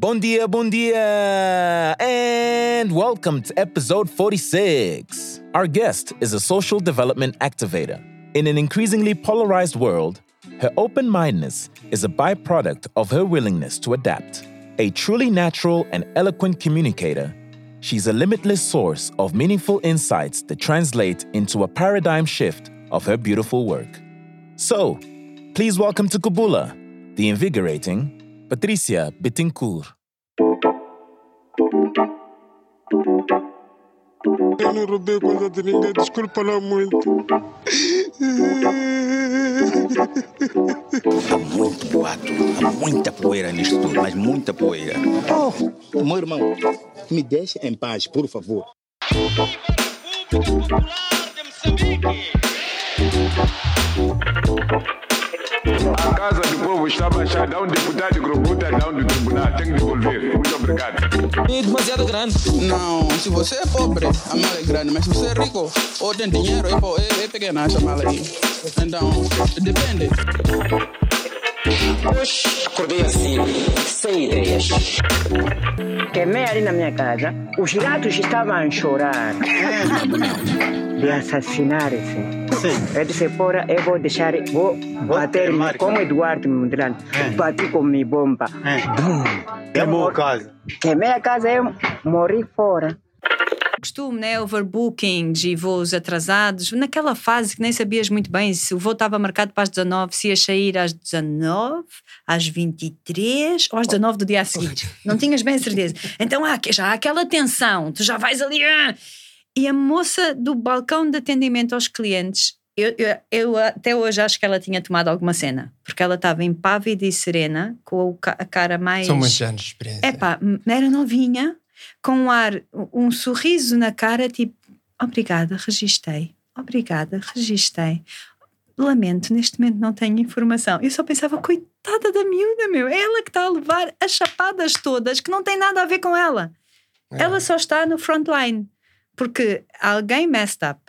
Bon dia, bon dia, and welcome to episode 46. Our guest is a social development activator. In an increasingly polarized world, her open mindedness is a byproduct of her willingness to adapt. A truly natural and eloquent communicator, she's a limitless source of meaningful insights that translate into a paradigm shift of her beautiful work. So, please welcome to Kubula, the invigorating Patricia Bittencourt. Eu não roubei coisa de ninguém, desculpa lá muito. Há muito boato, há muita poeira nisto tudo, mas muita poeira. Oh, meu irmão, me deixe em paz, por favor. Popular de Moçambique. A casa do povo está baixada, um deputado Grobuta, dá um do tribunal, tem que devolver. Muito obrigado. É demasiado grande. Não, se você é pobre, a mala é grande, mas se você é rico ou tem dinheiro, é, é, é pequena essa mala aí. Então, depende. Hoje acordei assim, sem ideias. Queimei ali na minha casa. Os gatos estavam a chorar. De assassinar-se. Eu disse, porra, eu vou deixar, vou bater como Eduardo Mondlane. Bati com minha bomba. Queimou a casa. Queimei a casa, eu morri fora. Costume, né? Overbookings e voos atrasados. Naquela fase que nem sabias muito bem se o voo estava marcado para as 19, se ia sair às 19, às 23 ou às 19 do dia a seguir. Não tinhas bem certeza. Então há, já há aquela tensão, tu já vais ali. ah! E a moça do balcão de atendimento aos clientes, eu, eu, eu até hoje acho que ela tinha tomado alguma cena, porque ela estava impávida e serena, com a cara mais. São muitos anos de experiência. É pá, era novinha, com um ar, um sorriso na cara, tipo, obrigada, registrei. Obrigada, registrei. Lamento, neste momento não tenho informação. Eu só pensava, coitada da miúda, meu, é ela que está a levar as chapadas todas que não tem nada a ver com ela. Ela só está no frontline, porque alguém messed up.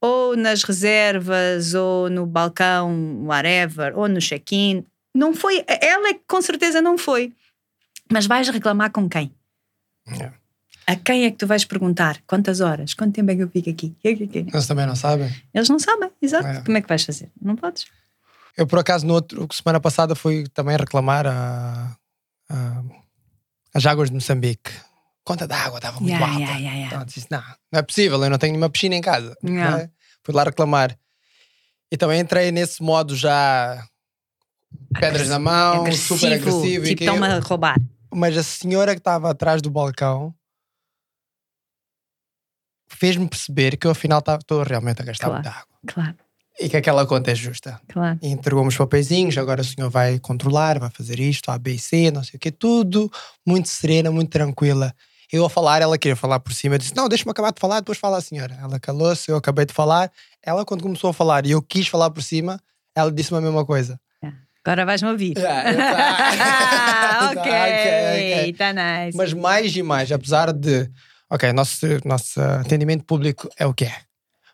Ou nas reservas, ou no balcão, whatever, ou no check-in. Não foi, ela é que com certeza não foi. Mas vais reclamar com quem? É. A quem é que tu vais perguntar? Quantas horas? Quanto tempo é que eu fico aqui? Eles também não sabem. Eles não sabem, exato. É. Como é que vais fazer? Não podes. Eu, por acaso, no outro, semana passada fui também reclamar a, a- as águas de Moçambique. Conta d'água estava muito Yeah, alta. yeah, yeah, yeah. Então, disse, não, não é possível, eu não tenho nenhuma piscina em casa. Yeah. Não é? Fui lá reclamar. E também entrei nesse modo já pedras na mão, super agressivo. Tipo, estão-me a roubar. Mas a senhora que estava atrás do balcão fez-me perceber que eu afinal estou realmente a gastar Claro. muita água. Claro, E que aquela conta é justa. claro. E entregou-me os papeizinhos, agora o senhor vai controlar, vai fazer isto, A, B e C, não sei o quê, tudo muito serena, muito tranquila. Eu a falar, ela queria falar por cima, eu disse, não, deixa-me acabar de falar, depois fala a senhora. Ela calou-se, eu acabei de falar, ela quando começou a falar e eu quis falar por cima, ela disse-me a mesma coisa. Agora vais-me ouvir. Ah, ok, ok, ok. tá nice. Mas mais e mais, apesar de, ok, nosso, nosso atendimento público é o que é,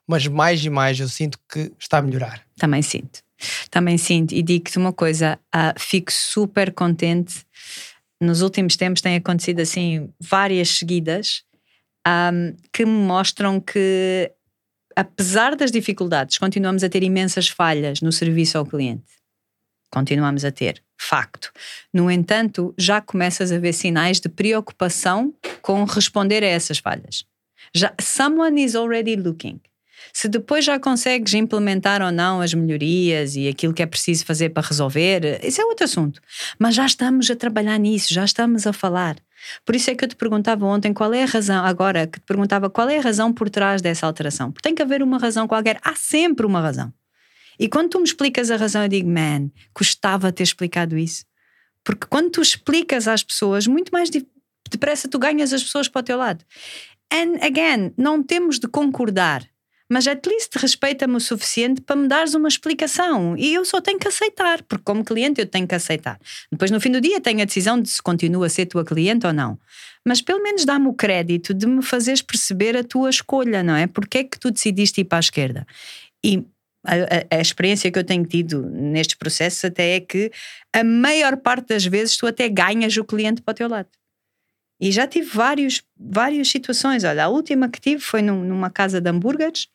mas mais e mais eu sinto que está a melhorar. Também sinto. Também sinto. E digo-te uma coisa: ah, fico super contente. Nos últimos tempos tem acontecido assim várias seguidas ahm, que me mostram que, apesar das dificuldades, continuamos a ter imensas falhas no serviço ao cliente. Continuamos a ter, facto. No entanto, já começas a ver sinais de preocupação com responder a essas falhas. Já, someone is already looking. Se depois já consegues implementar ou não as melhorias e aquilo que é preciso fazer para resolver, isso é outro assunto. Mas já estamos a trabalhar nisso, já estamos a falar. Por isso é que eu te perguntava ontem qual é a razão, agora que te perguntava qual é a razão por trás dessa alteração. Porque tem que haver uma razão qualquer, há sempre uma razão. E quando tu me explicas a razão, eu digo, man, gostava de ter explicado isso. Porque quando tu explicas às pessoas, muito mais de- depressa tu ganhas as pessoas para o teu lado. And again, não temos de concordar, mas at least respeita-me o suficiente para me dares uma explicação. E eu só tenho que aceitar, porque como cliente eu tenho que aceitar. Depois, no fim do dia, tenho a decisão de se continua a ser tua cliente ou não. Mas pelo menos dá-me o crédito de me fazeres perceber a tua escolha, não é? Porque é que tu decidiste ir para a esquerda? E a, a- experiência que eu tenho tido nestes processos até é que a maior parte das vezes tu até ganhas o cliente para o teu lado. E já tive vários, várias situações. Olha, a última que tive foi num- numa casa de hambúrgueres.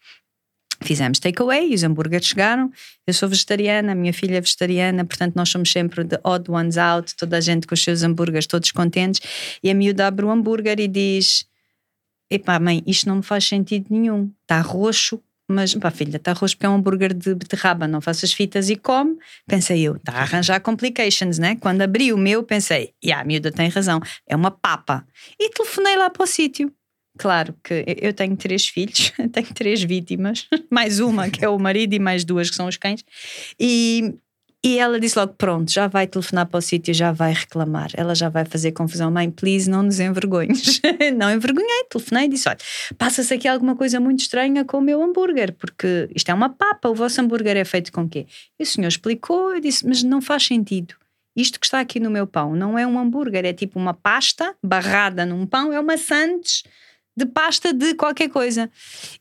Fizemos takeaway os hambúrgueres chegaram. Eu sou vegetariana, a minha filha é vegetariana, portanto nós somos sempre the odd ones out, toda a gente com os seus hambúrgueres todos contentes. E a miúda abre o hambúrguer e diz: Epá, mãe, isto não me faz sentido nenhum. Está roxo, mas pá, filha, está roxo porque é um hambúrguer de beterraba, não faças fitas e come. Pensei eu, está a arranjar complications, né? Quando abri o meu, pensei, e a miúda tem razão, é uma papa. E telefonei lá para o sítio. Claro que eu tenho três filhos, tenho três vítimas, mais uma que é o marido e mais duas que são os cães. E, e ela disse logo: Pronto, já vai telefonar para o sítio, já vai reclamar, ela já vai fazer confusão. Mãe, please, não nos envergonhes. não envergonhei, telefonei e disse: Olha, passa-se aqui alguma coisa muito estranha com o meu hambúrguer, porque isto é uma papa, o vosso hambúrguer é feito com quê? E o senhor explicou, eu disse: Mas não faz sentido. Isto que está aqui no meu pão não é um hambúrguer, é tipo uma pasta barrada num pão, é uma sandes de pasta de qualquer coisa.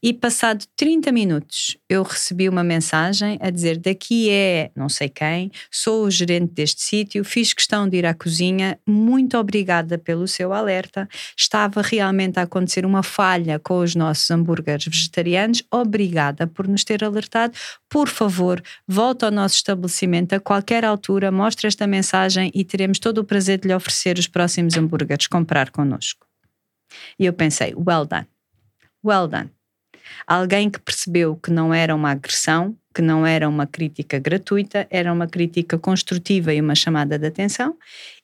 E passado 30 minutos, eu recebi uma mensagem a dizer: daqui é não sei quem, sou o gerente deste sítio, fiz questão de ir à cozinha, muito obrigada pelo seu alerta. Estava realmente a acontecer uma falha com os nossos hambúrgueres vegetarianos. Obrigada por nos ter alertado. Por favor, volte ao nosso estabelecimento a qualquer altura, mostre esta mensagem e teremos todo o prazer de lhe oferecer os próximos hambúrgueres comprar connosco. E eu pensei, well done, well done. Alguém que percebeu que não era uma agressão, que não era uma crítica gratuita, era uma crítica construtiva e uma chamada de atenção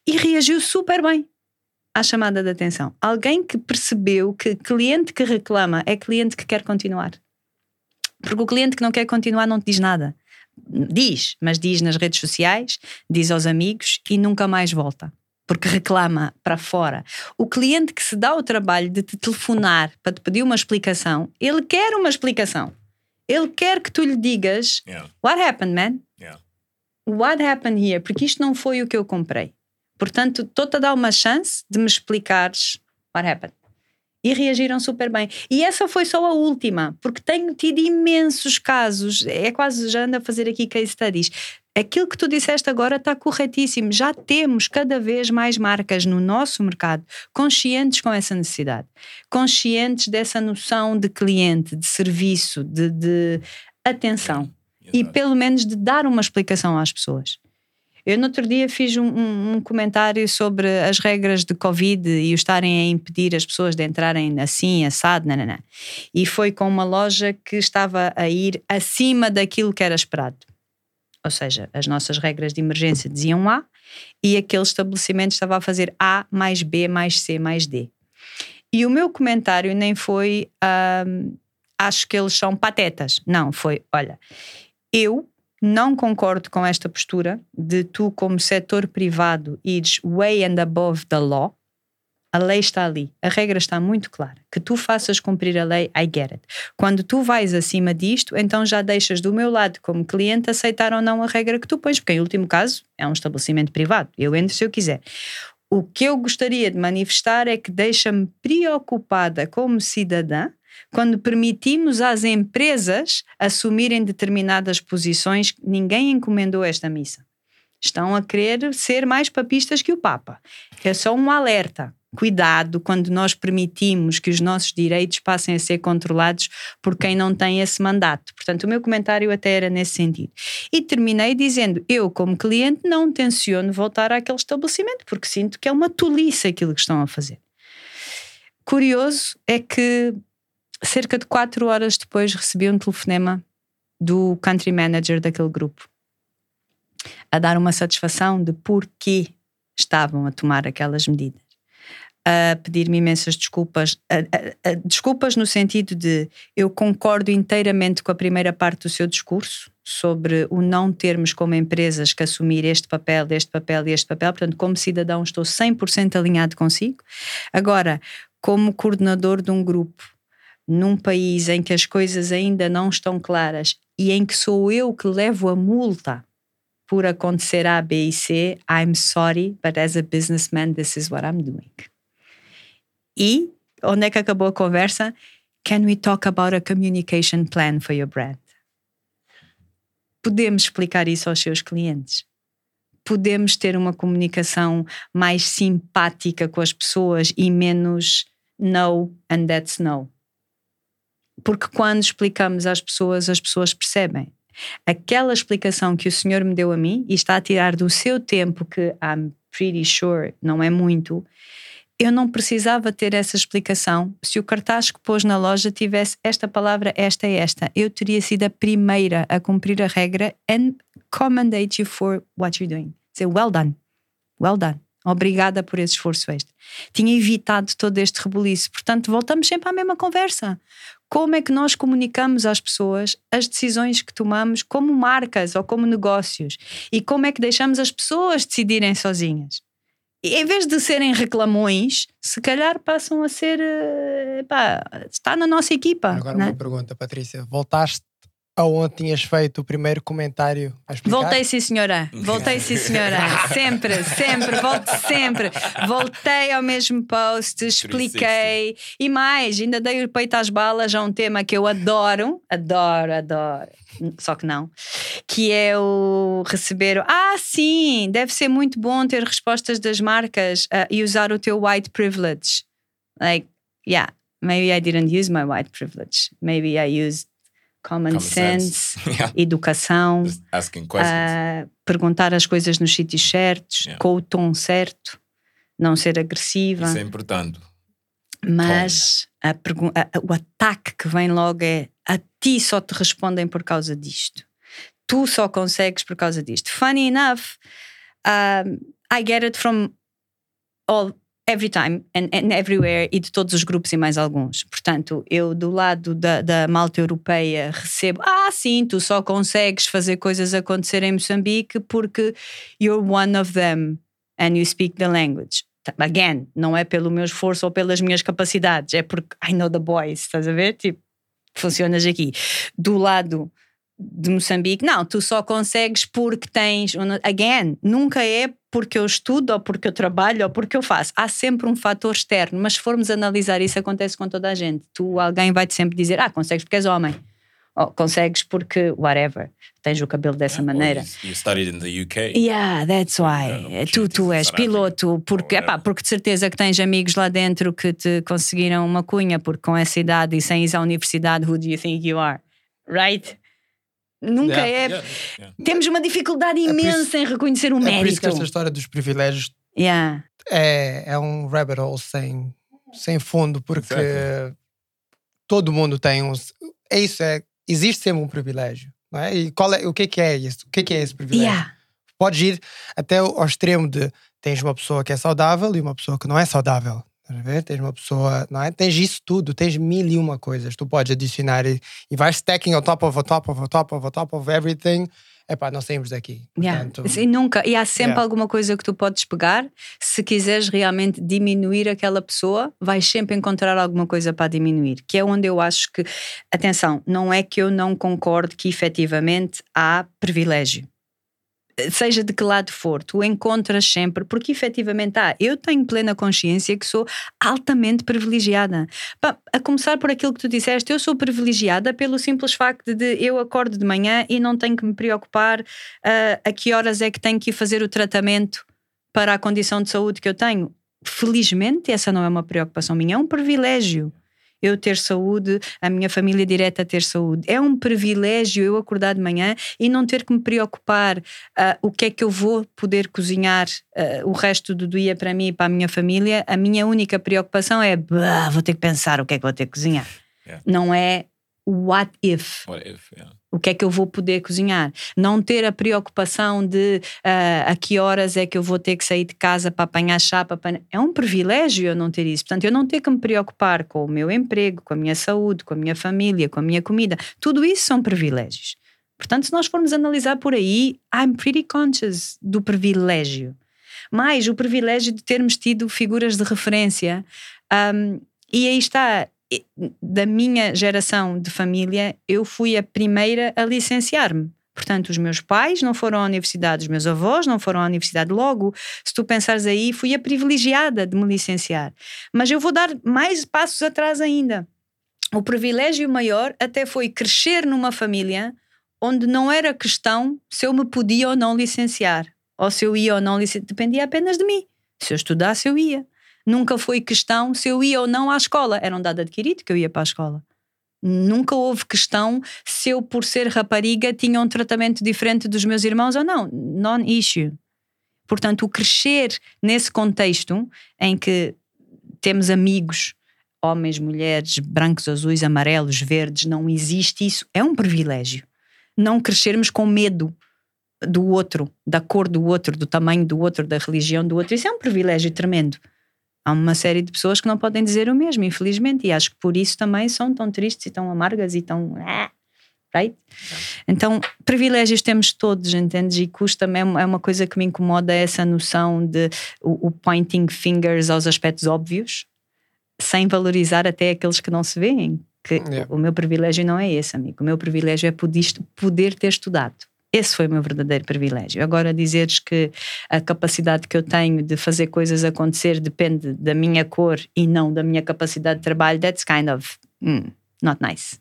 e reagiu super bem à chamada de atenção. Alguém que percebeu que cliente que reclama é cliente que quer continuar. Porque o cliente que não quer continuar não te diz nada. Diz, mas diz nas redes sociais, diz aos amigos e nunca mais volta porque reclama para fora. O cliente que se dá o trabalho de te telefonar para te pedir uma explicação, ele quer uma explicação. Ele quer que tu lhe digas: Yeah. What happened, man? Yeah. What happened here? Porque isto não foi o que eu comprei. Portanto, estou-te a dar uma chance de me explicares what happened. E reagiram super bem. E essa foi só a última, porque tenho tido imensos casos. É quase já ando a fazer aqui case studies. Aquilo que tu disseste agora está corretíssimo. Já temos cada vez mais marcas no nosso mercado conscientes com essa necessidade, conscientes dessa noção de cliente, de serviço, de, de atenção e pelo menos de dar uma explicação às pessoas. Eu no outro dia fiz um, um- um comentário sobre as regras de Covid e o estarem a impedir as pessoas de entrarem assim, assado, nananã. E foi com uma loja que estava a ir acima daquilo que era esperado. Ou seja, as nossas regras de emergência diziam A e aquele estabelecimento estava a fazer A mais B mais C mais D. E o meu comentário nem foi ahm, acho que eles são patetas. Não, foi, olha, eu não concordo com esta postura de tu, como setor privado, ires way and above the law. A lei está ali, a regra está muito clara. Que tu faças cumprir a lei, I get it. Quando tu vais acima disto, então já deixas do meu lado, como cliente, aceitar ou não a regra que tu pões, porque em último caso é um estabelecimento privado. Eu entro se eu quiser. O que eu gostaria de manifestar é que deixa-me preocupada como cidadã quando permitimos às empresas assumirem determinadas posições ninguém encomendou esta missa. Estão a querer ser mais papistas que o Papa. É só um alerta. Cuidado quando nós permitimos que os nossos direitos passem a ser controlados por quem não tem esse mandato. Portanto, o meu comentário até era nesse sentido. E terminei dizendo: eu, como cliente, não tenciono voltar àquele estabelecimento, porque sinto que é uma tolice aquilo que estão a fazer. Curioso é que cerca de quatro horas depois recebi um telefonema do country manager daquele grupo a dar uma satisfação de porquê estavam a tomar aquelas medidas. A pedir-me imensas desculpas, a- a- a- desculpas no sentido de eu concordo inteiramente com a primeira parte do seu discurso sobre o não termos como empresas que assumir este papel, este papel e este papel. Portanto, como cidadão, estou 100% alinhado consigo. Agora, como coordenador de um grupo num país em que as coisas ainda não estão claras e em que sou eu que levo a multa por acontecer A, B e C, I'm sorry, but as a businessman, this is what I'm doing. E onde é que acabou a conversa? Can we talk about a communication plan for your brand? podemos explicar isso aos seus clientes. Podemos ter uma comunicação mais simpática com as pessoas e menos no and that's no. Porque quando explicamos às pessoas, as pessoas percebem. Aquela explicação que o Senhor me deu a mim e está a tirar do seu tempo, que I'm pretty sure não é muito, eu não precisava ter essa explicação. Se o cartaz que pôs na loja tivesse esta palavra, esta e esta, eu teria sido a primeira a cumprir a regra and commendate you for what you're doing. Dizer, well done, well done. Obrigada por esse esforço extra. Tinha evitado todo este rebuliço. Portanto, voltamos sempre à mesma conversa. Como é que nós comunicamos às pessoas as decisões que tomamos como marcas ou como negócios? E como é que deixamos as pessoas decidirem sozinhas? Em vez de serem reclamões, se calhar passam a ser. eh, Pá, está na nossa equipa. Agora né? uma pergunta, Patrícia. Voltaste aonde tinhas feito o primeiro comentário a explicar? Voltei, sim, senhora. Voltei, sim, senhora. sempre, sempre, volto sempre. Voltei ao mesmo post, expliquei. E mais, ainda dei o peito às balas a um tema que eu adoro, adoro, adoro. Só que não. Que é o receber. Ah, sim, deve ser muito bom ter respostas das marcas ah, e usar o teu white privilege. Like, yeah, maybe I didn't use my white privilege. Maybe I used common, Common sense, sense. Yeah. educação, ah, perguntar as coisas nos sítios certos, Yeah. com o tom certo, não ser agressiva. Isso é importante. Mas a a- a- o ataque que vem logo é a ti só te respondem por causa disto. Tu só consegues por causa disto. Funny enough, um, I get it from all every time and, and everywhere e de todos os grupos e mais alguns. Portanto, eu do lado da, da malta europeia recebo: ah, sim, tu só consegues fazer coisas acontecer em Moçambique porque you're one of them and you speak the language. Again, não é pelo meu esforço ou pelas minhas capacidades, é porque I know the boys, estás a ver? Tipo, funcionas aqui. Do lado de Moçambique, não, tu só consegues porque tens. Again, nunca é porque eu estudo ou porque eu trabalho ou porque eu faço. Há sempre um fator externo, mas se formos analisar isso, acontece com toda a gente. Tu, alguém vai-te sempre dizer: Ah, consegues porque és homem. Ou consegues porque, whatever, tens o cabelo dessa maneira. You, studied in the UK. Yeah, that's why. Yeah, tu, tu és piloto, porque, epá, porque de certeza que tens amigos lá dentro que te conseguiram uma cunha, porque com essa idade e sem ir à universidade, who do you think you are? Right? Nunca Yeah, é. Yeah, yeah. Temos uma dificuldade imensa em reconhecer o É por isso mérito. que esta história dos privilégios Yeah. é, é um rabbit hole sem, sem fundo, porque Exactly. todo mundo tem um. É isso, é, existe sempre um privilégio. Não é? E qual é, o que, que é isso? O que, que é esse privilégio? Yeah. Podes ir até ao extremo de tens uma pessoa que é saudável e uma pessoa que não é saudável. Estás a ver? Tens uma pessoa, não é? Tens isso tudo, tens mil e uma coisas. Tu podes adicionar e, e vais stacking on top of, on top of, on top of, on top of everything. Epá, não saímos daqui. Yeah. Portanto, E nunca, e há sempre Yeah. alguma coisa que tu podes pegar. Se quiseres realmente diminuir aquela pessoa, vais sempre encontrar alguma coisa para diminuir. Que é onde eu acho que, atenção, não é que eu não concordo que efetivamente há privilégio. Seja de que lado for, tu encontras sempre, porque efetivamente há. Eu tenho plena consciência que sou altamente privilegiada. A começar por aquilo que tu disseste, eu sou privilegiada pelo simples facto de eu acordo de manhã e não tenho que me preocupar ah, a que horas é que tenho que ir fazer o tratamento para a condição de saúde que eu tenho. Felizmente, essa não é uma preocupação minha, é um privilégio. Eu ter saúde, a minha família direta ter saúde. É um privilégio eu acordar de manhã e não ter que me preocupar ah, o que é que eu vou poder cozinhar ah, o resto do dia para mim e para a minha família. A minha única preocupação é "Bah, vou ter que pensar o que é que vou ter que cozinhar. Yeah. Não é what if What if? Yeah. O que é que eu vou poder cozinhar. Não ter a preocupação de ah, a que horas é que eu vou ter que sair de casa para apanhar chapa. Para... É um privilégio eu não ter isso. Portanto, eu não ter que me preocupar com o meu emprego, com a minha saúde, com a minha família, com a minha comida. Tudo isso são privilégios. Portanto, se nós formos analisar por aí, I'm pretty conscious do privilégio. Mais o privilégio de termos tido figuras de referência. Um, e aí está, da minha geração de família, eu fui a primeira a licenciar-me. Portanto, os meus pais não foram à universidade, os meus avós não foram à universidade. Logo, se tu pensares aí, fui a privilegiada de me licenciar. Mas eu vou dar mais passos atrás ainda. O privilégio maior até foi crescer numa família onde não era questão se eu me podia ou não licenciar, ou se eu ia ou não licenciar, dependia apenas de mim. Se eu estudasse, eu ia. Nunca foi questão se eu ia ou não à escola. Era um dado adquirido que eu ia para a escola. Nunca houve questão se eu, por ser rapariga, tinha um tratamento diferente dos meus irmãos ou não. Non-issue. Portanto, o crescer nesse contexto em que temos amigos, homens, mulheres, brancos, azuis, amarelos, verdes, não existe isso, é um privilégio. Não crescermos com medo do outro, da cor do outro, do tamanho do outro, da religião do outro, isso é um privilégio tremendo. Há uma série de pessoas que não podem dizer o mesmo, infelizmente, e acho que por isso também são tão tristes e tão amargas e tão. ah, Right? Então, privilégios temos todos, entendes? E custa-me, é uma coisa que me incomoda essa noção de o, o pointing fingers aos aspectos óbvios, sem valorizar até aqueles que não se veem. Que Yeah. o meu privilégio não é esse, amigo. O meu privilégio é poder, poder ter estudado. Esse foi o meu verdadeiro privilégio. Agora, dizeres que a capacidade que eu tenho de fazer coisas acontecer depende da minha cor e não da minha capacidade de trabalho, that's kind of hmm, not nice.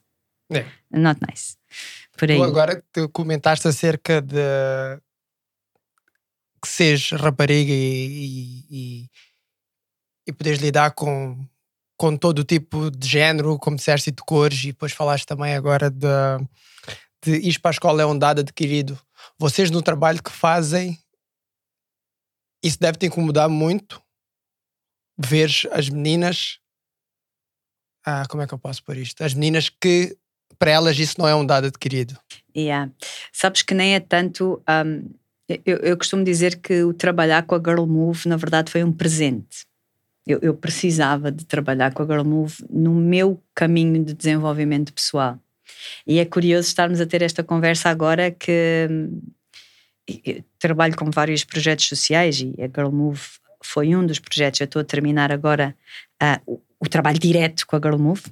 É. Not nice. Por aí. Tu agora tu comentaste acerca de que seres rapariga e, e, e, poderes lidar com, com todo o tipo de género, como disseste, e de cores, e depois falaste também agora de, de ir para a escola é um dado adquirido. Vocês no trabalho que fazem, isso deve te incomodar muito ver as meninas. Ah, como é que eu posso pôr isto? As meninas que para elas isso não é um dado adquirido. Yeah. Sabes que nem é tanto. um, eu, eu costumo dizer que o trabalhar com a Girl Move, na verdade, foi um presente. Eu, eu precisava de trabalhar com a Girl Move no meu caminho de desenvolvimento pessoal. E é curioso estarmos a ter esta conversa agora que trabalho com vários projetos sociais e a Girl Move foi um dos projetos. Eu estou a terminar agora ah, o, trabalho direto com a Girl Move,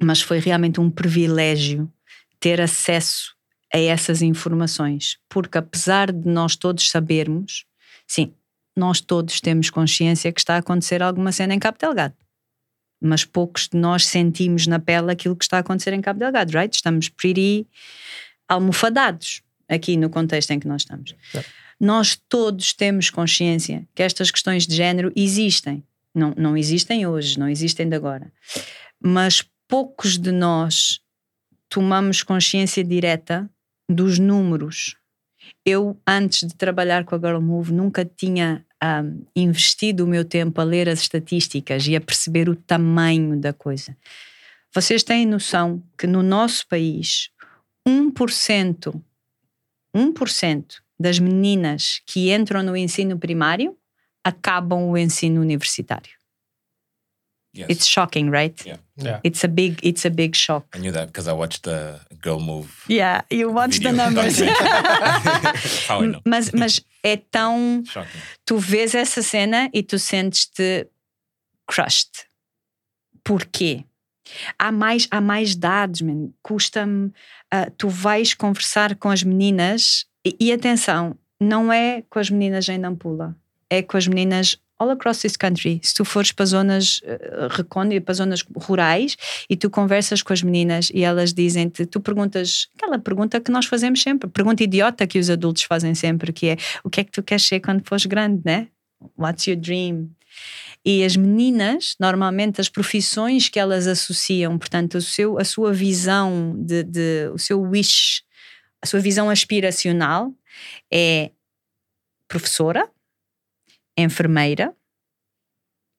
mas foi realmente um privilégio ter acesso a essas informações, porque apesar de nós todos sabermos, sim, nós todos temos consciência que está a acontecer alguma cena em Cabo Delgado. Mas poucos de nós sentimos na pele aquilo que está a acontecer em Cabo Delgado, right? Estamos pretty almofadados aqui no contexto em que nós estamos. Nós todos temos consciência que estas questões de género existem. Não, não existem hoje, não existem de agora. Mas poucos de nós tomamos consciência direta dos números. Eu, antes de trabalhar com a Girl Move, nunca tinha um, investido o meu tempo a ler as estatísticas e a perceber o tamanho da coisa. Vocês têm noção que no nosso país, 1%, 1% das meninas que entram no ensino primário acabam o ensino universitário. Yes. It's shocking, right? Yeah. Yeah. It's a big it's a big shock. I knew that because I watched the Girl Move. Yeah, you watch the numbers. How I know. mas, mas é tão. Shocking. Tu vês essa cena e tu sentes-te crushed. Porquê? Há mais, há mais dados, man. Custa-me. ah, tu vais conversar com as meninas e, e atenção, não é com as meninas em Nampula, é com as meninas all across this country. Se tu fores para zonas uh, para zonas rurais e tu conversas com as meninas e elas dizem-te, tu perguntas aquela pergunta que nós fazemos sempre, pergunta idiota que os adultos fazem sempre, que é o que é que tu queres ser quando fores grande, né? What's your dream? E as meninas, normalmente, as profissões que elas associam, portanto, o seu, a sua visão de, de o seu wish, a sua visão aspiracional é professora, enfermeira,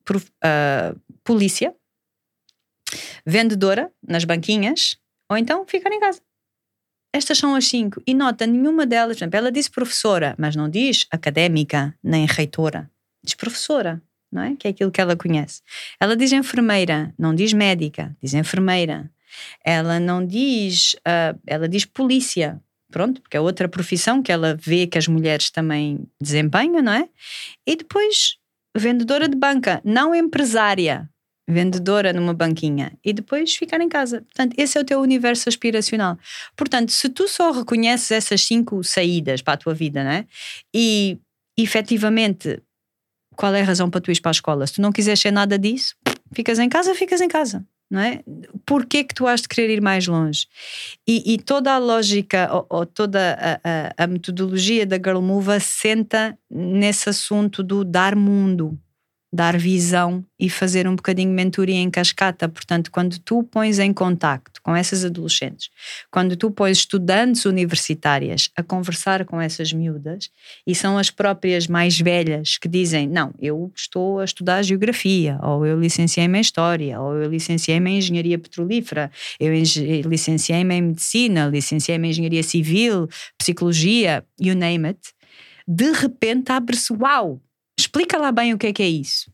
prof- ah, polícia, vendedora nas banquinhas, ou então ficar em casa. Estas são as cinco. E nota, nenhuma delas, por exemplo, ela disse professora, mas não diz académica, nem reitora. Diz professora, não é? Que é aquilo que ela conhece. Ela diz enfermeira, não diz médica, diz enfermeira. Ela não diz, ah, ela diz polícia, pronto, porque é outra profissão que ela vê que as mulheres também desempenham, não é? E depois, vendedora de banca, não empresária, vendedora numa banquinha e depois ficar em casa. Portanto, esse é o teu universo aspiracional. Portanto, se tu só reconheces essas cinco saídas para a tua vida, não é? E efetivamente, qual é a razão para tu ires para a escola? Se tu não quiseres ser nada disso, ficas em casa, ficas em casa. Não é? Porquê que tu has de querer ir mais longe? E, e toda a lógica ou, ou toda a, a, a metodologia da Girl Move assenta nesse assunto do dar mundo dar visão e fazer um bocadinho mentoria em cascata. Portanto, quando tu pões em contacto com essas adolescentes, quando tu pões estudantes universitárias a conversar com essas miúdas, e são as próprias mais velhas que dizem: Não, eu estou a estudar geografia, ou eu licenciei-me em História, ou eu licenciei-me em Engenharia Petrolífera, eu licenciei-me em Medicina, licenciei-me em Engenharia Civil, Psicologia, you name it. De repente abre-se, uau, Explica lá bem o que é que é isso.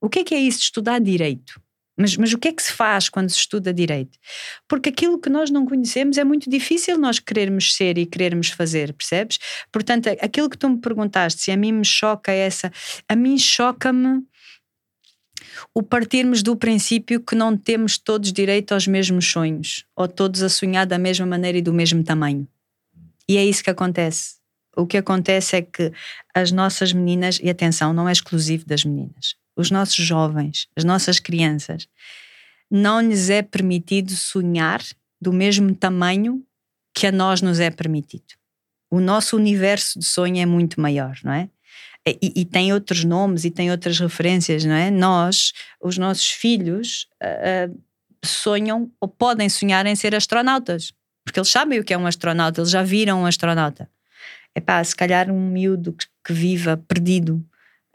O que é que é isso de estudar direito? Mas, mas o que é que se faz quando se estuda direito? Porque aquilo que nós não conhecemos é muito difícil nós querermos ser e querermos fazer, percebes? Portanto, aquilo que tu me perguntaste, se a mim me choca essa, a mim choca-me o partirmos do princípio que não temos todos direito aos mesmos sonhos, ou todos a sonhar da mesma maneira e do mesmo tamanho. E é isso que acontece o que acontece é que as nossas meninas, e atenção, não é exclusivo das meninas, os nossos jovens, as nossas crianças, não lhes é permitido sonhar do mesmo tamanho que a nós nos é permitido. O nosso universo de sonho é muito maior, não é? E, e, tem outros nomes e tem outras referências, não é? Nós, os nossos filhos, uh, sonham ou podem sonhar em ser astronautas, porque eles sabem o que é um astronauta, eles já viram um astronauta se calhar um miúdo que, que viva perdido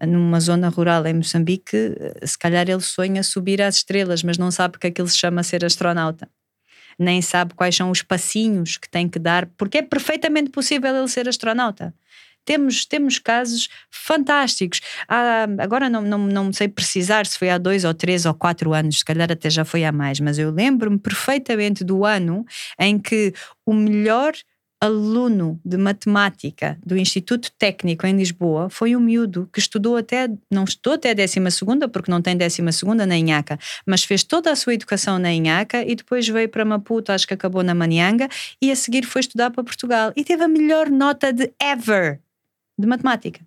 numa zona rural em Moçambique, se calhar ele sonha subir às estrelas, mas não sabe que aquilo se chama ser astronauta. Nem sabe quais são os passinhos que tem que dar, porque é perfeitamente possível ele ser astronauta. Temos, temos casos fantásticos. Ah, agora não, não, não sei precisar se foi há dois ou três ou quatro anos, se calhar até já foi há mais, mas eu lembro-me perfeitamente do ano em que o melhor aluno de matemática do Instituto Técnico em Lisboa foi um miúdo que estudou até, não estudou até a 12 porque não tem 12 na Inhaca, mas fez toda a sua educação na Inhaca e depois veio para Maputo, acho que acabou na Manianga, e a seguir foi estudar para Portugal e teve a melhor nota de ever de matemática.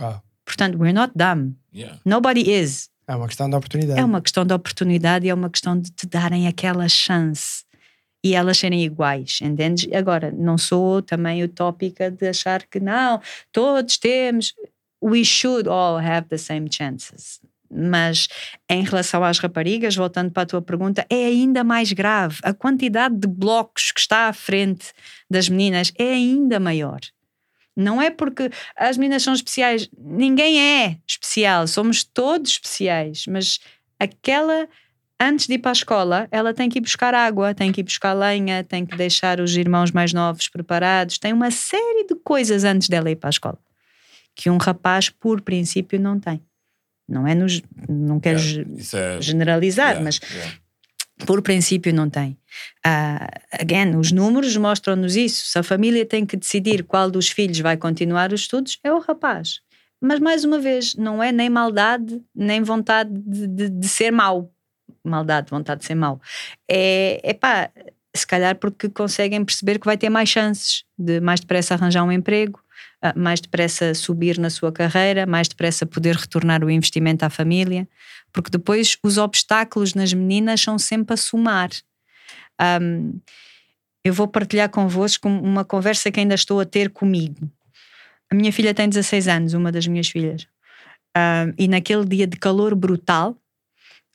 Ah. Portanto, we're not dumb. Yeah. Nobody is. É uma questão de oportunidade. É uma questão de oportunidade e é uma questão de te darem aquela chance e elas serem iguais, entendes? Agora, não sou também utópica de achar que não, todos temos, we should all have the same chances. Mas em relação às raparigas, voltando para a tua pergunta, é ainda mais grave. A quantidade de blocos que está à frente das meninas é ainda maior. Não é porque as meninas são especiais, ninguém é especial, somos todos especiais, mas aquela antes de ir para a escola, ela tem que ir buscar água, tem que ir buscar lenha, tem que deixar os irmãos mais novos preparados, tem uma série de coisas antes dela ir para a escola que um rapaz, por princípio, não tem. Não é nos, não quero yeah, é, generalizar, yeah, mas yeah. por princípio não tem. Uh, again, os números mostram-nos isso. Se a família tem que decidir qual dos filhos vai continuar os estudos, é o rapaz. Mas mais uma vez, não é nem maldade, nem vontade de, de, de ser mau maldade, vontade de ser mau. É, é pá, se calhar porque conseguem perceber que vai ter mais chances de mais depressa arranjar um emprego, ah, mais depressa subir na sua carreira, mais depressa poder retornar o investimento à família, porque depois os obstáculos nas meninas são sempre a somar. Um, eu vou partilhar convosco uma conversa que ainda estou a ter comigo. A minha filha tem 16 anos, uma das minhas filhas. Um, e naquele dia de calor brutal,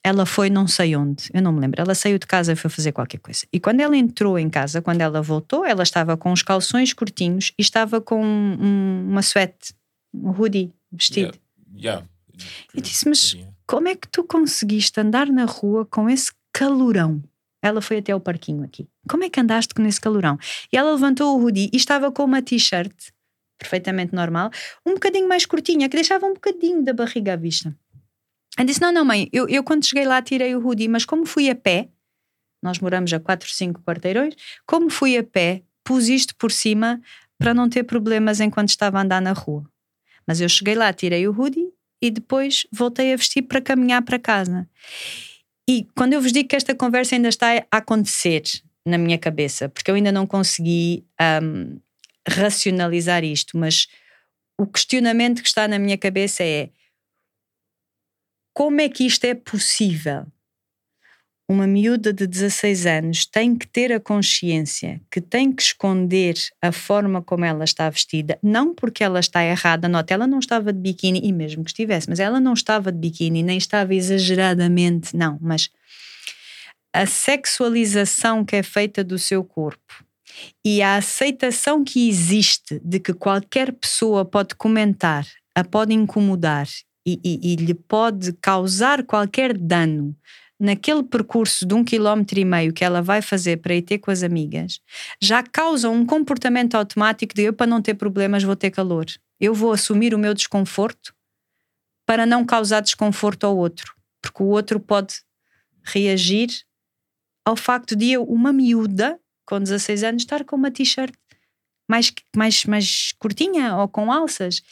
ela foi não sei onde, eu não me lembro. Ela saiu de casa e foi fazer qualquer coisa. E quando ela entrou em casa, quando ela voltou, ela estava com os calções curtinhos e estava com um, uma suéte, um hoodie, vestido. Yeah. yeah. E disse: Mas como é que tu conseguiste andar na rua com esse calorão? Ela foi até o parquinho aqui. Como é que andaste com esse calorão? E ela levantou o hoodie e estava com uma t-shirt perfeitamente normal, um bocadinho mais curtinha, que deixava um bocadinho da barriga à vista. Eu disse: Não, não, mãe, eu, eu quando cheguei lá tirei o hoodie, mas como fui a pé, nós moramos a 4, 5 quarteirões, como fui a pé, pus isto por cima para não ter problemas enquanto estava a andar na rua. Mas eu cheguei lá, tirei o hoodie e depois voltei a vestir para caminhar para casa. E quando eu vos digo que esta conversa ainda está a acontecer na minha cabeça, porque eu ainda não consegui um, racionalizar isto, mas o questionamento que está na minha cabeça é como é que isto é possível? uma miúda de 16 anos tem que ter a consciência que tem que esconder a forma como ela está vestida, não porque ela está errada, nota, ela não estava de biquíni, e mesmo que estivesse, mas ela não estava de biquíni, nem estava exageradamente, não, mas a sexualização que é feita do seu corpo e a aceitação que existe de que qualquer pessoa pode comentar, a pode incomodar e, e, e lhe pode causar qualquer dano naquele percurso de um quilómetro e meio que ela vai fazer para ir ter com as amigas, já causa um comportamento automático de eu, para não ter problemas, vou ter calor. Eu vou assumir o meu desconforto para não causar desconforto ao outro, porque o outro pode reagir ao facto de eu, uma miúda com 16 anos, estar com uma t-shirt mais, mais, mais curtinha ou com alças.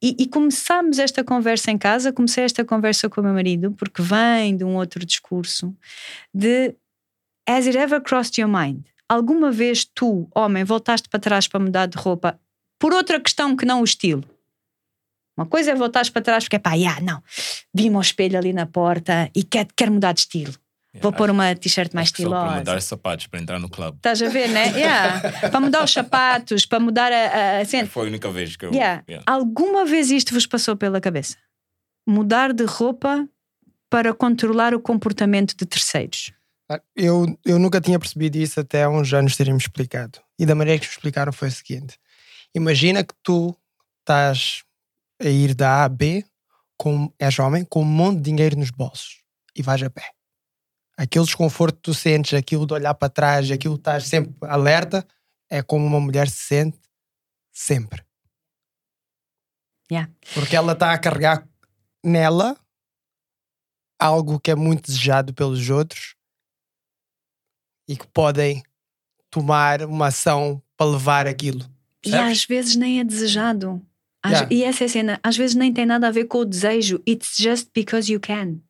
E, e começámos esta conversa em casa, comecei esta conversa com o meu marido, porque vem de um outro discurso, de Has it ever crossed your mind? Alguma vez tu, homem, voltaste para trás para mudar de roupa por outra questão que não o estilo? Uma coisa é voltares para trás porque é pá, yeah, não, vi-me ao espelho ali na porta e quero, quero mudar de estilo. Vou pôr uma t-shirt mais Só para estilosa. mudar os sapatos para entrar no clube. Estás a ver, né? Yeah. para mudar os sapatos, para mudar a, a, a cena. Foi a única vez que eu. Yeah. yeah. Alguma vez isto vos passou pela cabeça? Mudar de roupa para controlar o comportamento de terceiros. Eu, eu nunca tinha percebido isso até há uns anos terem-me explicado. E da maneira que me explicaram foi o seguinte: imagina que tu estás a ir da A a B, com, és homem, com um monte de dinheiro nos bolsos e vais a pé. Aquele desconforto que tu sentes, aquilo de olhar para trás, aquilo de estás sempre alerta, é como uma mulher se sente sempre. Yeah. Porque ela está a carregar nela algo que é muito desejado pelos outros e que podem tomar uma ação para levar aquilo. E às vezes nem é desejado. Às- Yeah. E essa é a cena, às vezes nem tem nada a ver com o desejo. It's just because you can.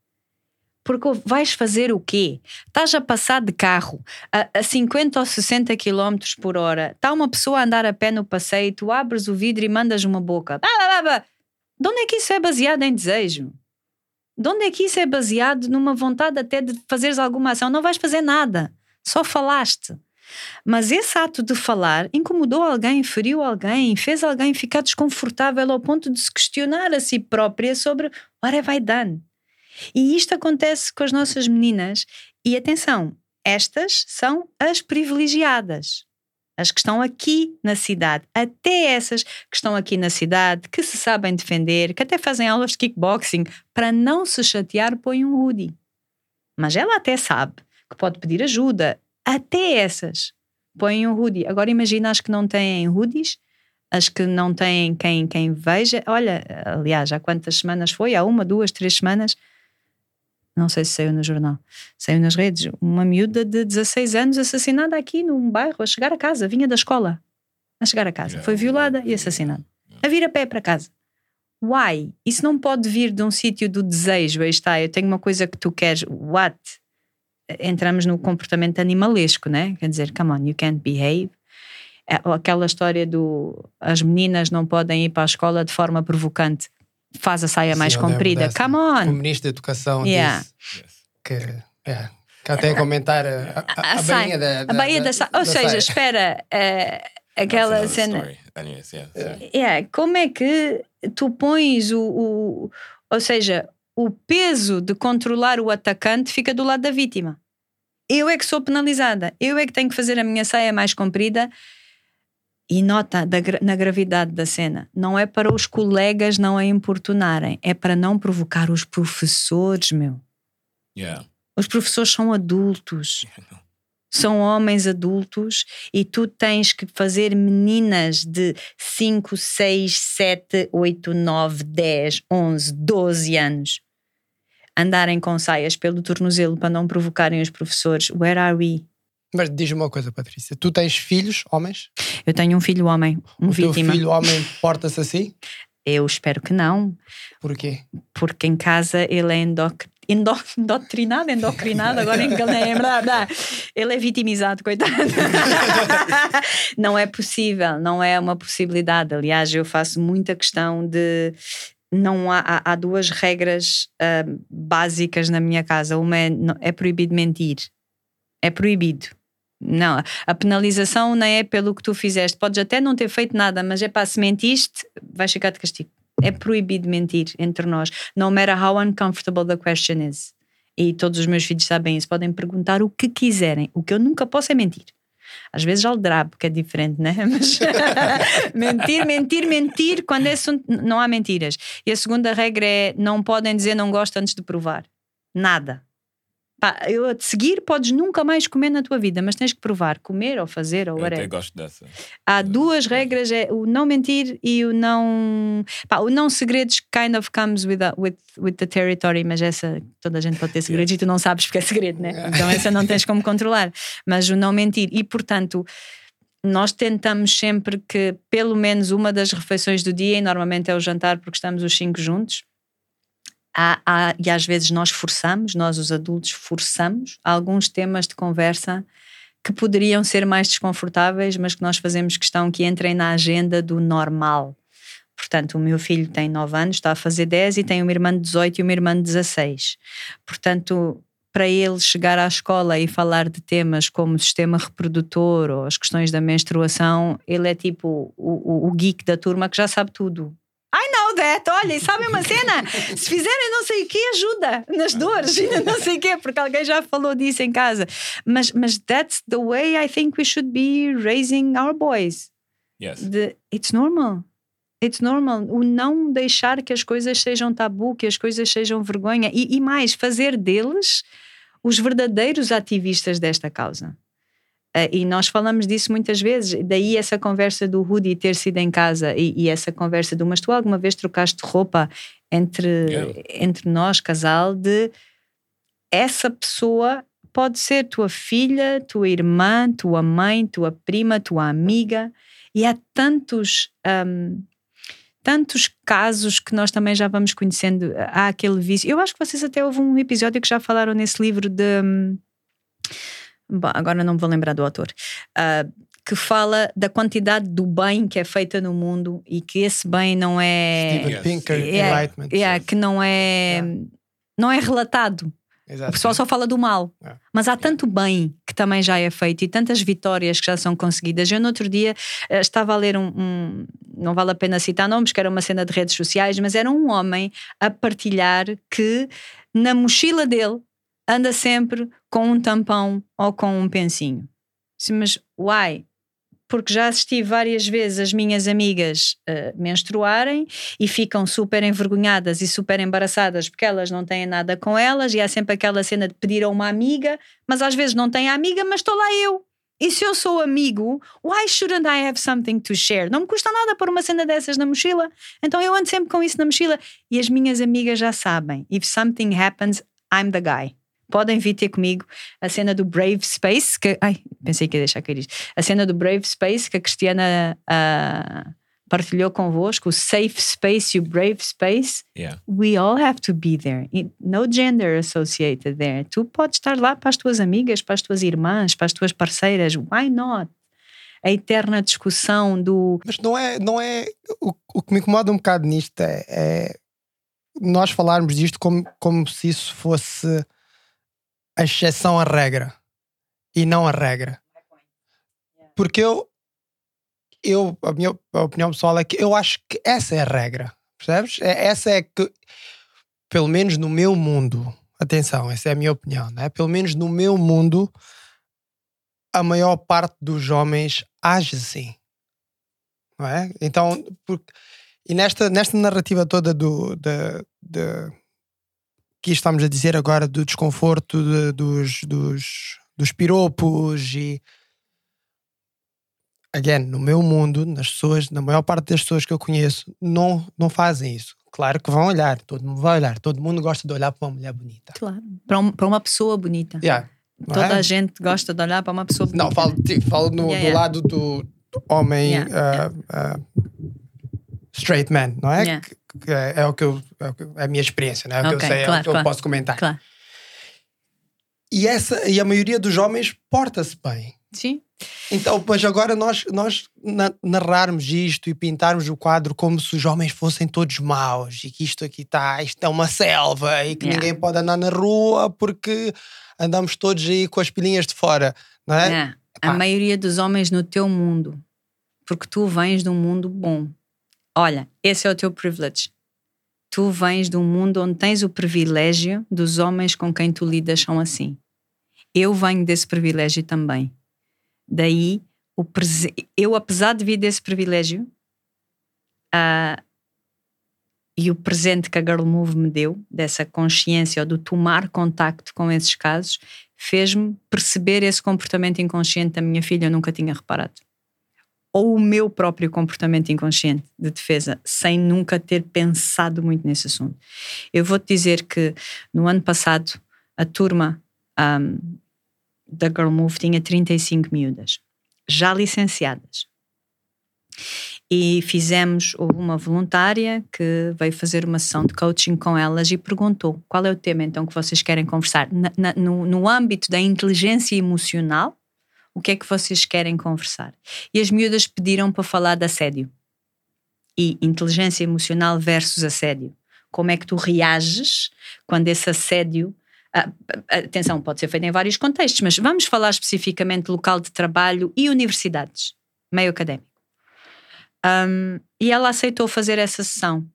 Porque vais fazer o quê? Estás a passar de carro a, a 50 ou 60 km por hora, está uma pessoa a andar a pé no passeio, tu abres o vidro e mandas uma boca. De onde é que isso é baseado em desejo? De onde é que isso é baseado numa vontade até de fazeres alguma ação? Não vais fazer nada, só falaste. Mas esse ato de falar incomodou alguém, feriu alguém, fez alguém ficar desconfortável ao ponto de se questionar a si própria sobre what have I done? E isto acontece com as nossas meninas. E atenção, estas são as privilegiadas. As que estão aqui na cidade, até essas que estão aqui na cidade, que se sabem defender, que até fazem aulas de kickboxing, para não se chatear, põem um hoodie. Mas ela até sabe que pode pedir ajuda. Até essas põem um hoodie. Agora imagina as que não têm hoodies, as que não têm quem, quem veja. Olha, aliás, há quantas semanas foi? Há uma, duas, três semanas. Não sei se saiu no jornal, saiu nas redes. Uma miúda de 16 anos assassinada aqui num bairro, a chegar a casa, vinha da escola. A chegar a casa. Foi violada e assassinada. A vir a pé para casa. Why? Isso não pode vir de um sítio do desejo. Aí está, eu tenho uma coisa que tu queres. What? Entramos no comportamento animalesco, né? Quer dizer, come on, you can't behave. É, Aquela história do as meninas não podem ir para a escola de forma provocante. Faz a saia mais Sim, lembro comprida. dessa. Come O on! ministro da Educação Yeah. disse que, é, que até a comentar a, a, a, bainha da, A Baía da, Ou da seja, saia. espera, eh, aquela cena. Anyways, yeah, so- Yeah, como é que tu pões o, o- Ou seja, o peso de controlar o atacante fica do lado da vítima. Eu é que sou penalizada, eu é que tenho que fazer a minha saia mais comprida. E nota da na gravidade da cena, não é para os colegas não a importunarem, é para não provocar os professores, meu. yeah. Os professores são adultos. São homens adultos e tu tens que fazer meninas de 5, 6, 7, 8, 9, 10, 11, 12 anos andarem com saias pelo tornozelo para não provocarem os professores. Where are we? Mas diz-me uma coisa, Patrícia. Tu tens filhos, homens? Eu tenho um filho homem, um o teu vítima. filho homem porta-se assim? Eu espero que não, Porquê? porque em casa ele é endoc... endo- endoctrinado, endocrinado, agora enganei, blá, blá. ele é vitimizado, coitado. não é possível, não é uma possibilidade. Aliás, eu faço muita questão de não há, há, duas regras ah, básicas na minha casa. Uma é, é proibido mentir. É proibido. Não, a penalização não é pelo que tu fizeste. Podes até não ter feito nada, mas é pá, se mentiste, vais ficar de castigo. É proibido mentir entre nós. No matter how uncomfortable the question is. E todos os meus filhos sabem isso. Podem perguntar o que quiserem. O que eu nunca posso é mentir. Às vezes aldrabo, que é diferente, né? Mas mentir, mentir, mentir, quando é assunto, não há mentiras. E a segunda regra é: não podem dizer não gosto antes de provar. Nada. Pá, eu a seguir podes nunca mais comer na tua vida, mas tens que provar, comer ou fazer ou Eu até whatever. gosto dessa. Há duas regras: é o não mentir e o não. Pá, o não segredos kind of comes with, a- with, with the territory, mas essa toda a gente pode ter segredos e tu não sabes porque é segredo, né? Então essa não tens como controlar. Mas o não mentir. E portanto, nós tentamos sempre que pelo menos uma das refeições do dia, e normalmente é o jantar porque estamos os cinco juntos. Há, há- e às vezes nós forçamos, nós os adultos forçamos alguns temas de conversa que poderiam ser mais desconfortáveis, mas que nós fazemos questão que entrem na agenda do normal. Portanto, o meu filho tem 9 anos, está a fazer 10 e tem uma irmã de 18 e uma irmã de 16. Portanto, para ele chegar à escola e falar de temas como o sistema reprodutor ou as questões da menstruação, ele é tipo o, o, o geek da turma que já sabe tudo. That, olha, e sabem uma cena? Se fizerem não sei o que, ajuda nas dores, e não sei o quê, porque alguém já falou disso em casa. Mas, mas that's the way I think we should be raising our boys. Yes. De, it's normal. It's normal. O não deixar que as coisas sejam tabu, que as coisas sejam vergonha. E, e mais, fazer deles os verdadeiros ativistas desta causa. Eh, e nós falamos disso muitas vezes. Daí essa conversa do Rudy ter sido em casa e, e essa conversa do mas tu alguma vez trocaste roupa entre, Yeah. entre nós, casal, de essa pessoa pode ser tua filha, tua irmã, tua mãe, tua prima, tua amiga. E há tantos. hum, tantos casos que nós também já vamos conhecendo. Há aquele vício. Eu acho que vocês até houve um episódio que já falaram nesse livro de. Bom, agora não me vou lembrar do autor. ah, que fala da quantidade do bem que é feita no mundo e que esse bem não é. Steven. Pinker, Yeah, Enlightenment. yeah, que não é. Não é relatado. Exato. O pessoal só fala do mal. É. Mas há tanto bem que também já é feito e tantas vitórias que já são conseguidas. Eu, no outro dia, eh, estava a ler um, um- Não vale a pena citar nomes, que era uma cena de redes sociais, mas era um homem a partilhar que na mochila dele anda sempre com um tampão ou com um pensinho. Sim, Mas, why? Porque já assisti várias vezes as minhas amigas eh, menstruarem e ficam super envergonhadas e super embaraçadas porque elas não têm nada com elas e há sempre aquela cena de pedir a uma amiga, mas às vezes não tem a amiga, mas estou lá eu. E se eu sou amigo, why shouldn't I have something to share? Não me custa nada pôr uma cena dessas na mochila. Então eu ando sempre com isso na mochila. E as minhas amigas já sabem. If something happens, I'm the guy. Podem vir ter comigo a cena do Brave Space, que. Ai, pensei que ia deixar cair isto. A cena do Brave Space que a Cristiana ah, partilhou convosco, o Safe Space e o Brave Space. Yeah. We all have to be there. No gender associated there. Tu podes estar lá para as tuas amigas, para as tuas irmãs, para as tuas parceiras. Why not? A eterna discussão do. Mas não é, não é o, o que me incomoda um bocado nisto é, é nós falarmos disto como, como se isso fosse a exceção à regra e não a regra. Porque eu, eu a minha opinião pessoal é que eu acho que essa é a regra, percebes? É, essa é que, pelo menos no meu mundo, atenção, essa é a minha opinião, né? Pelo menos no meu mundo, a maior parte dos homens age assim não é? Então, porque, e nesta, nesta narrativa toda do, de, de- que estamos a dizer agora do desconforto de- dos, dos, dos piropos e again, no meu mundo, nas pessoas, na maior parte das pessoas que eu conheço, não, não fazem isso. Claro que vão olhar, todo mundo vai olhar, todo mundo gosta de olhar para uma mulher bonita. Claro. Para, um- para uma pessoa bonita. Yeah, Toda é? a gente gosta de olhar para uma pessoa bonita. Não, falo, falo no, Yeah, do yeah. lado do do homem ah, ah, straight man, não é? Que é, é o que eu, é que- é a minha experiência, não é? O que Ok, eu sei, é claro, o que eu claro. posso comentar. Claro. E, essa, e a maioria dos homens porta-se bem. Sim. Então, mas agora nós, nós na- narrarmos isto e pintarmos o quadro como se os homens fossem todos maus e que isto aqui está, isto é uma selva e que Yeah. ninguém pode andar na rua porque andamos todos aí com as pilinhas de fora, não é? É. A maioria dos homens no teu mundo, porque tu vens de um mundo bom. Olha, esse é o teu privilege. Tu vens de um mundo onde tens o privilégio dos homens com quem tu lidas são assim. Eu venho desse privilégio também. Daí, eu, apesar de vir desse privilégio, ah, e o presente que a Girl Move me deu, dessa consciência ou do tomar contacto com esses casos, fez-me perceber esse comportamento inconsciente da minha filha, eu nunca tinha reparado. Ou o meu próprio comportamento inconsciente de defesa, sem nunca ter pensado muito nesse assunto. Eu vou-te dizer que no ano passado, a turma ahm, da Girl Move tinha 35 miúdas, já licenciadas. E fizemos, houve uma voluntária que veio fazer uma sessão de coaching com elas e perguntou qual é o tema então que vocês querem conversar. Na- na- no, no âmbito da inteligência emocional, o que é que vocês querem conversar? E as miúdas pediram para falar de assédio. E inteligência emocional versus assédio. Como é que tu reages quando esse assédio. atenção, pode ser feito em vários contextos, mas vamos falar especificamente local de trabalho e universidades, meio académico. Um, e ela aceitou fazer essa sessão.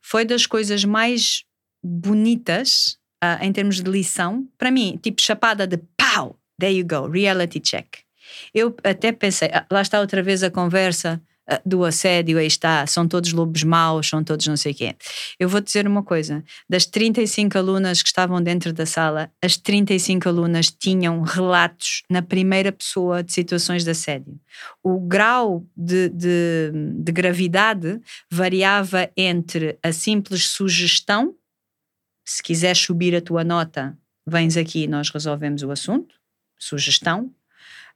Foi das coisas mais bonitas ah, em termos de lição, para mim, tipo chapada de pau, there you go, reality check. Eu até pensei, ah, lá está outra vez a conversa ah, do assédio, aí está, são todos lobos maus, são todos não sei o quê. Eu vou dizer uma coisa: das 35 alunas que estavam dentro da sala, as 35 alunas tinham relatos na primeira pessoa de situações de assédio. O grau de, de, de gravidade variava entre a simples sugestão, se quiseres subir a tua nota, vens aqui e nós resolvemos o assunto, sugestão,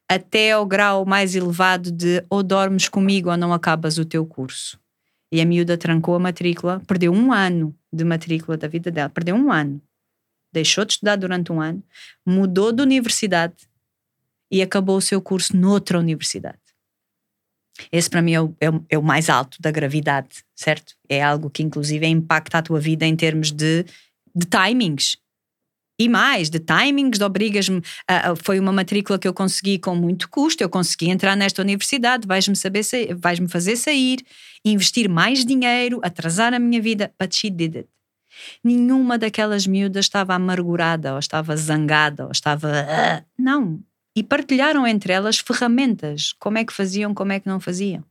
até ao grau mais elevado de ou dormes comigo ou não acabas o teu curso. E a miúda trancou a matrícula, perdeu um ano de matrícula da vida dela, perdeu um ano. Deixou de estudar durante um ano, mudou de universidade e acabou o seu curso noutra universidade. Esse para mim é o, é o- é mais alto da gravidade, certo? É algo que inclusive impacta a tua vida em termos de, de timings. E mais, de timings, de obrigas-me. foi uma matrícula que eu consegui com muito custo, eu consegui entrar nesta universidade, vais-me saber sa- vais-me fazer sair, investir mais dinheiro, atrasar a minha vida. But she did it. Nenhuma daquelas miúdas estava amargurada, ou estava zangada, ou estava. "Ah", Não. E partilharam entre elas ferramentas, como é que faziam, como é que não faziam.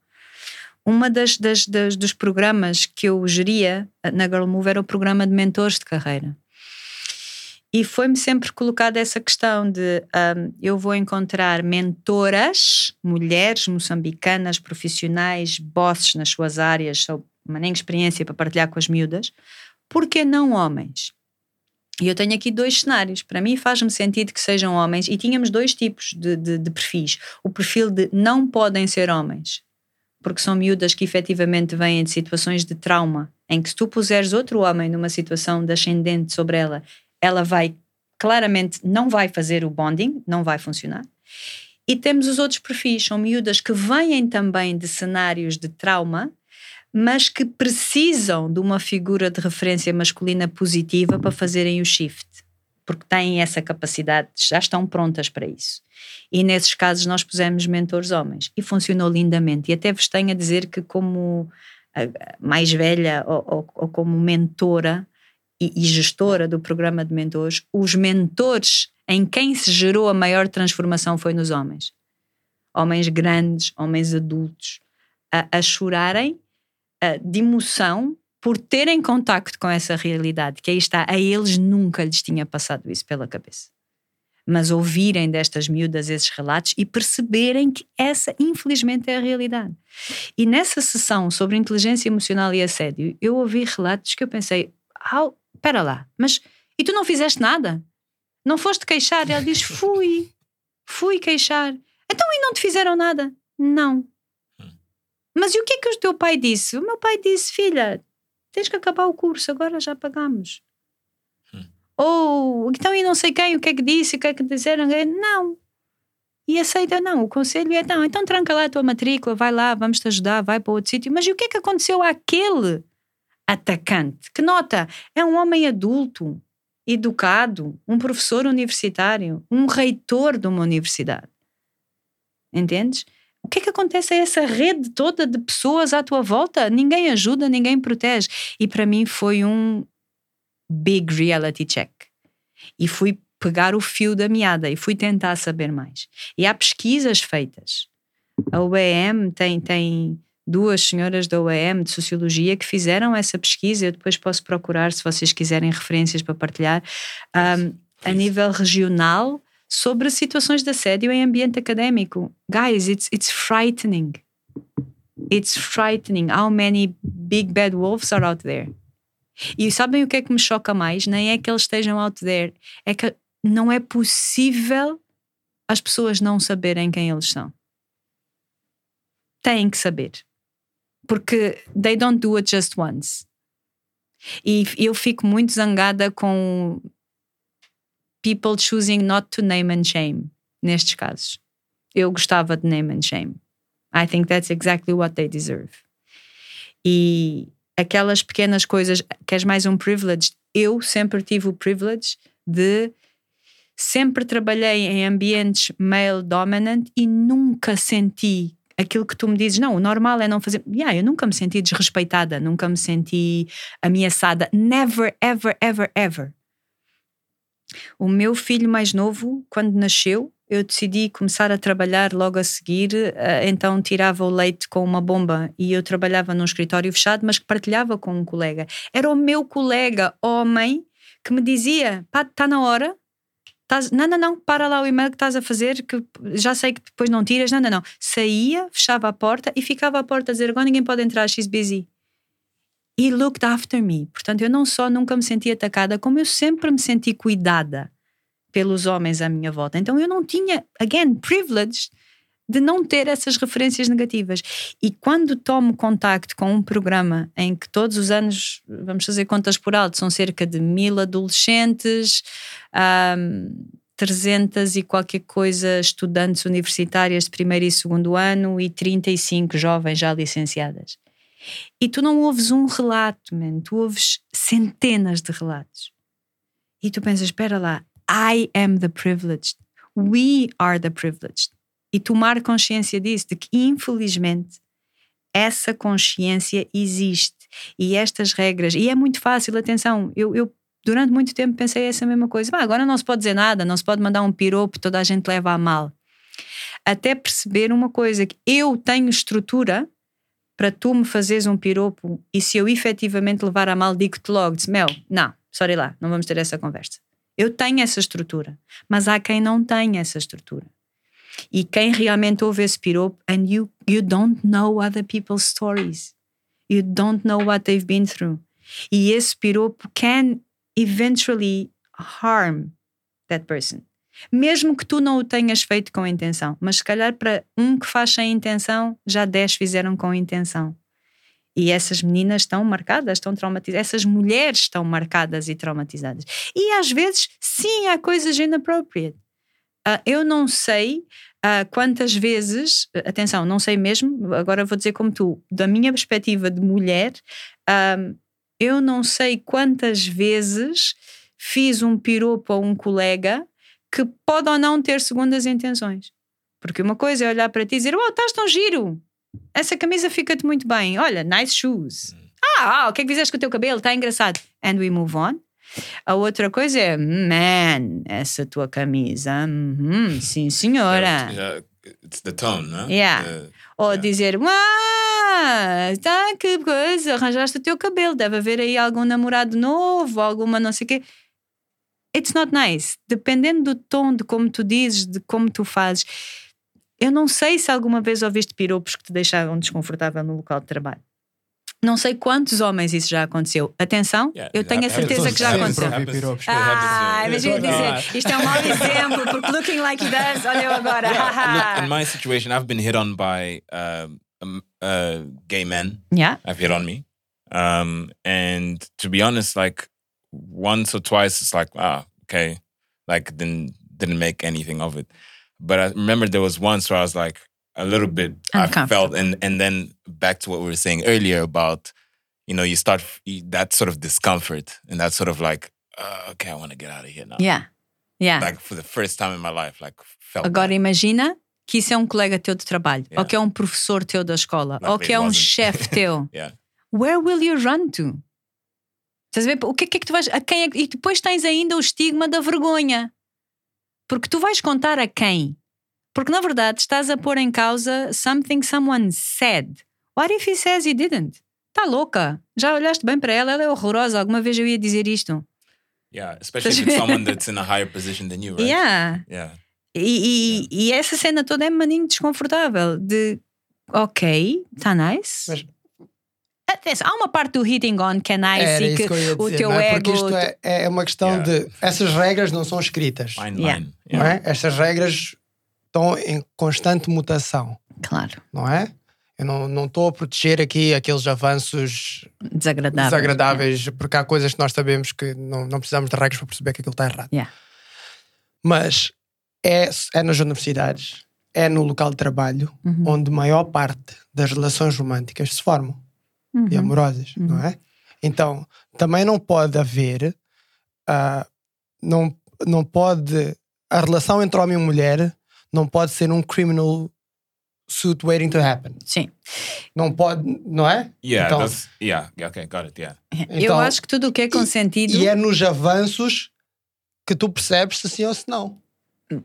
Uma das, das, das- dos programas que eu geria na Girl Move era o programa de mentores de carreira. E foi-me sempre colocada essa questão de hum, eu vou encontrar mentoras, mulheres moçambicanas, profissionais, bosses nas suas áreas, uma nem experiência para partilhar com as miúdas, por que não homens? E eu tenho aqui dois cenários. Para mim faz-me sentido que sejam homens, e tínhamos dois tipos de, de, de perfis. O perfil de não podem ser homens, porque são miúdas que efetivamente vêm de situações de trauma, em que se tu puseres outro homem numa situação de ascendente sobre ela, ela vai claramente não vai fazer o bonding, não vai funcionar. E temos os outros perfis, são miúdas que vêm também de cenários de trauma, mas que precisam de uma figura de referência masculina positiva para fazerem o shift, porque têm essa capacidade, já estão prontas para isso. E nesses casos nós pusemos mentores homens e funcionou lindamente. E até vos tenho a dizer que, como mais velha ou, ou, ou como mentora e, e gestora do programa de mentores, os mentores em quem se gerou a maior transformação foi nos homens. Homens grandes, homens adultos, a, a chorarem a, de emoção por terem contacto com essa realidade, que aí está, a eles nunca lhes tinha passado isso pela cabeça. Mas ouvirem destas miúdas esses relatos e perceberem que essa, infelizmente, é a realidade. E nessa sessão sobre inteligência emocional e assédio, eu ouvi relatos que eu pensei: espera lá, mas e tu não fizeste nada? Não foste queixar? E ela diz: fui, fui queixar. Então e não te fizeram nada? Não. Mas e o que é que o teu pai disse? O meu pai disse: filha, tens que acabar o curso, agora já pagamos. Ou então e não sei quem, o que é que disse, o que é que disseram? Não. e aceita, não, o conselho é, não, então tranca lá a tua matrícula, vai lá, vamos te ajudar, vai para outro sítio. Mas e o que é que aconteceu àquele atacante? Que nota, é um homem adulto, educado, um professor universitário, um reitor de uma universidade. Entendes? O que é que acontece a essa rede toda de pessoas à tua volta? Ninguém ajuda, ninguém protege. E para mim foi um big reality check. E fui pegar o fio da meada e fui tentar saber mais. E há pesquisas feitas. A UEM tem, tem duas senhoras da UEM de Sociologia que fizeram essa pesquisa. Eu depois posso procurar, se vocês quiserem referências para partilhar, um, a nível regional sobre situações de assédio em ambiente académico. Guys, it's, it's frightening. It's frightening how many big bad wolves are out there. E sabem o que é que me choca mais? Nem é que eles estejam out there, é que não é possível as pessoas não saberem quem eles são. Têm que saber. Porque they don't do it just once. E eu fico muito zangada com people choosing not to name and shame nestes casos. Eu gostava de name and shame. I think that's exactly what they deserve. E aquelas pequenas coisas, queres mais um privilege? Eu sempre tive o privilege de sempre trabalhei em ambientes male dominant e nunca senti aquilo que tu me dizes, não, o normal é não fazer. Yeah, eu nunca me senti desrespeitada, nunca me senti ameaçada. Never, ever, ever, ever. O meu filho mais novo, quando nasceu, eu decidi começar a trabalhar logo a seguir, eh, então tirava o leite com uma bomba e eu trabalhava num escritório fechado, mas que partilhava com um colega. Era o meu colega homem que me dizia: pá, está na hora, Tás, não, não, não, para lá o e-mail que estás a fazer, que já sei que depois não tiras. Não, não, não. Saía, fechava a porta e ficava à porta a dizer: agora ninguém pode entrar, she's busy. He looked after me. Portanto, eu não só nunca me senti atacada, como eu sempre me senti cuidada pelos homens à minha volta. Então eu não tinha, again, privilege de não ter essas referências negativas. E quando tomo contacto com um programa em que todos os anos, vamos fazer contas por alto, são cerca de mil adolescentes, um, 300 e qualquer coisa estudantes universitárias de primeiro e segundo ano e 35 jovens já licenciadas. E tu não ouves um relato, man, tu ouves centenas de relatos. E tu pensas, espera lá, I am the privileged. We are the privileged e tomar consciência disso, de que infelizmente essa consciência existe e estas regras, e é muito fácil, atenção, eu, eu durante muito tempo pensei essa mesma coisa, agora não se pode dizer nada, não se pode mandar um piropo, toda a gente leva a mal. Até perceber uma coisa, que eu tenho estrutura para tu me fazeres um piropo e se eu efetivamente levar a mal, digo-te logo, diz, Mel, não, sorry lá, não vamos ter essa conversa. Eu tenho essa estrutura, mas há quem não tenha essa estrutura. E quem realmente ouve esse piropo, and you, you don't know other people's stories. You don't know what they've been through. E esse piropo can eventually harm that person. Mesmo que tu não o tenhas feito com intenção, mas se calhar para um que faz sem intenção, já dez fizeram com intenção. E essas meninas estão marcadas, estão traumatizadas, essas mulheres estão marcadas e traumatizadas. E às vezes, sim, há coisas inappropriate. Uh, eu não sei uh, quantas vezes, atenção, não sei mesmo, agora vou dizer como tu, da minha perspectiva de mulher, uh, eu não sei quantas vezes fiz um piropo a um colega que pode ou não ter segundas intenções. Porque uma coisa é olhar para ti e dizer: Oh, estás tão giro, essa camisa fica-te muito bem, olha, nice shoes. Ah, ah, o que é que fizeste com o teu cabelo? Está engraçado. And we move on. A outra coisa é, man, essa tua camisa, uhum, sim senhora. Yeah, it's the tone, né? Yeah. The- Ou dizer, ah, tá, que coisa, arranjaste o teu cabelo, deve haver aí algum namorado novo, alguma não sei o quê. It's not nice. Dependendo do tom, de como tu dizes, de como tu fazes. Eu não sei se alguma vez ouviste piropos que te deixaram desconfortável no local de trabalho. Não sei quantos homens isso já aconteceu. Atenção, Yeah, eu tenho a certeza que já aconteceu. Ah, Happens, imagina yeah. dizer, isto é um mau exemplo, porque looking like he does, olha eu agora. Look, in my situation, I've been hit on by um, um, uh, gay men. yeah. I've hit on me. Um, and to be honest, like once or twice, it's like, ah, okay, like didn't didn't make anything of it. But I remember there was once where I was like a little bit I felt and and then back to what we were saying earlier about you know you start that sort of discomfort and that sort of like uh, okay I want to get out of here now. Yeah. Yeah. Like for the first time in my life, like felt Agora that. imagina que isso é um colega teu de trabalho, Yeah. ou que é um professor teu da escola, ou que é um chefe teu. yeah. Where will you run to? Estás a ver? O que é que, é tu vais. A quem é e depois tens ainda o estigma da vergonha. Porque tu vais contar a quem? Porque na verdade estás a pôr em causa something someone said. What if he says he didn't? Está louca? Já olhaste bem para ela? Ela é horrorosa. Alguma vez eu ia dizer isto. Yeah, especially if it's someone that's in a higher position than you, right? Yeah. Yeah. E, e, e essa cena toda é maninho desconfortável. De ok, está nice. Mas- Atenção, há uma parte do hitting on que é nice Era e que que o teu não é? ego. Porque isto é, é uma questão Yeah. de. Essas regras não são escritas. Fine Yeah. line. Não Yeah. é? Estas regras estão em constante mutação, Claro, não é? Eu não não estou a proteger aqui aqueles avanços desagradável. desagradáveis, porque há coisas que nós sabemos que não, não precisamos de regras para perceber que aquilo está errado. Yeah. Mas é, é nas universidades, é no local de trabalho, Uhum. onde a maior parte das relações românticas se formam Uhum. e amorosas, não é? Então, também não pode haver, ah, não, não pode, a relação entre homem e mulher não pode ser um criminal suit waiting to happen. Sim. Não pode, não é? Yeah, Então- yeah. Okay, got it. Yeah. eu Então- acho que tudo o que é consentido, E é nos avanços que tu percebes se sim ou se não,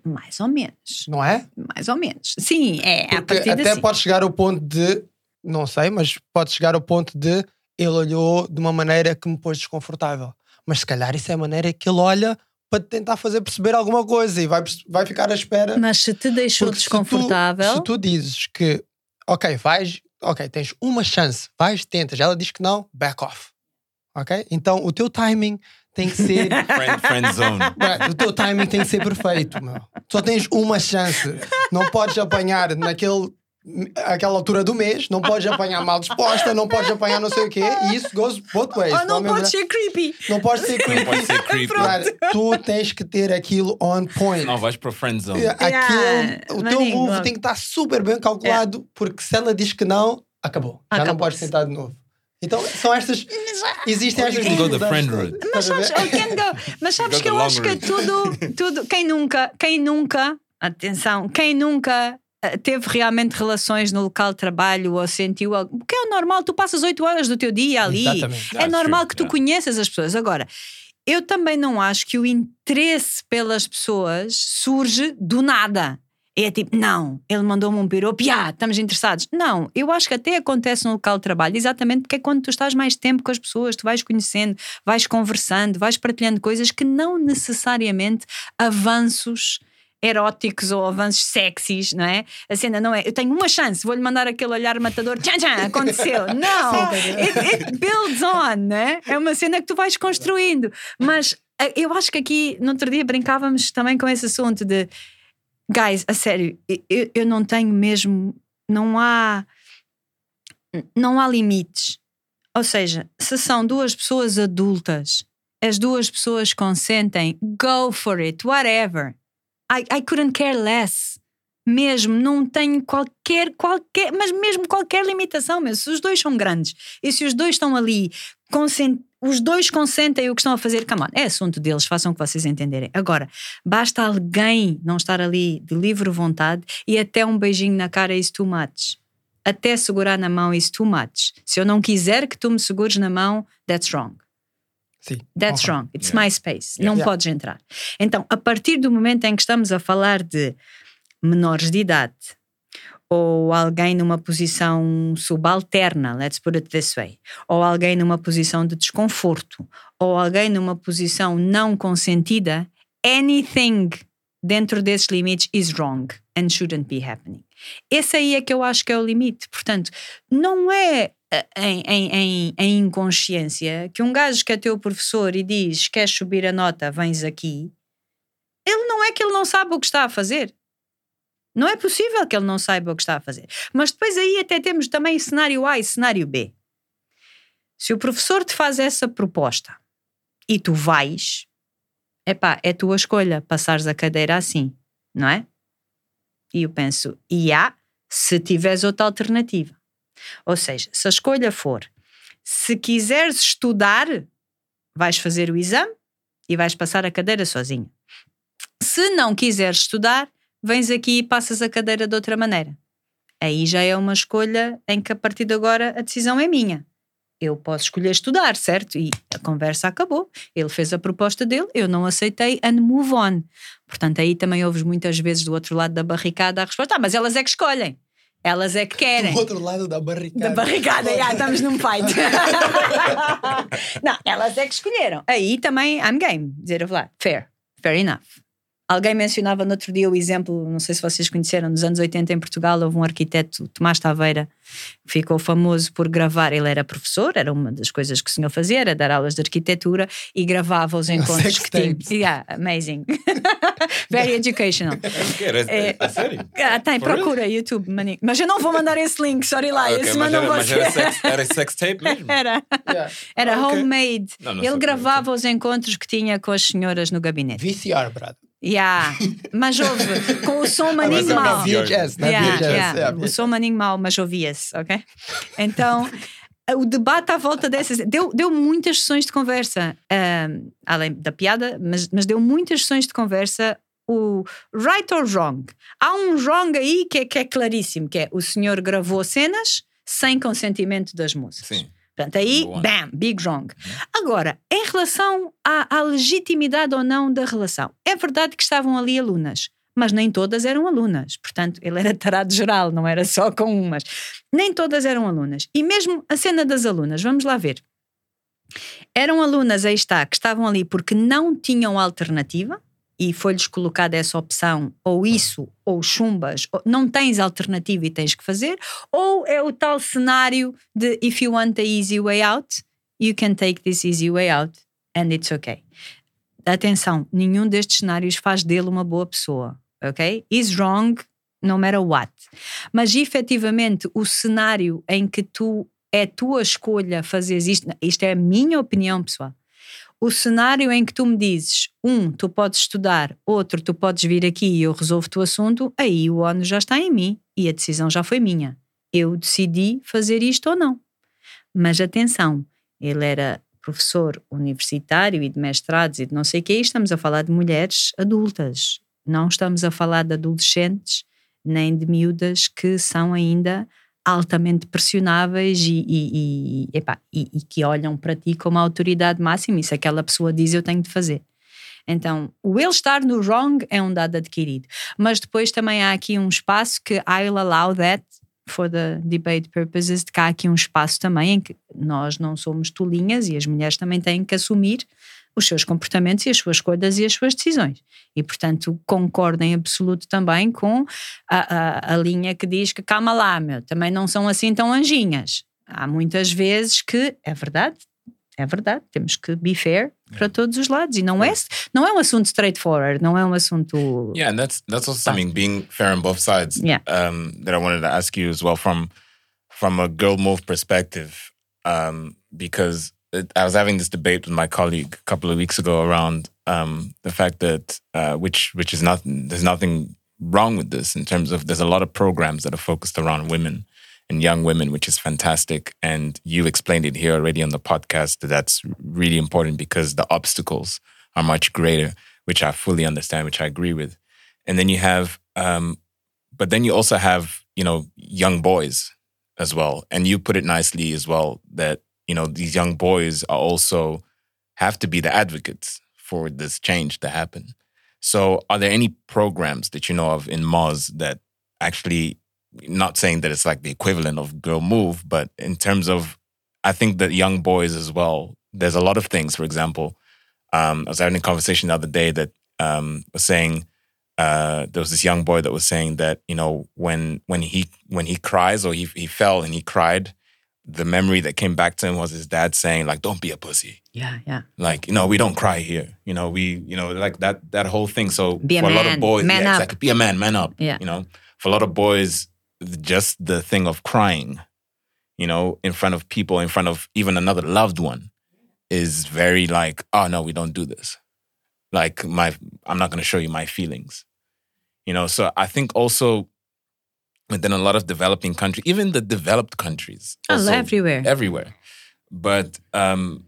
mais ou menos. não é? Mais ou menos. Sim, é a Porque partir até de pode chegar ao ponto de, não sei, mas pode chegar ao ponto de ele olhou de uma maneira que me pôs desconfortável. Mas se calhar isso é a maneira que ele olha para te tentar fazer perceber alguma coisa e vai, vai ficar à espera. Mas se te deixou Porque se tu- desconfortável, Se tu, dizes que, ok, vais, ok, tens uma chance, vais, tentas, ela diz que não, back off. Ok? Então o teu timing tem que ser. Friend, friend zone. O teu timing tem que ser perfeito, meu. Só tens uma chance. Não podes apanhar naquele aquela altura do mês, não podes apanhar mal disposta, não podes apanhar não sei o quê, e isso goes both ways. não é mesmo- pode ser creepy. não pode ser creepy. pode ser creepy. Right, Tu tens que ter aquilo on point. Não, vais para o friend zone. Aquilo, Yeah, o teu maninho, move logo. tem que estar super bem calculado, porque se ela diz que não, acabou. Já não podes tentar de novo. Então são estas. Existem estas. can go the friend route. Mas sabes, go. Mas sabes que eu acho que é route. tudo, tudo. Quem nunca, quem nunca, atenção, quem nunca teve realmente relações no local de trabalho ou sentiu algo. Porque é o normal, tu passas 8 horas do teu dia ali. Exatamente. É That's normal que tu yeah. conheças as pessoas. Agora, eu também não acho que o interesse pelas pessoas surge do nada. É tipo, não, ele mandou-me um piropo, ah, estamos interessados. Não, eu acho que até acontece no local de trabalho, exatamente porque é quando tu estás mais tempo com as pessoas, tu vais conhecendo, vais conversando, vais partilhando coisas que não necessariamente avanços eróticos ou avanços sexys, não é? A cena não é, eu tenho uma chance, vou-lhe mandar aquele olhar matador, tchan, tchan, aconteceu. Não, it, it builds on, né? É uma cena que tu vais construindo. Mas eh, eu acho que aqui, no outro dia, brincávamos também com esse assunto de guys, a sério, eu, eu não tenho mesmo, não há, não há limites. Ou seja, se são duas pessoas adultas, as duas pessoas consentem, go for it, whatever. I, I couldn't care less. Mesmo, não tenho qualquer, qualquer, mas mesmo qualquer limitação, mesmo. Se os dois são grandes e se os dois estão ali, os dois consentem o que estão a fazer, come on, é assunto deles, façam o que vocês entenderem. Agora, basta alguém não estar ali de livre vontade e até um beijinho na cara is too much. Até segurar na mão is too much. Se eu não quiser que tu me segures na mão, that's wrong. Sim. That's concordo. wrong. It's Yeah. my space. Não Yeah. podes entrar. Então, a partir do momento em que estamos a falar de menores de idade ou alguém numa posição subalterna, let's put it this way, ou alguém numa posição de desconforto, ou alguém numa posição não consentida, anything dentro desses limites is wrong and shouldn't be happening. Esse aí é que eu acho que é o limite. Portanto, não é eh, em, em, em, inconsciência que um gajo que é teu professor e diz queres subir a nota, vens aqui, ele não é que ele não sabe o que está a fazer. Não é possível que ele não saiba o que está a fazer. Mas depois aí até temos também cenário A e cenário B. Se o professor te faz essa proposta e tu vais, epá, é tua escolha passares a cadeira assim, não é? E eu penso, e há, se tiveres outra alternativa. Ou seja, se a escolha for, se quiseres estudar, vais fazer o exame e vais passar a cadeira sozinho. Se não quiseres estudar, vens aqui e passas a cadeira de outra maneira. Aí já é uma escolha em que a partir de agora a decisão é minha. Eu posso escolher estudar, certo? E a conversa acabou. Ele fez a proposta dele, eu não aceitei, and move on. Portanto, aí também ouves muitas vezes do outro lado da barricada a resposta: ah, mas elas é que escolhem. Elas é que querem. Do outro lado da barricada. Da barricada, já, estamos num fight. não, elas é que escolheram. Aí também, I'm game. Dizer, lá, fair, fair enough. Alguém mencionava no outro dia o exemplo, não sei se vocês conheceram, nos anos 80 em Portugal houve um arquiteto, Tomás Taveira, que ficou famoso por gravar, ele era professor, era uma das coisas que o senhor fazia, era dar aulas de arquitetura e gravava os encontros que tinha. Yeah, amazing. Very educational. É, é sério? Ah, tem, procura YouTube, maninho. Mas eu não vou mandar esse link, sorry lá, Ok, esse não era, mas era, sex, era sex tape mesmo? Era, era Ah, ok. homemade. Não, não ele gravava os encontros que tinha com as senhoras no gabinete. VCR, brother. Yeah. Mas houve, com o som maninho na mau. VHS, na Yeah, VHS. yeah. yeah. O som maninho mau, mas ouvia-se, ok? Então, o debate à volta dessas. Deu, deu muitas sessões de conversa, ahm, além da piada, mas, mas deu muitas sessões de conversa. O right or wrong. Há um wrong aí que é, que é claríssimo: que é o senhor gravou cenas sem consentimento das moças. Sim. Portanto, aí, one. bam, big wrong. Agora, em relação à, à legitimidade ou não da relação, é verdade que estavam ali alunas, mas nem todas eram alunas. Portanto, ele era tarado geral, não era só com umas. Nem todas eram alunas. E mesmo a cena das alunas, vamos lá ver. Eram alunas, aí está, que estavam ali porque não tinham alternativa e foi-lhes colocada essa opção, ou isso, ou chumbas, ou não tens alternativa e tens que fazer, ou é o tal cenário de if you want the easy way out, you can take this easy way out and it's okay. Atenção, nenhum destes cenários faz dele uma boa pessoa, ok? Is wrong no matter what. Mas efetivamente o cenário em que tu é tua escolha fazeres isto, isto é a minha opinião pessoal. O cenário em que tu me dizes, um, tu podes estudar, outro, tu podes vir aqui e eu resolvo-te o assunto, aí o ONU já está em mim e a decisão já foi minha. Eu decidi fazer isto ou não. Mas atenção, ele era professor universitário e de mestrados e de não sei o quê, estamos a falar de mulheres adultas. Não estamos a falar de adolescentes nem de miúdas que são ainda altamente pressionáveis e, e, e, epá, e- que olham para ti como a autoridade máxima e se aquela pessoa diz eu tenho de fazer. Então, o ele estar no wrong é um dado adquirido. Mas depois também há aqui um espaço que I'll allow that for the debate purposes, de que há aqui um espaço também em que nós não somos tolinhas e as mulheres também têm que assumir os seus comportamentos e as suas escolhas e as suas decisões. E, portanto, concordo em absoluto também com a, a, a linha que diz que calma lá, meu, também não são assim tão anjinhas. Há muitas vezes que, é verdade, é verdade, temos que be fair para todos os lados. E não é, não é um assunto straightforward, não é um assunto. Yeah, and that's that's also something being fair on both sides. Yeah. Um, that I wanted to ask you as well from from a girl move perspective, um, because I was having this debate with my colleague a couple of weeks ago around um, the fact that uh, which which is not there's nothing wrong with this in terms of there's a lot of programs that are focused around women and young women, which is fantastic. And you explained it here already on the podcast that that's really important because the obstacles are much greater, which I fully understand, which I agree with. And then you have, um, but then you also have, you know, young boys as well. And you put it nicely as well that, you know, these young boys are also have to be the advocates for this change to happen. So, are there any programs that you know of in Moz that actually, not saying that it's like the equivalent of Girl Move, but in terms of, I think that young boys as well, there's a lot of things. For example, um, I was having a conversation the other day that um, was saying uh, there was this young boy that was saying that you know when when he when he cries or he he fell and he cried, the memory that came back to him was his dad saying like, "Don't be a pussy." Yeah, yeah. like you know we don't cry here you know we you know like that that whole thing so Be a for a lot of boys Man yeah, up. exactly be a man man up Yeah. you know for a lot of boys just the thing of crying you know in front of people in front of even another loved one is very like oh no we don't do this like my i'm not going to show you my feelings You know, so I think also within a lot of developing countries, even the developed countries, Oh, everywhere. everywhere. But um,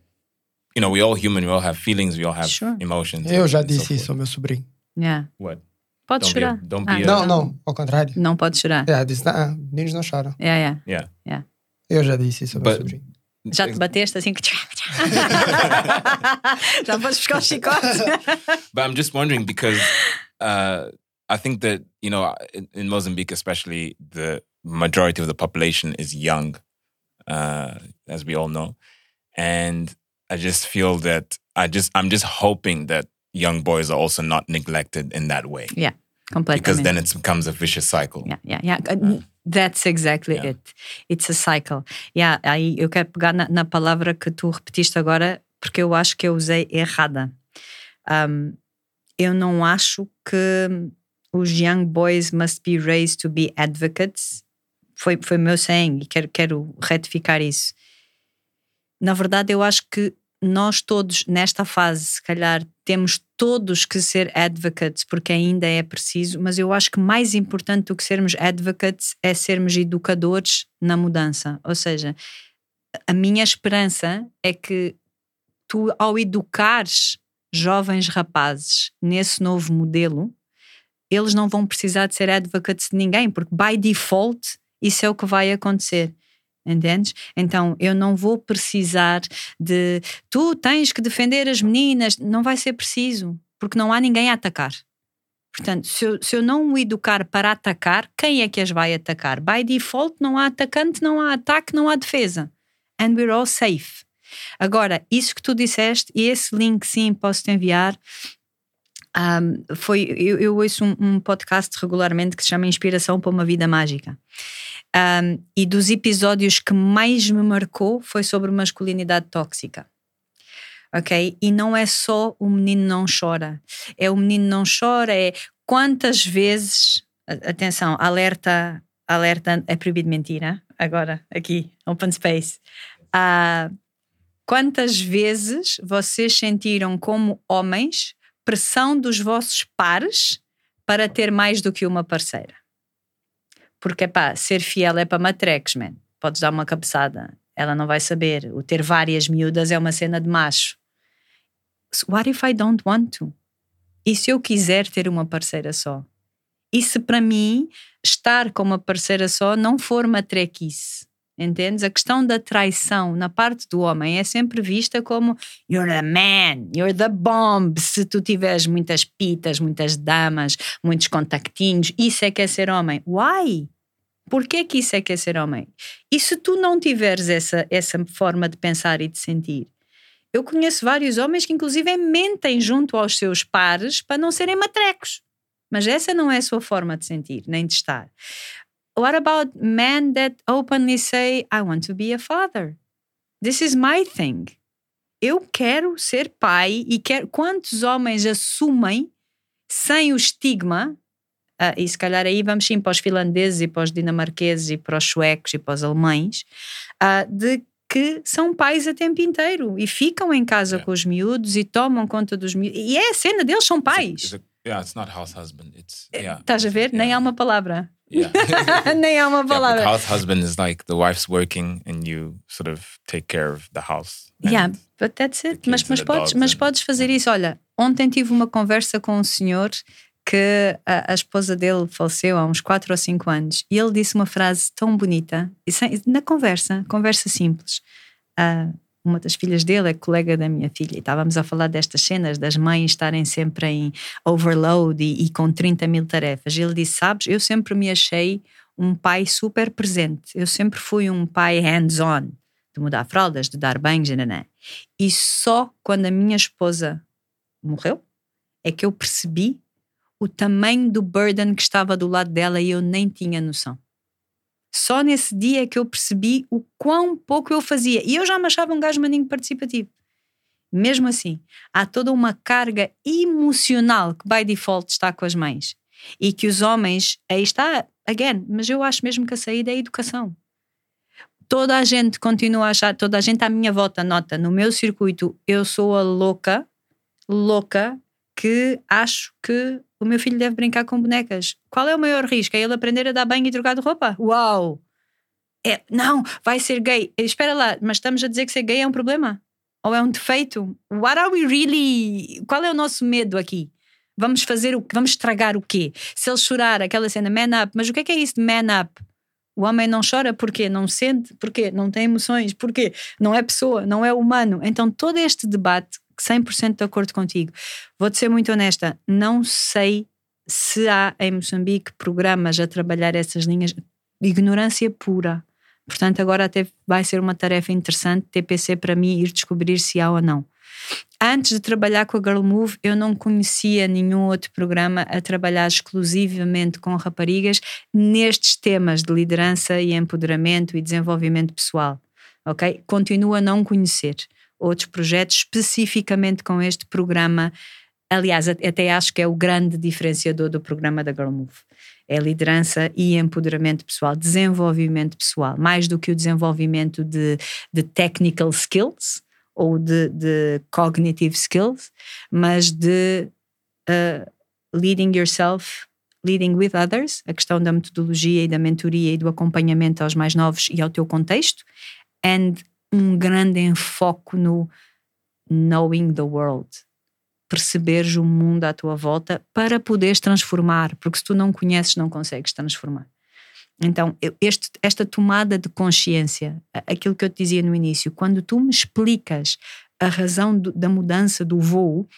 you know, we all human. We all have feelings. We all have Sure. emotions. Eu and- já and so disse forth. isso ao meu sobrinho. Yeah. What? Pode Don't be a- don't Ah, be a- Não, não, ao contrário. Não pode chorar. Já disse, ah, meninos não choram. Yeah, yeah. Yeah. Yeah. Eu já disse isso ao meu But- sobrinho. Já te bateste assim que. Já podes buscar o chicote. But I'm just wondering because uh, I think that you know in, in Mozambique, especially, the majority of the population is young, uh, as we all know, and I just feel that I just I'm just hoping that young boys are also not neglected in that way yeah, completely. because then it becomes a vicious cycle. Yeah, yeah, yeah. Uh, That's exactly Yeah. it. It's a cycle. Yeah, aí eu quero pegar na, na palavra que tu repetiste agora, porque eu acho que eu usei errada. Um, eu não acho que os young boys must be raised to be advocates. Foi, foi meu saying e quero, quero retificar isso. Na verdade, eu acho que nós todos, nesta fase, se calhar, temos todos que ser advocates, porque ainda é preciso, mas eu acho que mais importante do que sermos advocates é sermos educadores na mudança. Ou seja, a minha esperança é que tu, ao educares jovens rapazes nesse novo modelo, eles não vão precisar de ser advocates de ninguém, porque by default isso é o que vai acontecer. Entendes? Então eu não vou precisar de tu tens que defender as meninas, não vai ser preciso, porque não há ninguém a atacar. Portanto, se eu, se eu não o educar para atacar, quem é que as vai atacar? By default, não há atacante, não há ataque, não há defesa. And we're all safe. Agora, isso que tu disseste, e esse link sim posso te enviar. Um, foi, eu, eu ouço um, um podcast regularmente que se chama Inspiração para uma Vida Mágica. Um, e dos episódios que mais me marcou foi sobre masculinidade tóxica. Ok? E não é só o menino não chora. É o menino não chora, é quantas vezes. Atenção, alerta, alerta, é proibido mentira. Agora, aqui, open space. Ah, quantas vezes vocês sentiram como homens pressão dos vossos pares para ter mais do que uma parceira? Porque, pá, ser fiel é para matrecos, man. Podes dar uma cabeçada, ela não vai saber. O ter várias miúdas é uma cena de macho. So What if I don't want to? E se eu quiser ter uma parceira só? E se para mim estar com uma parceira só não for matrequice? Entendes? A questão da traição na parte do homem é sempre vista como you're the man, you're the bomb. Se tu tiveres muitas pitas, muitas damas, muitos contactinhos, isso é que é ser homem. Why? Porquê que isso é que é ser homem? E se tu não tiveres essa, essa forma de pensar e de sentir? Eu conheço vários homens que, inclusive, mentem junto aos seus pares para não serem matrecos. Mas essa não é a sua forma de sentir, nem de estar. What about men that openly say, I want to be a father? This is my thing. Eu quero ser pai e quero. Quantos homens assumem sem o estigma? ah, e se calhar aí vamos sim para os finlandeses e para os dinamarqueses e para os suecos e para os alemães, ah, de que são pais a tempo inteiro e ficam em casa com os miúdos e tomam conta dos miúdos. E é a cena deles, são pais. It's a- yeah, it's not house husband. It's yeah. Estás a ver? Nem há uma palavra. Yeah. Uma Yeah, house husband is like the wife's working and you sort of take care of the house. Yeah, but that's it. Mas, mas, podes, mas and- podes fazer isso. Olha, ontem tive uma conversa com um senhor que a, a esposa dele faleceu há uns 4 ou 5 anos e ele disse uma frase tão bonita sem- na conversa, conversa simples. Ah, uma das filhas dele é colega da minha filha e estávamos a falar destas cenas das mães estarem sempre em overload e, e com 30 mil tarefas. Ele disse: Sabes, eu sempre me achei um pai super presente, eu sempre fui um pai hands-on de mudar fraldas, de dar banhos, nananã. E só quando a minha esposa morreu é que eu percebi o tamanho do burden que estava do lado dela e eu nem tinha noção. Só nesse dia é que eu percebi o quão pouco eu fazia. E eu já me achava um gajo maninho participativo. Mesmo assim, há toda uma carga emocional que, by default, está com as mães. E que os homens, aí está, again, mas eu acho mesmo que a saída é a educação toda a gente continua a achar, toda a gente à minha volta nota, no meu circuito, eu sou a louca, louca que acho que o meu filho deve brincar com bonecas. Qual é o maior risco? É ele aprender a dar banho e trocar de roupa? Uau! É, não, vai ser gay. Espera lá, mas estamos a dizer que ser gay é um problema? Ou é um defeito? What are we really. Qual é o nosso medo aqui? Vamos fazer o Vamos estragar o quê? Se ele chorar, aquela cena man up, mas o que é que é isso de man up? O homem não chora porque não sente, porque não tem emoções, porque não é pessoa, não é humano. Então todo este debate, 100% de acordo contigo. Vou-te ser muito honesta, não sei se há em Moçambique programas a trabalhar essas linhas. Ignorância pura. Portanto, agora até vai ser uma tarefa interessante, TPC, para mim, ir descobrir se há ou não. Antes de trabalhar com a Girl Move, eu não conhecia nenhum outro programa a trabalhar exclusivamente com raparigas nestes temas de liderança e empoderamento e desenvolvimento pessoal. Ok? Continuo a não conhecer outros projetos especificamente com este programa. Aliás, até acho que é o grande diferenciador do programa da Girl Move é liderança e empoderamento pessoal, desenvolvimento pessoal, mais do que o desenvolvimento de, de technical skills ou de, de cognitive skills, mas de uh, leading yourself, leading with others, a questão da metodologia e da mentoria e do acompanhamento aos mais novos e ao teu contexto, and um grande enfoque no knowing the world, perceberes o mundo à tua volta para poderes transformar, porque se tu não conheces, não consegues transformar. Então, este, esta tomada de consciência, aquilo que eu te dizia no início, quando tu me explicas a razão do, da mudança do voo,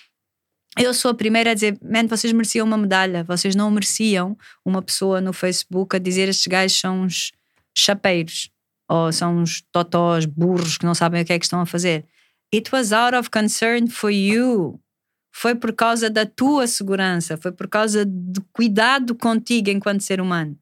eu sou a primeira a dizer, man, vocês mereciam uma medalha, vocês não mereciam uma pessoa no Facebook a dizer estes gajos são uns chapeiros, ou são uns totós, burros que não sabem o que é que estão a fazer. It was out of concern for you foi por causa da tua segurança, foi por causa do cuidado contigo enquanto ser humano.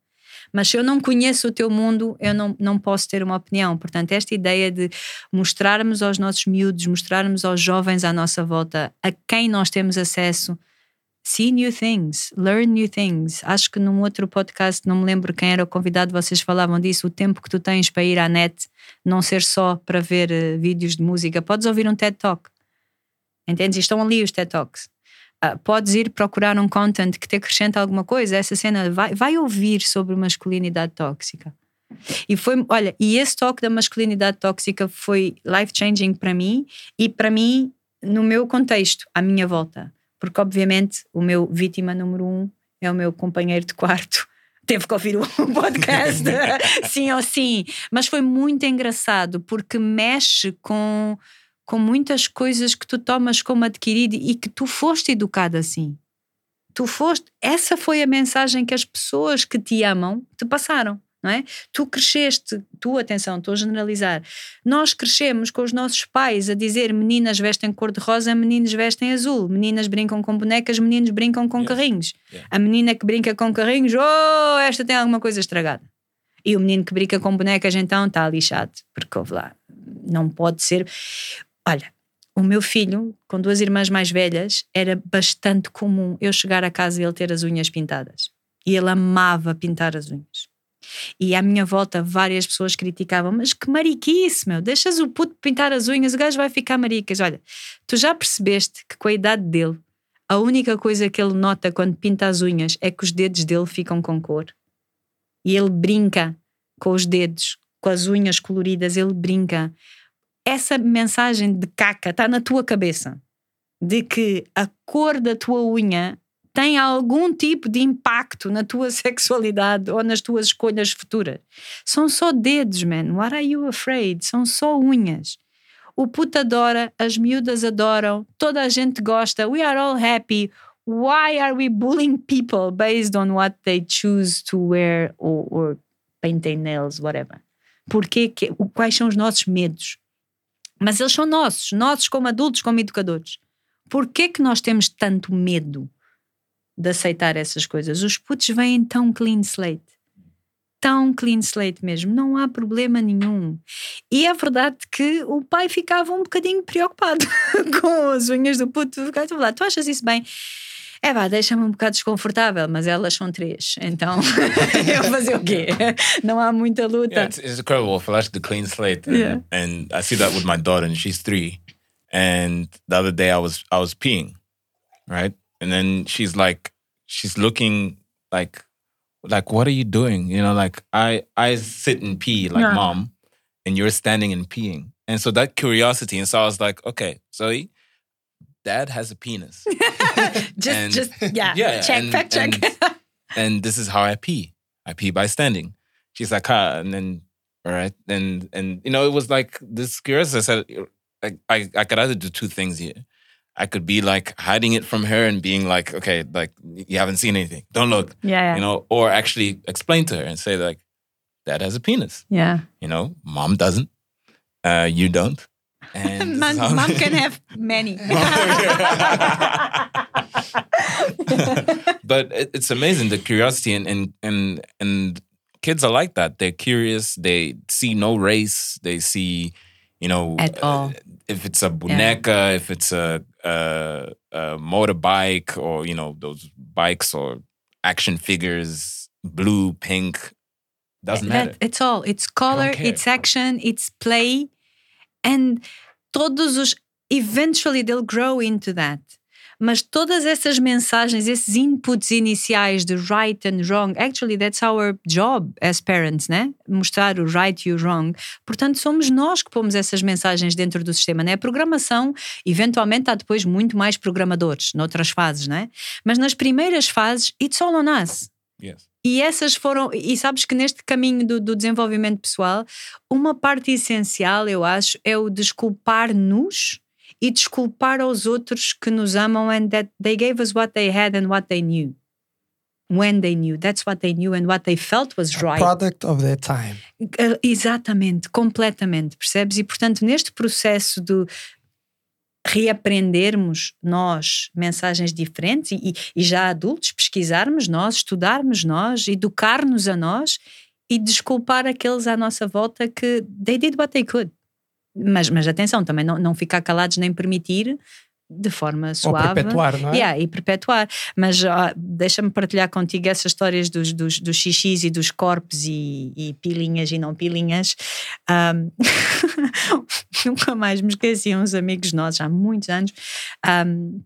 Mas se eu não conheço o teu mundo, eu não, não posso ter uma opinião. Portanto, esta ideia de mostrarmos aos nossos miúdos, mostrarmos aos jovens à nossa volta a quem nós temos acesso, see new things, learn new things. Acho que num outro podcast, não me lembro quem era o convidado, vocês falavam disso, o tempo que tu tens para ir à net, não ser só para ver uh, vídeos de música. Podes ouvir um TED Talk Entendes? E estão ali os TED Talks. Uh, podes ir procurar um content que te acrescenta alguma coisa. Essa cena vai, vai ouvir sobre masculinidade tóxica. E foi, olha, e esse toque da masculinidade tóxica foi life changing para mim e para mim no meu contexto, à minha volta. Porque, obviamente, o meu vítima número um é o meu companheiro de quarto. Teve que ouvir o podcast, sim ou sim. Mas foi muito engraçado porque mexe com com muitas coisas que tu tomas como adquirido e que tu foste educado assim. Tu foste, essa foi a mensagem que as pessoas que te amam te passaram, não é? Tu cresceste, tu, atenção, estou a generalizar. Nós crescemos com os nossos pais a dizer meninas vestem cor-de-rosa, meninos vestem azul, meninas brincam com bonecas, meninos brincam com yes. carrinhos. Yeah. A menina que brinca com carrinhos, oh, esta tem alguma coisa estragada. E o menino que brinca com bonecas, então, está lixado, porque houve lá. Não pode ser. Olha, o meu filho, com duas irmãs mais velhas, era bastante comum eu chegar a casa e ele ter as unhas pintadas. E ele amava pintar as unhas. E à minha volta várias pessoas criticavam, mas que mariquice, meu, deixas o puto pintar as unhas, o gajo vai ficar maricas. Olha, tu já percebeste que com a idade dele, a única coisa que ele nota quando pinta as unhas é que os dedos dele ficam com cor. E ele brinca com os dedos, com as unhas coloridas, ele brinca essa mensagem de caca está na tua cabeça de que a cor da tua unha tem algum tipo de impacto na tua sexualidade ou nas tuas escolhas futuras. São só dedos, man. What are you afraid? São só unhas. O puto adora, as miúdas adoram, toda a gente gosta. We are all happy. Why are we bullying people based on what they choose to wear or, or painting nails, whatever? Porque que, quais são os nossos medos? Mas eles são nossos, nossos como adultos, como educadores. Por que que nós temos tanto medo de aceitar essas coisas? Os putos vêm tão clean slate. Tão clean slate mesmo, não há problema nenhum. E é verdade que o pai ficava um bocadinho preocupado com as unhas do puto. Tu achas isso bem? É vá, deixa-me um bocado desconfortável, mas elas são três, então eu fazer o quê? Não há muita luta. Yeah, it's, it's incredible. Flash the clean slate, and, Yeah. and I see that with my daughter, and she's three. And the other day, I was I was peeing, right, and then she's like, she's looking like, like what are you doing? You know, like I I sit and pee like Yeah. mom, and you're standing and peeing, and so that curiosity, and so I was like, okay, Zoe, dad has a penis. Just, And- just yeah, Yeah, check, and- fact check. and- and this is how I pee. I pee by standing. She's like, ah, and then all right, and and you know, it was like this curious. I said, like, I I could either do two things here. I could be like hiding it from her and being like, okay, like you haven't seen anything, don't look, Yeah, yeah. you know, or actually explain to her and say like, dad has a penis, yeah. you know, mom doesn't, uh, you don't, and Mom, mom can have many. but it, it's amazing the curiosity and and and and kids are like that. They're curious. They see no race. They see, you know, At all. uh, if it's a boneca, if it's a, a a motorbike, or you know those bikes or action figures, blue, pink, doesn't That- matter. it's all. It's color, it's action, it's play. And todos os. Eventually they'll grow into that. Mas todas essas mensagens, esses inputs iniciais de right and wrong, actually that's our job as parents, né? Mostrar o right e o wrong. Portanto, somos nós que pomos essas mensagens dentro do sistema, né? A programação, eventualmente, há depois muito mais programadores, noutras fases, né? Mas nas primeiras fases, it's all on us. Yes. E essas foram, e sabes que neste caminho do, do desenvolvimento pessoal, uma parte essencial, eu acho, é o desculpar-nos e desculpar aos outros que nos amam and that they gave us what they had and what they knew. When they knew, that's what they knew and what they felt was right. Product of their time. Uh, Exatamente, completamente, percebes? E portanto, neste processo de reaprendermos nós mensagens diferentes e, e- e já adultos pesquisarmos nós, estudarmos nós, educar-nos a nós e desculpar aqueles à nossa volta que they did what they could. Mas, mas atenção, também não, não ficar calados nem permitir de forma suave. perpetuar, não é? Yeah, e perpetuar. Mas deixa-me partilhar contigo essas histórias dos, dos, dos xixis e dos corpos e, e pilinhas e não pilinhas. Ahm, nunca mais me esqueci, uns amigos nossos, há muitos anos. ahm,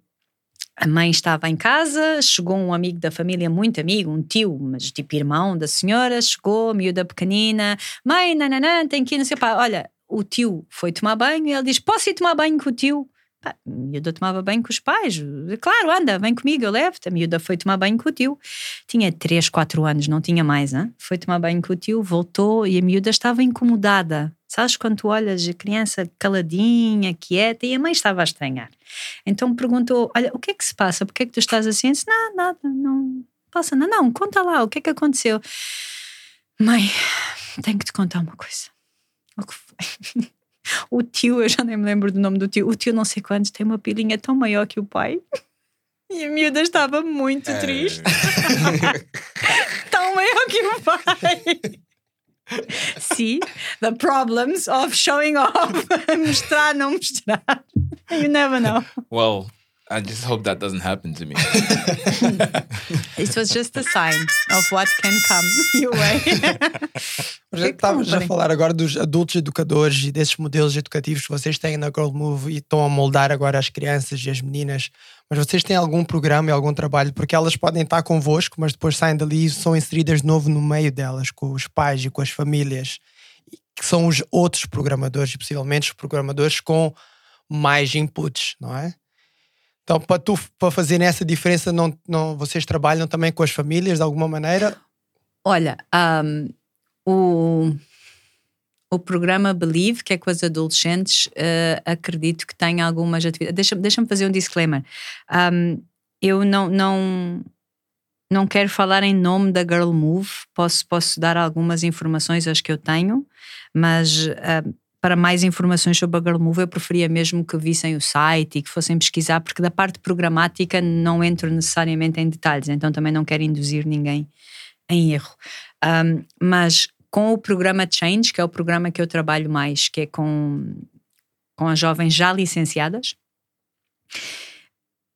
a mãe estava em casa, chegou um amigo da família, muito amigo, um tio, mas tipo irmão da senhora, chegou, miúda pequenina, mãe, nananã, tem que ir, não sei pá, olha, o tio foi tomar banho e ele diz: Posso ir tomar banho com o tio? A miúda tomava banho com os pais. Claro, anda, vem comigo, eu levo-te. A miúda foi tomar banho com o tio. Tinha 3, 4 anos, não tinha mais, hein? foi tomar banho com o tio, voltou e a miúda estava incomodada. Sabes quando tu olhas a criança caladinha, quieta, e a mãe estava a estranhar. Então perguntou: Olha, o que é que se passa? Por que é que tu estás assim? Disse, não, nada, não passa nada. Não, conta lá, o que é que aconteceu? Mãe, tenho que te contar uma coisa. O que? O tio, eu já nem me lembro do nome do tio, o tio não sei quantos tem uma pilinha tão maior que o pai. E a miúda estava muito triste. tão maior que o pai. See, the problems of showing off. mostrar, não mostrar. You never know. Well, I just hope that doesn't happen to me. It was just a sign of what can come your way. Já Estavas a falar agora dos adultos educadores e desses modelos educativos que vocês têm na Girl Move e estão a moldar agora as crianças e as meninas. Mas vocês têm algum programa e algum trabalho? Porque elas podem estar convosco, mas depois saem dali e são inseridas de novo no meio delas, com os pais e com as famílias, que são os outros programadores e possivelmente os programadores com mais inputs, não é? Então, para tu para fazerem essa diferença, não, não, vocês trabalham também com as famílias de alguma maneira? Olha, um, o, o programa Believe, que é com os adolescentes, eh, acredito que tem algumas atividades. Deixa-me deixa fazer um disclaimer. Um, eu não, não, não quero falar em nome da Girl Move, posso, posso dar algumas informações, as que eu tenho, mas. ah, para mais informações sobre a Girl Move, eu preferia mesmo que vissem o site e que fossem pesquisar, porque da parte programática não entro necessariamente em detalhes, então também não quero induzir ninguém em erro. Um, mas com o programa Change, que é o programa que eu trabalho mais, que é com, com as jovens já licenciadas,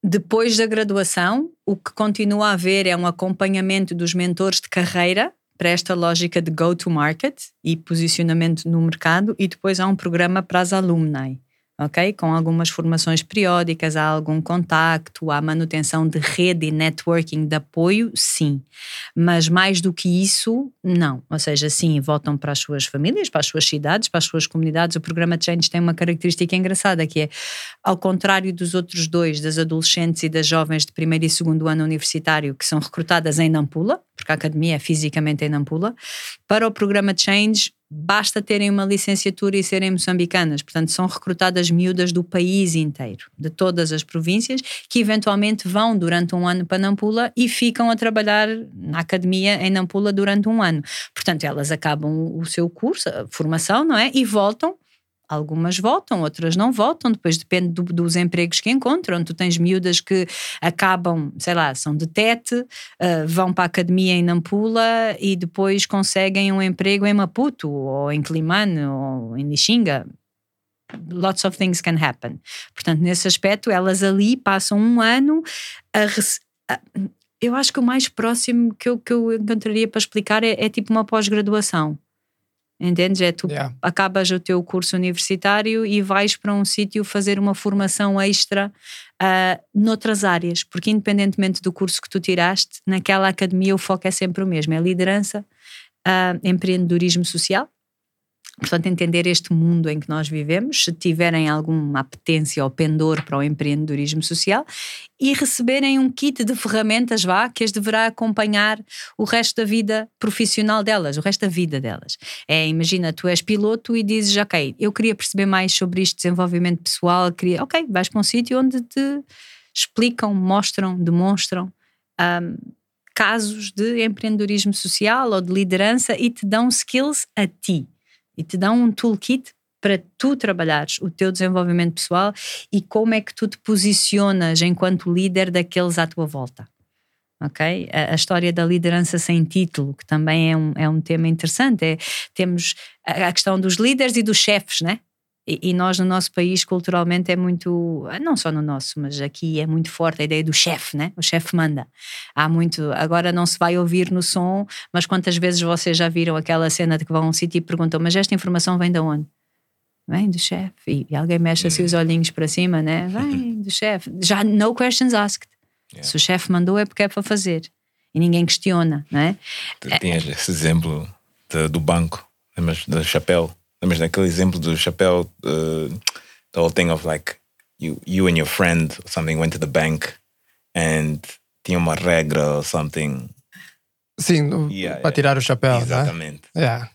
depois da graduação, o que continua a haver é um acompanhamento dos mentores de carreira para esta lógica de go-to-market e posicionamento no mercado, e depois há um programa para as alumni. Ok? Com algumas formações periódicas, há algum contacto, há manutenção de rede e networking de apoio, sim. Mas mais do que isso, não. Ou seja, sim, voltam para as suas famílias, para as suas cidades, para as suas comunidades. O programa Change tem uma característica engraçada que é, ao contrário dos outros dois, das adolescentes e das jovens de primeiro e segundo ano universitário, que são recrutadas em Nampula, porque a academia é fisicamente em Nampula, para o programa Change basta terem uma licenciatura e serem moçambicanas. Portanto, são recrutadas miúdas do país inteiro, de todas as províncias, que eventualmente vão durante um ano para Nampula e ficam a trabalhar na academia em Nampula durante um ano. Portanto, elas acabam o seu curso, a formação, não é? E voltam Algumas voltam, outras não voltam, depois depende do, dos empregos que encontram. Tu tens miúdas que acabam, sei lá, são de Tete, uh, vão para a academia em Nampula e depois conseguem um emprego em Maputo, ou em Climane, ou em Lixinga. Lots of things can happen. Portanto, nesse aspecto, elas ali passam um ano a, a eu acho que o mais próximo que eu, que eu encontraria para explicar é, é tipo uma pós-graduação. Entendes? É tu Yeah. acabas o teu curso universitário e vais para um sítio fazer uma formação extra uh, noutras áreas, porque independentemente do curso que tu tiraste, naquela academia o foco é sempre o mesmo: é liderança, uh, empreendedorismo social. Portanto, entender este mundo em que nós vivemos, se tiverem alguma apetência ou pendor para o empreendedorismo social e receberem um kit de ferramentas, vá, que as deverá acompanhar o resto da vida profissional delas, o resto da vida delas. É, imagina, tu és piloto e dizes, ok, eu queria perceber mais sobre isto, desenvolvimento pessoal, queria, ok, vais para um sítio onde te explicam, mostram, demonstram. um, casos de empreendedorismo social ou de liderança e te dão skills a ti e te dão um toolkit para tu trabalhares o teu desenvolvimento pessoal e como é que tu te posicionas enquanto líder daqueles à tua volta. Ok? A, a história da liderança sem título, que também é um, é um tema interessante. É, temos a, a questão dos líderes e dos chefes, né? E, e nós, no nosso país, culturalmente, é muito. Não só no nosso, mas aqui é muito forte a ideia do chefe, né? O chefe manda. Há muito. Agora não se vai ouvir no som, mas quantas vezes vocês já viram aquela cena de que vão a um sítio e perguntam: Mas esta informação vem de onde? Vem do chefe. E, alguém mexe assim os olhinhos para cima, né? Vem do chefe. Já no questions asked. Se o chefe mandou é porque é para fazer. E ninguém questiona, né? Tu tinhas esse exemplo de- do banco, lembras do chapéu? Lembras daquele exemplo do chapéu? uh, the whole thing of like you, you and your friend or something went to the bank and tinha uma regra or something. Sim, Yeah, para yeah. tirar o chapéu. Exatamente. Né? Yeah.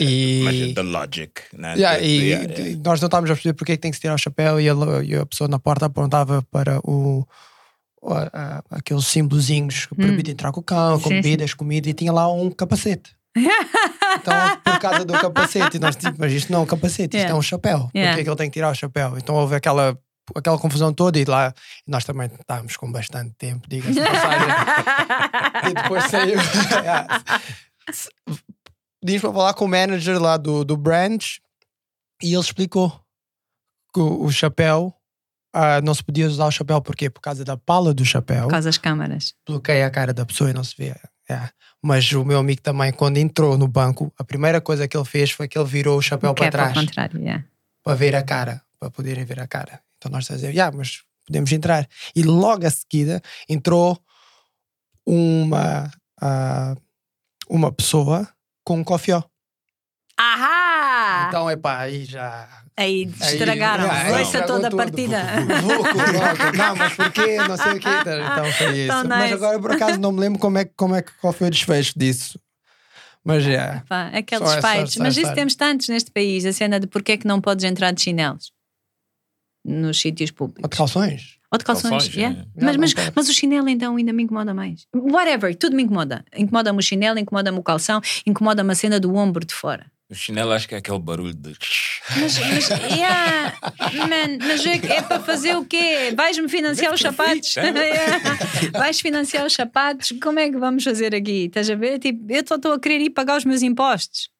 E, Mas the logic, né? Yeah, The- e yeah, yeah. e nós não estávamos a perceber porque é que tem que se tirar o chapéu e, ele- e a pessoa na porta apontava para o, o- a- a- aqueles símbolozinhos que permitem entrar com o cão, com Sim, sim. bebidas, comida e tinha lá um capacete. Então, por causa do capacete, nós tipo, mas isto não é um capacete, isto Yeah. é um chapéu. Yeah. Por que é que ele tem que tirar o chapéu? Então houve aquela, aquela confusão toda e lá nós também estávamos com bastante tempo, diga-se passagem. e depois saiu. Pedimos para falar com o manager lá do, do branch e ele explicou que o, o chapéu ah, não se podia usar o chapéu porquê? Por causa da pala do chapéu. Por causa das câmaras. Bloqueia a cara da pessoa e não se vê. É. Mas o meu amigo também, quando entrou no banco, a primeira coisa que ele fez foi que ele virou o chapéu é para para trás contrário, yeah. para ver a cara, para poderem ver a cara. Então nós dizemos, yeah, mas podemos entrar. E logo a seguida entrou uma, ah, uma pessoa com um cofió. Ahá! Então, epá, aí já. Aí estragaram yeah, aí estragou toda a partida. Louco, louco. Não, mas porquê? Não sei o quê. Então foi isso. Tão Mas nice. agora, por acaso, não me lembro como é, que- como é, que- qual foi o desfecho disso. Mas é. Pá, aqueles Só essa- fights. só Mas isso temos tantos neste país, a cena de porque é que não podes entrar de chinelos nos sítios públicos. Ou de calções. Ou de calções, Calções, yeah. é. mas, não mas, mas o chinelo então ainda me incomoda mais. Whatever, tudo me incomoda. Incomoda-me o chinelo, incomoda-me o calção, incomoda-me a cena do ombro de fora. O chinelo acho que é aquele barulho de. Mas, mas, yeah, man, mas é, é para fazer o quê? Vais-me financiar os sapatos? Yeah. Vais financiar os sapatos? Como é que vamos fazer aqui? Estás a ver? Tipo, eu estou a querer ir pagar os meus impostos.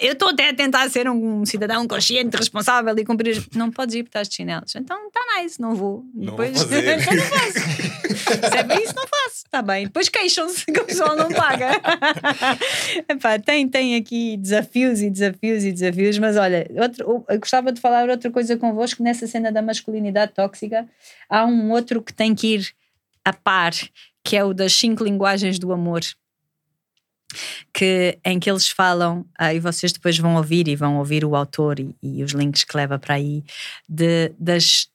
Eu estou até a tentar ser um cidadão consciente, responsável e cumprir. Não podes ir porque estás de chinelos. Então está nice, não vou. Não Depois vou fazer. então não faço. Se é para isso, não faço. Está bem. Depois queixam-se que o pessoal não paga. Epá, tem, tem aqui desafios e desafios e desafios, mas olha, outro, eu gostava de falar outra coisa convosco nessa cena da masculinidade tóxica. Há um outro que tem que ir a par, que é o das cinco linguagens do amor que, em que eles falam, aí vocês depois vão ouvir e vão ouvir o autor e, e os links que leva para aí, de, das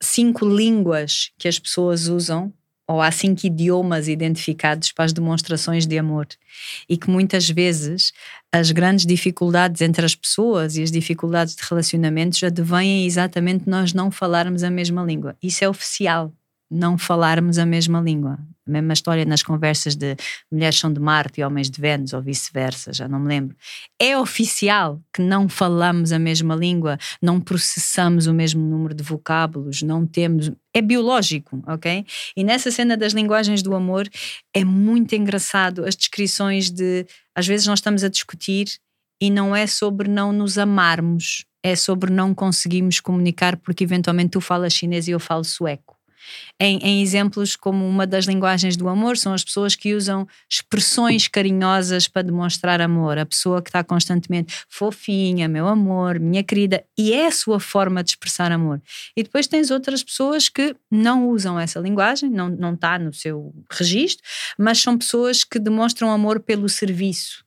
cinco línguas que as pessoas usam ou há cinco idiomas identificados para as demonstrações de amor e que muitas vezes as grandes dificuldades entre as pessoas e as dificuldades de relacionamentos advêm exatamente nós não falarmos a mesma língua. Isso é oficial não falarmos a mesma língua. A mesma história nas conversas de mulheres são de Marte e homens de Vênus, ou vice-versa, já não me lembro. É oficial que não falamos a mesma língua, não processamos o mesmo número de vocábulos, não temos. É biológico, ok? E nessa cena das linguagens do amor é muito engraçado as descrições de. Às vezes nós estamos a discutir e não é sobre não nos amarmos, é sobre não conseguirmos comunicar porque eventualmente tu falas chinês e eu falo sueco em, em, exemplos como uma das linguagens do amor, são as pessoas que usam expressões carinhosas para demonstrar amor. A pessoa que está constantemente fofinha, meu amor, minha querida, e é a sua forma de expressar amor. E depois tens outras pessoas que não usam essa linguagem, não, não está no seu registro, mas são pessoas que demonstram amor pelo serviço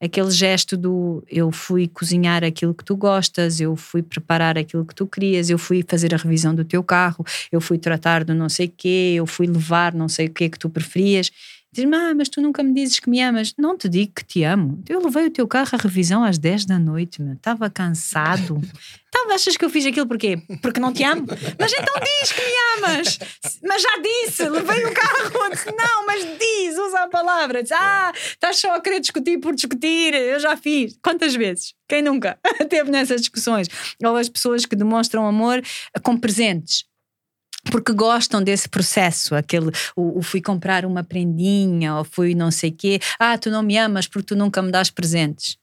aquele gesto do eu fui cozinhar aquilo que tu gostas, eu fui preparar aquilo que tu querias, eu fui fazer a revisão do teu carro, eu fui tratar do não sei quê, eu fui levar não sei o quê que tu preferias. Diz-me, ah, mas tu nunca me dizes que me amas. Não te digo que te amo. Eu levei o teu carro à revisão às 10 da noite, meu. Estava cansado. Então achas que eu fiz aquilo porquê? Porque não te amo? Mas então diz que me amas. Mas já disse, levei o carro. Disse, não, mas diz, usa a palavra. Diz, ah, estás só a querer discutir por discutir. Eu já fiz. Quantas vezes? Quem nunca teve nessas discussões? Ou as pessoas que demonstram amor com presentes porque gostam desse processo, aquele o, o, fui comprar uma prendinha ou fui não sei quê, ah, tu não me amas porque tu nunca me dás presentes.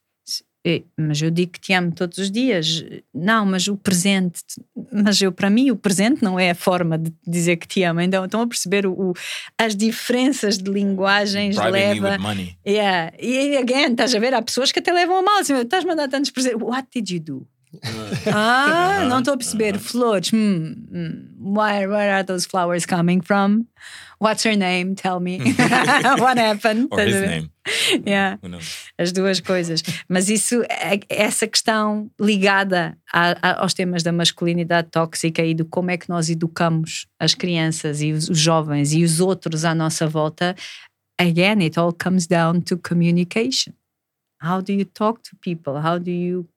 Mas eu digo que te amo todos os dias. Não, mas o presente, mas eu para mim o presente não é a forma de dizer que te amo. Então estão a perceber o, o as diferenças de linguagens Bribing leva. me with money. Yeah. E again, estás a ver, há pessoas que até levam a mal, assim, estás a mandar tantos presentes. What did you do? Ah, não estou a perceber. Flores. Hmm, hmm. Where, where are those flowers coming from? What's her name? Tell me. What happened? Or his name. Yeah. As duas coisas. Mas isso, é- essa questão ligada a- a- aos temas da masculinidade tóxica e do como é que nós educamos as crianças e os, os jovens e os outros à nossa volta, again, it all comes down to communication. How do you talk to people? How do you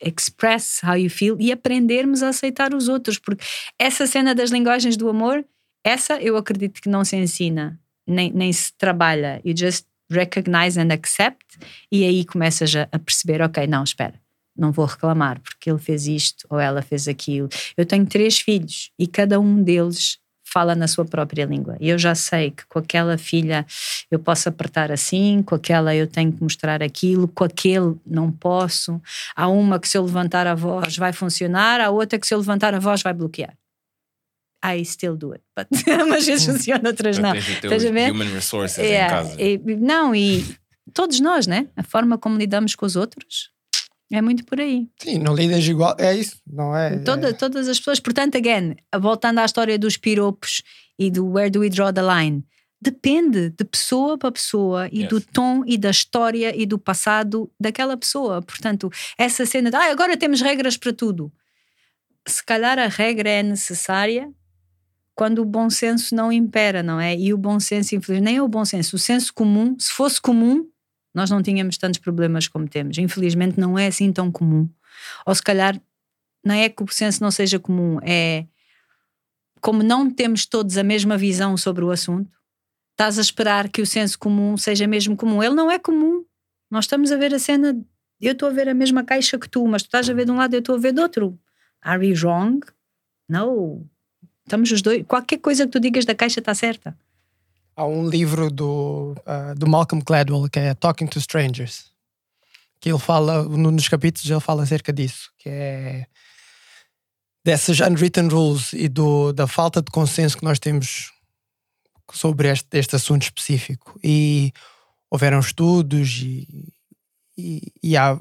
express how you feel e aprendermos a aceitar os outros, porque essa cena das linguagens do amor, essa eu acredito que não se ensina, nem, nem se trabalha. You just recognize and accept, e aí começas a, a perceber: ok, não, espera, não vou reclamar porque ele fez isto ou ela fez aquilo. Eu tenho três filhos e cada um deles fala na sua própria língua. E eu já sei que com aquela filha eu posso apertar assim, com aquela eu tenho que mostrar aquilo, com aquele não posso. Há uma que se eu levantar a voz vai funcionar, há outra que se eu levantar a voz vai bloquear. I still do it, but umas vezes funciona, outras não. Tens o teu Estás a ver? human resources É, em casa. e- não, e todos nós, né? A forma como lidamos com os outros é muito por aí. Sim, não lidas igual. É isso, não é? Toda- Todas as pessoas. Portanto, again, voltando à história dos piropos e do where do we draw the line, depende de pessoa para pessoa e Yes. do tom e da história e do passado daquela pessoa. Portanto, essa cena de ah, agora temos regras para tudo. Se calhar a regra é necessária quando o bom senso não impera, não é? E o bom senso, infelizmente, nem é o bom senso, o senso comum, se fosse comum, nós não tínhamos tantos problemas como temos. Infelizmente, não é assim tão comum. Ou se calhar, não é que o senso não seja comum, é como não temos todos a mesma visão sobre o assunto, estás a esperar que o senso comum seja mesmo comum. Ele não é comum. Nós estamos a ver a cena, eu estou a ver a mesma caixa que tu, mas tu estás a ver de um lado e eu estou a ver do outro. Are we wrong? No. Estamos os dois. Qualquer coisa que tu digas da caixa está certa. Há um livro do, ah, do Malcolm Gladwell que é Talking to Strangers. Que ele fala, num dos capítulos, ele fala acerca disso, que é dessas unwritten rules e do, da falta de consenso que nós temos sobre este, este assunto específico. E houveram estudos e, e, e, há-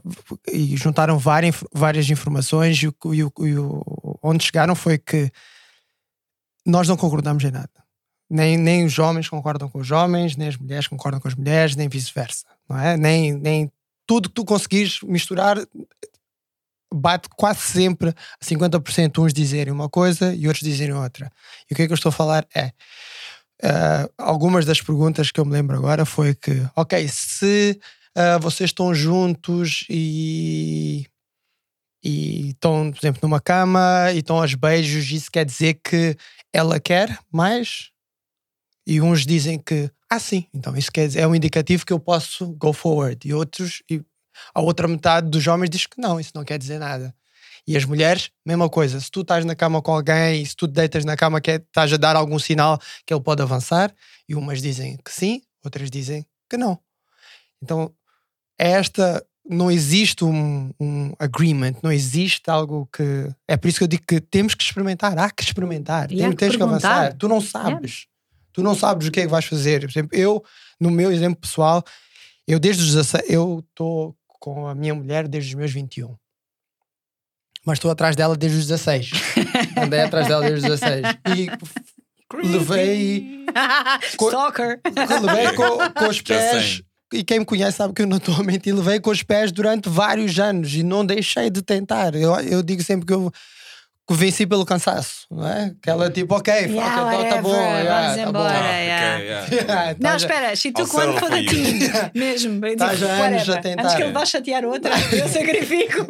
e juntaram várias, várias informações e, e o- onde chegaram foi que nós não concordamos em nada. Nem, nem os homens concordam com os homens, nem as mulheres concordam com as mulheres, nem vice-versa. Não é? Nem, nem tudo que tu conseguires misturar bate quase sempre a 50% uns dizerem uma coisa e outros dizerem outra. E o que é que eu estou a falar é ah, algumas das perguntas que eu me lembro agora foi que, ok, se ah, vocês estão juntos e e estão, por exemplo, numa cama e estão aos beijos, isso quer dizer que ela quer mais? E uns dizem que, ah, sim, então isso quer dizer, é um indicativo que eu posso go forward. E outros, e a outra metade dos homens diz que não, isso não quer dizer nada. E as mulheres, mesma coisa. Se tu estás na cama com alguém e se tu te deitas na cama, que é- estás a dar algum sinal que ele pode avançar, e umas dizem que sim, outras dizem que não. Então, é esta. Não existe um, um agreement, não existe algo que. É por isso que eu digo que temos que experimentar, há que experimentar, E temos, que que avançar. Tu não sabes. Tu não sabes o que é que vais fazer. Por exemplo, eu, no meu exemplo pessoal, eu desde os 16, eu estou com a minha mulher desde os meus 21. Mas estou atrás dela desde os 16. Andei atrás dela desde os 16. E levei, Co- Stalker. levei com, com os pés. E quem me conhece sabe que eu não estou a mentir. Levei com os pés durante vários anos e não deixei de tentar. Eu, eu digo sempre que eu que venci pelo cansaço, não é? Aquela tipo, ok, fuck, Yeah, então tá bom. whatever, yeah, vamos tá embora. bom. yeah. Okay, yeah. Yeah, tá Não, já- espera, took one settle for you. team. Mesmo. eu Tá digo, já anos a tentar. Antes que ele vá chatear outra, eu sacrifico.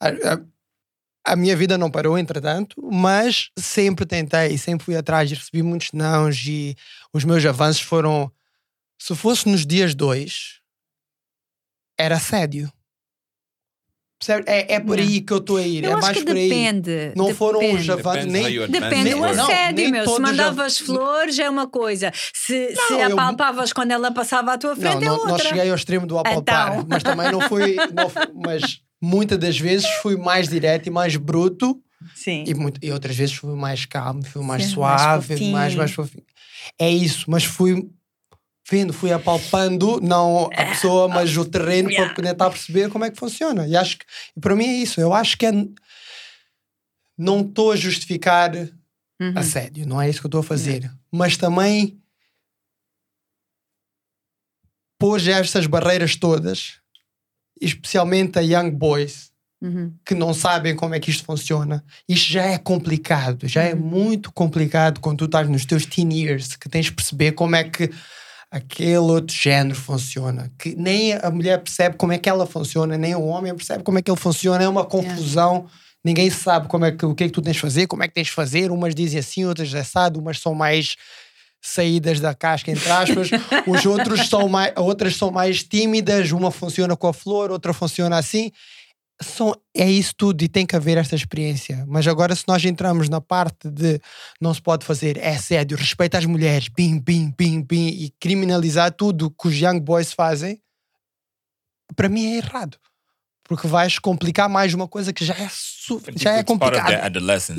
a, a- a minha vida não parou, entretanto, mas sempre tentei, sempre fui atrás e recebi muitos nãos e os meus avanços foram. Se fosse nos dias dois, era assédio. Percebe? É, é por aí que eu estou a ir. Eu é acho mais que por aí. depende. Não foram os depende. avanços nem. Depende it do Não, assédio, nem meu. Se mandavas já- flores é uma coisa. Se, se Não, eu- apalpavas quando ela passava à tua Não, frente é não, outra. não cheguei ao extremo do apalpar, Então. mas também não fui. não fui- mas muitas das vezes fui mais direto e mais bruto. Sim. E, muito- e outras vezes fui mais calmo, fui mais Sim, mais suave, fofinho. mais, mais fofinho. É isso, mas fui vendo, fui apalpando, não a pessoa, mas o terreno Ah, Yeah. para tentar perceber como é que funciona. E acho que, para mim é isso. Eu acho que é. Não estou a justificar Uhum. assédio, não é isso que eu estou a fazer. Mas também pôr estas barreiras todas, especialmente a young boys, Uhum. que não sabem como é que isto funciona. Isto já é complicado, já Uhum. é muito complicado quando tu estás nos teus teen years, que tens de perceber como é que aquele outro género funciona. Que nem a mulher percebe como é que ela funciona, nem o homem percebe como é que ele funciona. É uma confusão. Ninguém sabe como é que, o que é que tu tens de fazer, como é que tens de fazer. Umas dizem assim, outras assado, umas são mais saídas da casca, entre aspas. Os outros são mais, outras são mais tímidas. Uma funciona com a flor, outra funciona assim são, é isso tudo e tem que haver esta experiência. Mas agora, se nós entramos na parte de não se pode fazer, é sério, respeito às mulheres, bim, bim, bim, bim, e criminalizar tudo que os young boys fazem, para mim é errado. Porque vais complicar mais uma coisa que já é, su- já é complicada.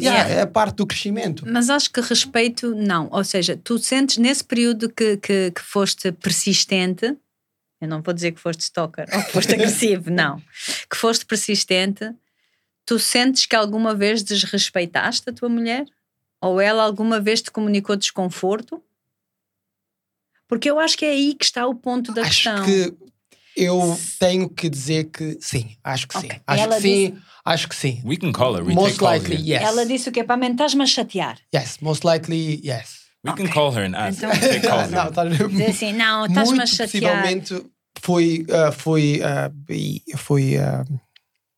Yeah, é parte do crescimento. Mas acho que respeito, não. Ou seja, tu sentes nesse período que, que, que foste persistente, eu não vou dizer que foste stalker ou que foste agressivo, não. Que foste persistente, tu sentes que alguma vez desrespeitaste a tua mulher? Ou ela alguma vez te comunicou desconforto? Porque eu acho que é aí que está o ponto da acho questão. que eu tenho que dizer que sim, acho que sim. Ok. Acho Ela que sim, acho que sim. We can call her. We Most calls likely, yes. Ela disse o quê? Para mim, estás-me a chatear. Yes, most likely, yes. We can call her and ask. Então- calls Não, tá- Dizer assim, não, estás-me a muito chatear. possivelmente foi, ah, foi, e- foi ah,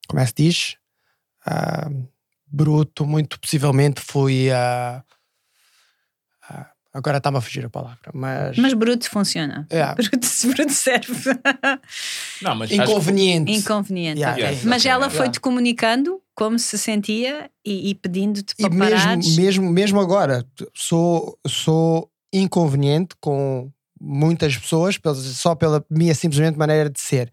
como é que se diz? Bruto, muito possivelmente foi. agora está-me a fugir a palavra, mas. Mas bruto funciona. Yeah. Bruto, bruto serve. Não, mas acho que- inconveniente. Inconveniente. Yeah, yeah, Mas ela yeah. foi-te comunicando como se sentia e, e pedindo-te E para parares. mesmo, mesmo, mesmo agora, sou, sou inconveniente com muitas pessoas só pela minha simplesmente maneira de ser.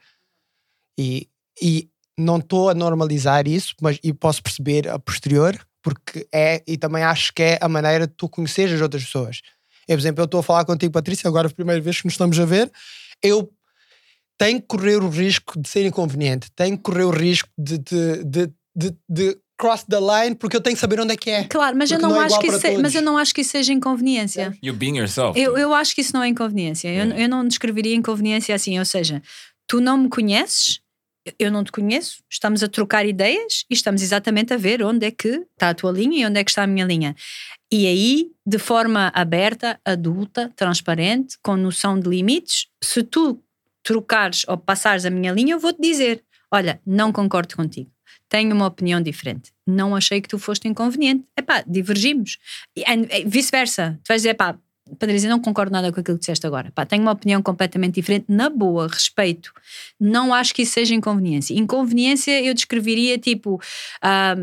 E, e não estou a normalizar isso, mas e posso perceber a posterior, porque é, e também acho que é a maneira de tu conheceres as outras pessoas. Eu, por exemplo, eu estou a falar contigo, Patrícia, agora a primeira vez que nos estamos a ver, eu tenho que correr o risco de ser inconveniente, tenho que correr o risco de, de, de, de cross the line, porque eu tenho que saber onde é que é. Claro, mas eu não, não é acho que se- mas eu não acho que isso seja inconveniência. You're being yourself. Eu, eu acho que isso não é inconveniência. Eu, eu não descreveria inconveniência assim. Ou seja, tu não me conheces, eu não te conheço, estamos a trocar ideias e estamos exatamente a ver onde é que está a tua linha e onde é que está a minha linha. E aí, de forma aberta, adulta, transparente, com noção de limites, se tu trocares ou passares a minha linha, eu vou-te dizer: olha, não concordo contigo. Tenho uma opinião diferente. Não achei que tu foste inconveniente. Epá, divergimos. E e vice-versa. Tu vais dizer, pá, Patrícia, não concordo nada com aquilo que disseste agora. Pá, tenho uma opinião completamente diferente. Na boa, respeito. Não acho que isso seja inconveniência. Inconveniência eu descreveria tipo, ah,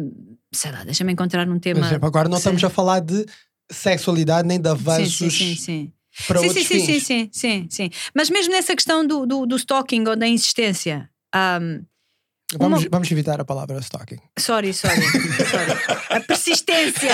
sei lá, deixa-me encontrar um tema. Por exemplo, agora não estamos a falar de sexualidade nem de avanços Sim, sim, sim, sim. para sim, sim, sim, fins. sim, sim, sim, sim. Mas mesmo nessa questão do, do, do stalking ou da insistência. um, Vamos, uma- vamos evitar a palavra stalking. Sorry, sorry, sorry. A persistência.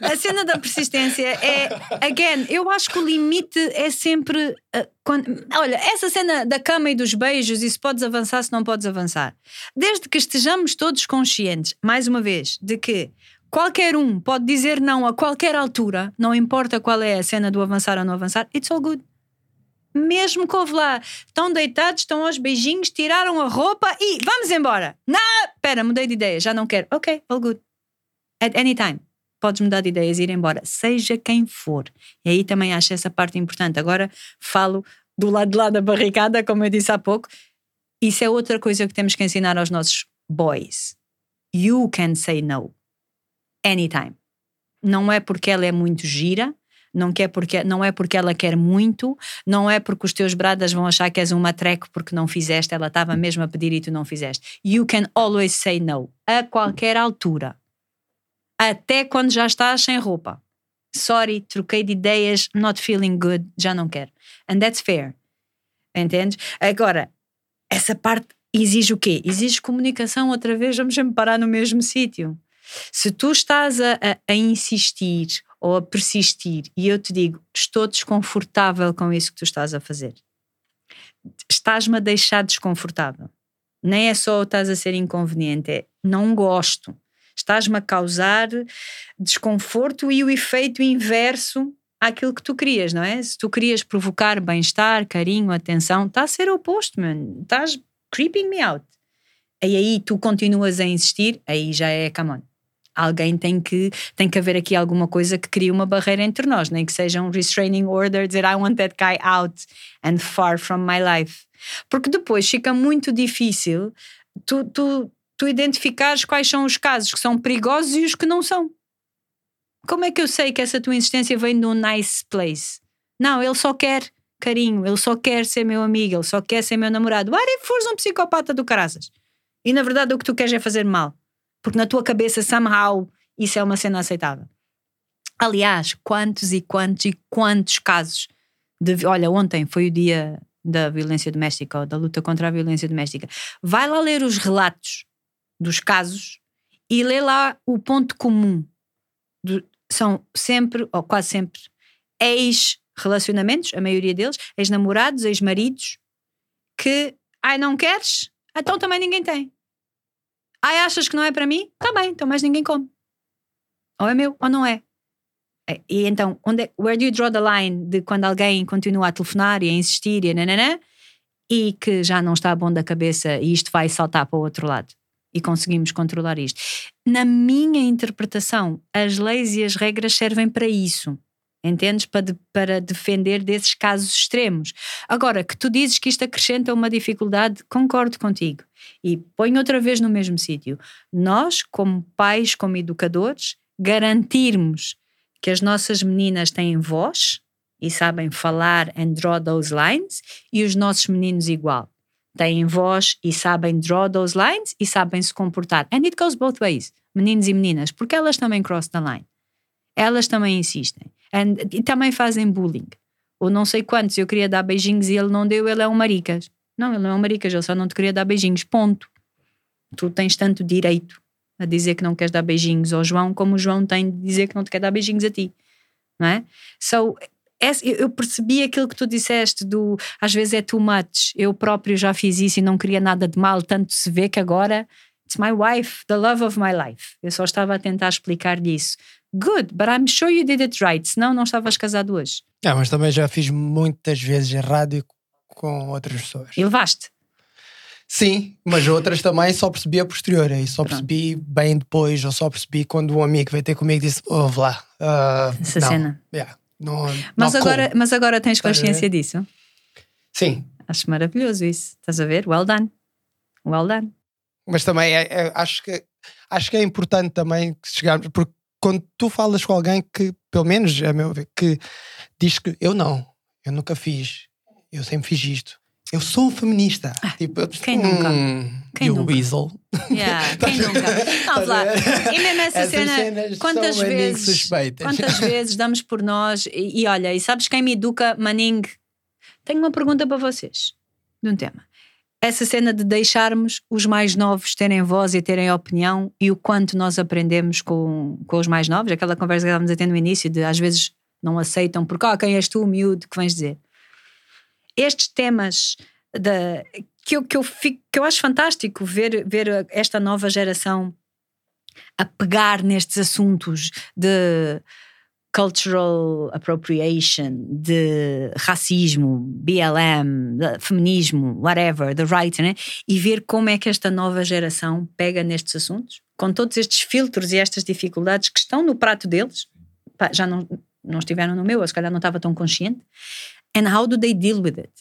A cena da persistência é, again, eu acho que o limite é sempre. uh, quando- olha, essa cena da cama e dos beijos, e se podes avançar, se não podes avançar. Desde que estejamos todos conscientes, mais uma vez, de que qualquer um pode dizer não a qualquer altura, não importa qual é a cena do avançar ou não avançar, it's all good. Mesmo que houve lá, estão deitados, estão aos beijinhos, tiraram a roupa e vamos embora. Não, pera, mudei de ideia, já não quero. Ok, all good. At any time. Podes mudar de ideias e ir embora, seja quem for. E aí também acho essa parte importante. Agora falo do lado de lá da barricada, como eu disse há pouco. Isso é outra coisa que temos que ensinar aos nossos boys. You can say no. Anytime. Não é porque ela é muito gira, não, quer porque, não é porque ela quer muito, não é porque os teus bradas vão achar que és um matreco porque não fizeste, ela estava mesmo a pedir e tu não fizeste. You can always say no, a qualquer altura. Até quando já estás sem roupa. Sorry, troquei de ideias, not feeling good, já não quero. And that's fair. Entendes? Agora, essa parte exige o quê? Exige comunicação outra vez, vamos sempre parar no mesmo sítio. Se tu estás a, a- a insistir ou a persistir e eu te digo, estou desconfortável com isso que tu estás a fazer, estás-me a deixar desconfortável. Nem é só estás a ser inconveniente, é não gosto. Estás-me a causar desconforto e o efeito inverso àquilo que tu querias, não é? Se tu querias provocar bem-estar, carinho, atenção, está a ser oposto, man. Estás creeping me out. E aí tu continuas a insistir, aí já é come on. Alguém tem que, tem que haver aqui alguma coisa que crie uma barreira entre nós, nem que seja um restraining order, dizer I want that guy out and far from my life. Porque depois fica muito difícil tu, tu, tu identificares quais são os casos que são perigosos e os que não são. Como é que eu sei que essa tua insistência vem de um nice place? Não, ele só quer carinho, ele só quer ser meu amigo, ele só quer ser meu namorado. What if fores um psicopata do caraças? E na verdade o que tu queres é fazer mal. Porque na tua cabeça, somehow, isso é uma cena aceitável. Aliás, quantos e quantos e quantos casos de. Olha, ontem foi o dia da violência doméstica ou da luta contra a violência doméstica. Vai lá ler os relatos dos casos e lê lá o ponto comum. Do- são sempre, ou quase sempre, ex-relacionamentos, a maioria deles, ex-namorados, ex-maridos, que, ai, não queres? Então também ninguém tem. Ai, achas que não é para mim? Tá bem, então mais ninguém come. Ou é meu, ou não é. É, E então, onde é, where do you draw the line de quando alguém continua a telefonar e a insistir e nananã e que já não está bom da cabeça e isto vai saltar para o outro lado e conseguimos controlar isto? Na minha interpretação, as leis e as regras servem para isso. Entendes? Para, de- para defender desses casos extremos. Agora, que tu dizes que isto acrescenta uma dificuldade, concordo contigo. E ponho outra vez no mesmo sítio. Nós, como pais, como educadores, garantirmos que as nossas meninas têm voz e sabem falar and draw those lines, e os nossos meninos igual. Têm voz e sabem draw those lines e sabem se comportar. And it goes both ways, meninos e meninas, porque elas também cross the line. Elas também insistem. And, e também fazem bullying. Ou não sei quantos, eu queria dar beijinhos e ele não deu, ele é um maricas. Não, ele não é um maricas, ele só não te queria dar beijinhos, ponto. Tu tens tanto direito a dizer que não queres dar beijinhos ao João, como o João tem de dizer que não te quer dar beijinhos a ti. não é? So, eu percebi aquilo que tu disseste do às vezes é too much. Eu próprio já fiz isso e não queria nada de mal, tanto se vê que agora it's my wife, the love of my life. Eu só estava a tentar explicar-lhe isso. Good, but I'm sure you did it right, senão não estavas casado hoje. Ah, mas também já fiz muitas vezes rádio com outras pessoas. E levaste. Sim, mas outras também só percebi a posterior. E só percebi bem depois, ou só percebi quando um amigo veio ter comigo e disse: Ouve lá. ah, Essa não, cena. yeah, não, Mas não agora, como. mas agora tens consciência disso? Sim, Acho maravilhoso isso. Estás a ver? Well done. Well done. mas também é- é- acho, que, acho que é importante também que chegarmos, porque quando tu falas com alguém que, pelo menos a meu ver, que diz que eu não, eu nunca fiz, eu sempre fiz isto. Eu sou um feminista. tipo, Ah, quem nunca? hum, Quem you nunca? weasel. Yeah, quem nunca? Vamos lá. E mesmo essa cena, quantas vezes, quantas vezes damos por nós e, e olha, e sabes quem me educa, Manning? Tenho uma pergunta para vocês de um tema. Essa cena de deixarmos os mais novos terem voz e terem opinião e o quanto nós aprendemos com, com os mais novos, aquela conversa que estávamos a ter no início de às vezes não aceitam porque ah, quem és tu, miúdo, que vens dizer. Estes temas da, que, eu, que, eu fico, que eu acho fantástico ver, ver esta nova geração a pegar nestes assuntos de cultural appropriation, de racismo, BLM, feminismo, whatever, the right, né? e ver como é que esta nova geração pega nestes assuntos, com todos estes filtros e estas dificuldades que estão no prato deles, já não, não estiveram no meu, eu se calhar não estava tão consciente, and how do they deal with it?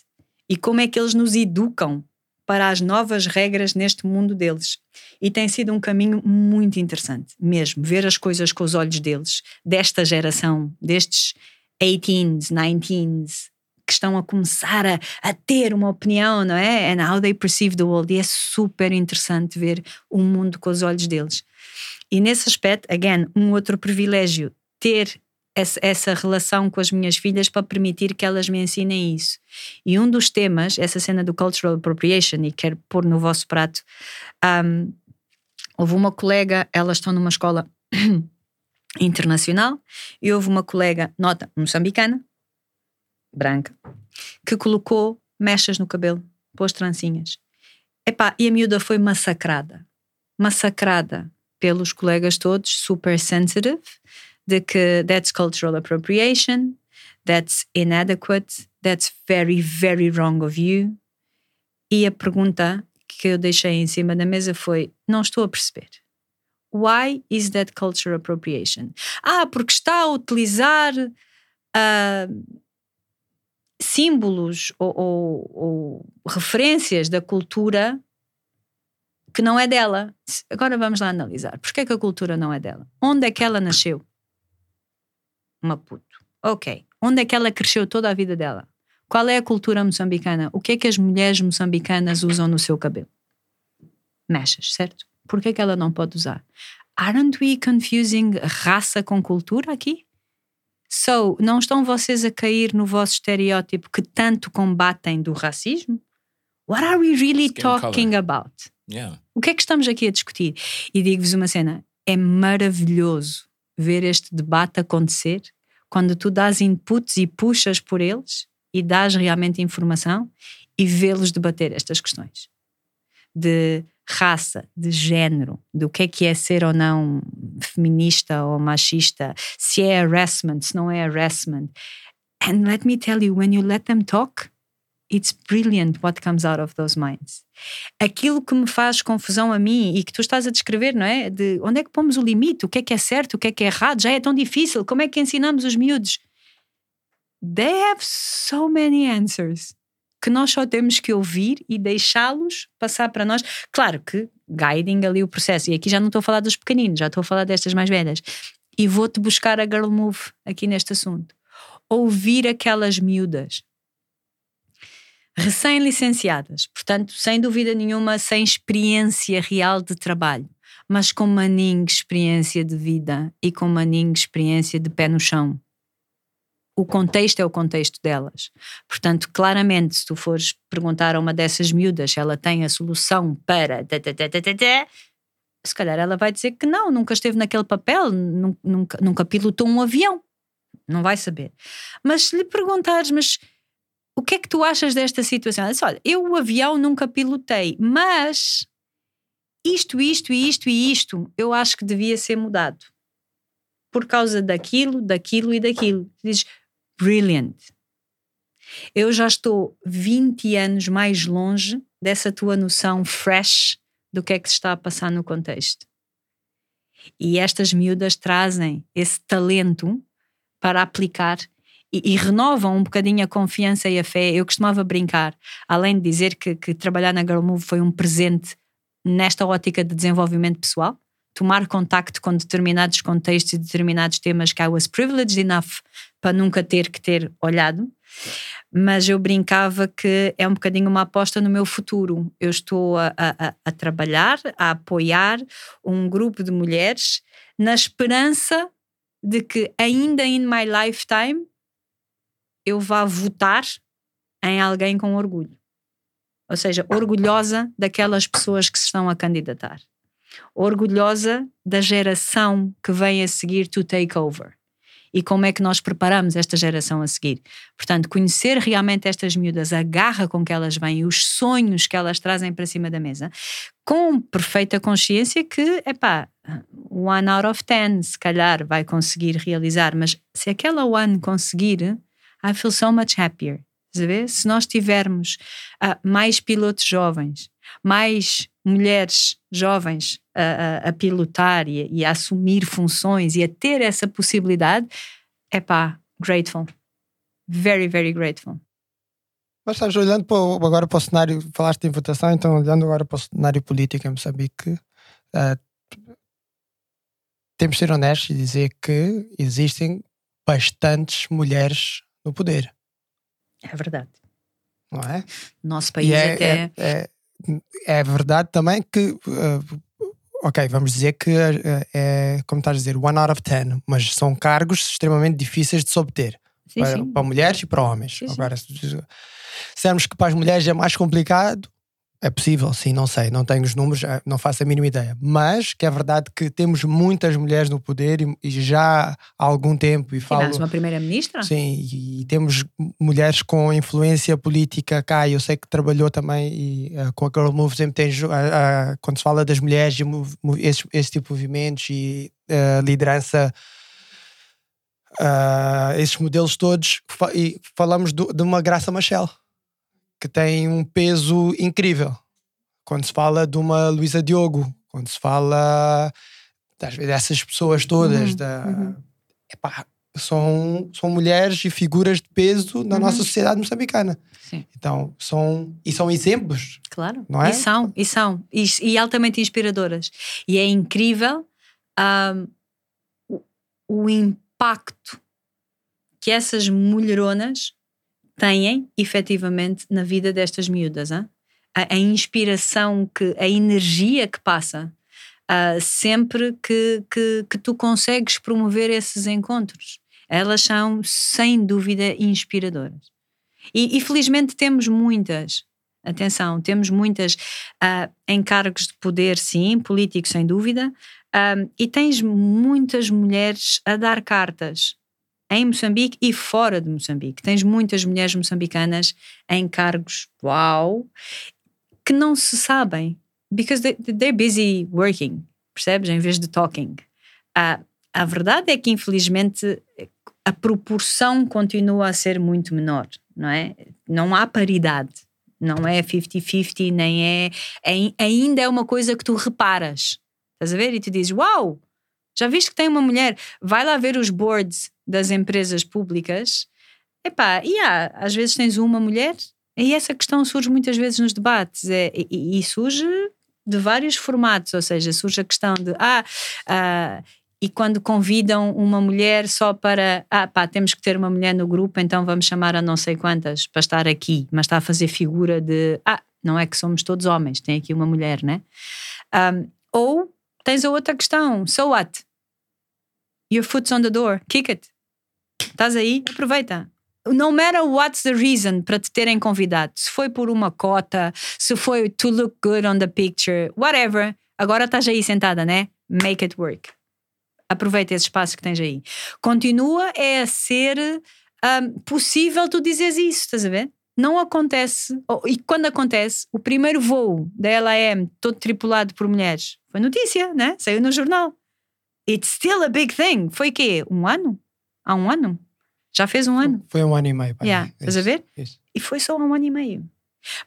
E como é que eles nos educam para as novas regras neste mundo deles. E tem sido um caminho muito interessante, mesmo, ver as coisas com os olhos deles, desta geração, destes 18s, 19s, que estão a começar a, a ter uma opinião, não é? And how they perceive the world. E é super interessante ver o mundo com os olhos deles. E nesse aspecto, again, um outro privilégio, ter essa, relação com as minhas filhas para permitir que elas me ensinem isso. E um dos temas, essa cena do cultural appropriation, e quero pôr no vosso prato, um, houve uma colega, elas estão numa escola internacional, e houve uma colega, nota, moçambicana, branca, que colocou mechas no cabelo, pôs trancinhas. Epá, e a miúda foi massacrada. Massacrada pelos colegas todos, super sensitive, de que that's cultural appropriation, that's inadequate, that's very, very wrong of you. E a pergunta que eu deixei em cima da mesa foi: não estou a perceber. Why is that cultural appropriation? Ah, porque está a utilizar ah, símbolos ou, ou- ou referências da cultura que não é dela. Agora vamos lá analisar. Porquê que a cultura não é dela? Onde é que ela nasceu? Maputo. Ok. Onde é que ela cresceu toda a vida dela? Qual é a cultura moçambicana? O que é que as mulheres moçambicanas usam no seu cabelo? Mechas, certo? Por que é que ela não pode usar? Aren't we confusing raça com cultura aqui? So, não estão vocês a cair no vosso estereótipo que tanto combatem do racismo? What are we really Skin talking color. about? Yeah. O que é que estamos aqui a discutir? E digo-vos uma cena: é maravilhoso ver este debate acontecer quando tu dás inputs e puxas por eles e dás realmente informação e vê-los debater estas questões de raça, de género, do que é que é ser ou não feminista ou machista, se é harassment, se não é harassment. And let me tell you, when you let them talk, it's brilliant what comes out of those minds. Aquilo que me faz confusão a mim e que tu estás a descrever, não é? De onde é que pomos o limite? O que é que é certo? O que é que é errado? Já é tão difícil. Como é que ensinamos os miúdos? They have so many answers que nós só temos que ouvir e deixá-los passar para nós. Claro que guiding ali o processo. E aqui já não estou a falar dos pequeninos, já estou a falar destas mais velhas. E vou-te buscar a girl move aqui neste assunto. Ouvir aquelas miúdas recém-licenciadas, portanto, sem dúvida nenhuma, sem experiência real de trabalho, mas com maninho experiência de vida e com maninho experiência de pé no chão. O contexto é o contexto delas. Portanto, claramente, se tu fores perguntar a uma dessas miúdas se ela tem a solução para. Se calhar ela vai dizer que não, nunca esteve naquele papel, nun- nunca, nunca pilotou um avião. Não vai saber. Mas se lhe perguntares, mas o que é que tu achas desta situação? Ela diz, olha, eu o avião nunca pilotei, mas isto, isto e isto e isto eu acho que devia ser mudado. Por causa daquilo, daquilo e daquilo. Diz, brilliant. Eu já estou 20 anos mais longe dessa tua noção fresh do que é que se está a passar no contexto. E estas miúdas trazem esse talento para aplicar e, e, renovam um bocadinho a confiança e a fé. Eu costumava brincar, além de dizer que, que trabalhar na Girl Move foi um presente nesta ótica de desenvolvimento pessoal, tomar contacto com determinados contextos e determinados temas que I was privileged enough para nunca ter que ter olhado. Mas eu brincava que é um bocadinho uma aposta no meu futuro. Eu estou a, a, a trabalhar, a apoiar um grupo de mulheres na esperança de que ainda in my lifetime eu vá votar em alguém com orgulho. Ou seja, orgulhosa daquelas pessoas que se estão a candidatar. Orgulhosa da geração que vem a seguir to take over. E como é que nós preparamos esta geração a seguir? Portanto, conhecer realmente estas miúdas, a garra com que elas vêm, os sonhos que elas trazem para cima da mesa, com perfeita consciência que, epá, one out of ten, se calhar, vai conseguir realizar, mas se aquela one conseguir, I feel so much happier. Se nós tivermos uh, mais pilotos jovens, mais mulheres jovens a, a, a pilotar e a, e a, assumir funções e a ter essa possibilidade, é pá, grateful. Very, very grateful. Mas estás olhando para agora para o cenário, falaste em votação, então olhando agora para o cenário político em Moçambique, uh, temos de ser honestos e dizer que existem bastantes mulheres no poder. É verdade. Não é? Nosso país é, até. É, é, é, verdade também que. Uh, ok, vamos dizer que uh, é, como estás a dizer, one out of ten, mas são cargos extremamente difíceis de se obter. Sim, para, sim. para mulheres e para homens. Sim, sim. Agora, se dissermos que para as mulheres é mais complicado, é possível, sim, não sei, não tenho os números, eh, não faço a mínima ideia. Mas que é verdade que temos muitas mulheres no poder e, e já há algum tempo. E falo, uma primeira-ministra? Sim, e, e, temos mulheres com influência política cá. Eu sei que trabalhou também e, uh, com a Girl Move, sempre tem, uh, uh, quando se fala das mulheres e esse, esse tipo de movimentos e liderança. esses modelos todos, e falamos do, de uma Graça Machel que tem um peso incrível. Quando se fala de uma Luísa Diogo, quando se fala das, dessas pessoas todas, uhum, da, uhum. Epá, são, são mulheres e figuras de peso na Uhum. nossa sociedade moçambicana. Sim. Então, são, e são exemplos. Claro. Não é? E são, e são. E, e altamente inspiradoras. E é incrível ahm, o, o impacto que essas mulheronas têm efetivamente na vida destas miúdas. A, a inspiração, que, a energia que passa ah, sempre que, que, que tu consegues promover esses encontros. Elas são, sem dúvida, inspiradoras. E, e felizmente temos muitas. Atenção, temos muitas ah, em cargos de poder, sim, políticos, sem dúvida, e tens muitas mulheres a dar cartas em Moçambique e fora de Moçambique. Tens muitas mulheres moçambicanas em cargos, uau, que não se sabem, because they, they're busy working, percebes? Em vez de talking. A, a verdade é que, infelizmente, a proporção continua a ser muito menor, não é? Não há paridade. Não é 50-50, nem é, é. Ainda é uma coisa que tu reparas. Estás a ver? E tu dizes: Uau! Já viste que tem uma mulher? Vai lá ver os boards das empresas públicas. Epá, e há, às vezes tens uma mulher, e essa questão surge muitas vezes nos debates, é, e, e surge de vários formatos, ou seja, surge a questão de ah, ah, e quando convidam uma mulher só para ah, pá, temos que ter uma mulher no grupo, então vamos chamar a não sei quantas para estar aqui, mas está a fazer figura de ah, não é que somos todos homens, tem aqui uma mulher, né? Um, ou tens a outra questão, so what? Your foot's on the door, kick it. Estás aí? Aproveita. No matter what's the reason para te terem convidado, se foi por uma cota, se foi to look good on the picture, whatever, agora estás aí sentada, né? Make it work. Aproveita esse espaço que tens aí. Continua é a ser hum, possível tu dizeres isso, estás a ver? Não acontece, e quando acontece, o primeiro voo da LAM, todo tripulado por mulheres, foi notícia, né? Saiu no jornal. It's still a big thing. Foi quê? Um ano? Há um ano? Já fez um ano? Foi um ano e meio. pá, Yeah, isso, estás a ver? isso. E foi só há um ano e meio.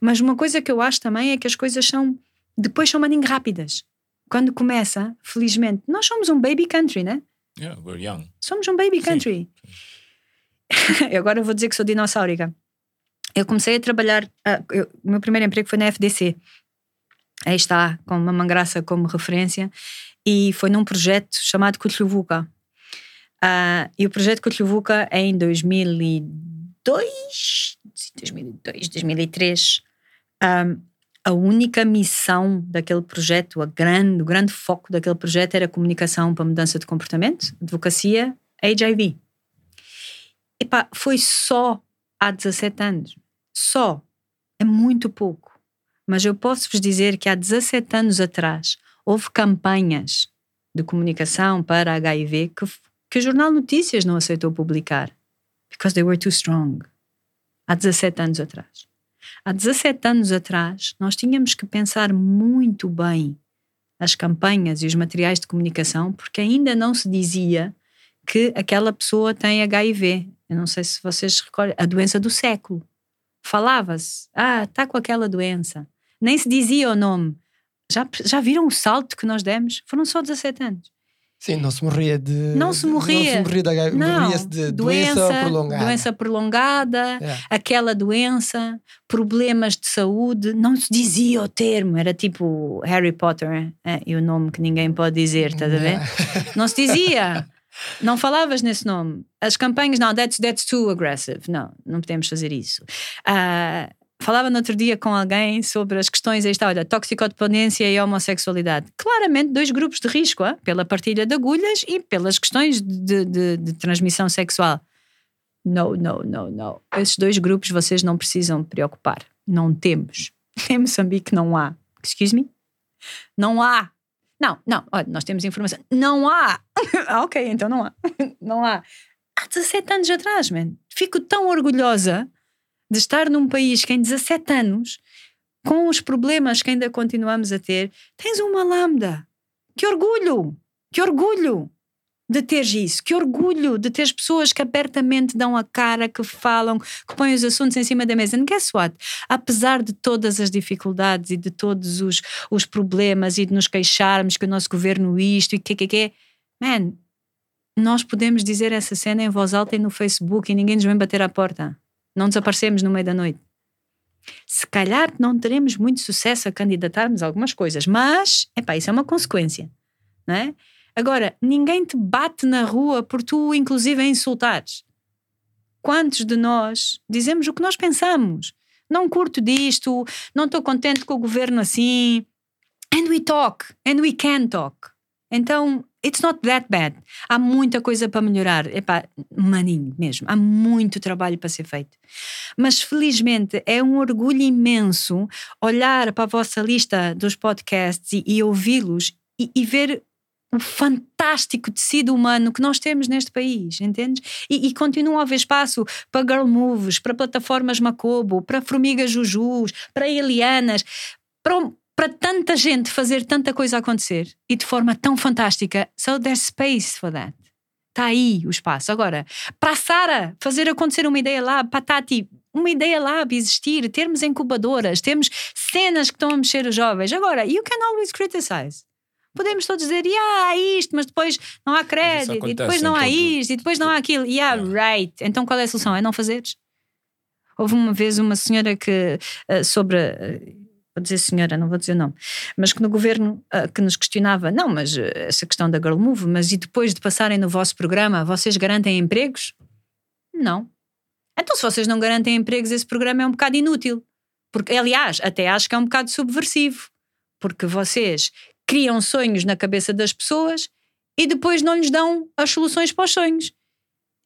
Mas uma coisa que eu acho também é que as coisas são depois são maninho rápidas. Quando começa, felizmente, nós somos um baby country, né? Yeah, we're young. Somos um baby country. Eu Agora eu vou dizer que sou dinossaurica. Eu comecei a trabalhar. ah, eu- o meu primeiro emprego foi na FDC. Aí está, com uma mangraça como referência. E foi num projeto chamado Kutluvuka. Ah, e o projeto Kutluvuka é em 2002, 2002 2003. ah, a única missão daquele projeto, a grande, o grande foco daquele projeto era comunicação para mudança de comportamento, advocacia, HIV. Epá, foi só há 17 anos. Só. É muito pouco. Mas eu posso-vos dizer que há 17 anos atrás houve campanhas de comunicação para HIV que, que o Jornal Notícias não aceitou publicar. Because they were too strong. Há 17 anos atrás. Há 17 anos atrás, nós tínhamos que pensar muito bem as campanhas e os materiais de comunicação, porque ainda não se dizia que aquela pessoa tem HIV. Eu não sei se vocês recordam, a doença do século. Falava-se, ah, está com aquela doença. Nem se dizia o nome. Já, já viram o salto que nós demos? Foram só 17 anos. Sim, não se morria de. Não se morria. Não se morria de HIV, morria-se de doença, prolongada. doença prolongada, É. aquela doença, problemas de saúde, não se dizia o termo, era tipo Harry Potter, é, e o nome que ninguém pode dizer, estás a ver? Não se dizia. Não falavas nesse nome. As campanhas, não, that's, that's too aggressive. Não, não podemos fazer isso. Ah, falava no outro dia com alguém sobre as questões, aí está, olha, toxicodependência e homossexualidade. Claramente dois grupos de risco, ah, pela partilha de agulhas e pelas questões de, de- de transmissão sexual. No, no, no, no. Esses dois grupos vocês não precisam preocupar. Não temos. Em Moçambique não há. Excuse me? Não há. Não, não, olha, nós temos informação. Não há. ah, ok, então não há. não há. Há 17 anos atrás, man. Fico tão orgulhosa de estar num país que em 17 anos, com os problemas que ainda continuamos a ter, tens uma lambda. Que orgulho! Que orgulho! de teres isso, que orgulho de teres pessoas que abertamente dão a cara, que falam, que põem os assuntos em cima da mesa. And guess what? Apesar de todas as dificuldades e de todos os, os problemas e de nos queixarmos que o nosso governo isto e que que que, man, nós podemos dizer essa cena em voz alta e no Facebook e ninguém nos vem bater à porta. Não desaparecemos no meio da noite. Se calhar não teremos muito sucesso a candidatarmos algumas coisas, mas, epá, isso é uma consequência, não é? Agora, ninguém te bate na rua por tu, inclusive, a insultares. Quantos de nós dizemos o que nós pensamos? Não curto disto, não estou contente com o governo assim. And we talk, and we can talk. Então, it's not that bad. Há muita coisa para melhorar. Epá, maninho mesmo. Há muito trabalho para ser feito. Mas, felizmente, é um orgulho imenso olhar para a vossa lista dos podcasts e, e ouvi-los e, e ver o fantástico tecido humano que nós temos neste país, entendes? E, e continua a haver espaço para girl moves, para plataformas Macobo, para formigas jujus, para Elianas, para, para tanta gente fazer tanta coisa acontecer e de forma tão fantástica. So there's space for that. Está aí o espaço. Agora, para a Sara fazer acontecer uma ideia lá, para a Tati, uma ideia lab existir, termos incubadoras, temos cenas que estão a mexer os jovens. Agora, you can always criticize. Podemos todos dizer, yeah, há isto, mas depois não há crédito, e depois não há isto, e depois não há aquilo. Yeah, right. Então qual é a solução? É não fazeres? Houve uma vez uma senhora que, eh, sobre. Vou dizer senhora, não vou dizer o nome, mas que no governo eh, que nos questionava, não, mas eh, essa questão da Girl Move, mas e depois de passarem no vosso programa, vocês garantem empregos? Não. Então, se vocês não garantem empregos, esse programa é um bocado inútil. Porque, aliás, até acho que é um bocado subversivo. Porque vocês criam sonhos na cabeça das pessoas e depois não lhes dão as soluções para os sonhos.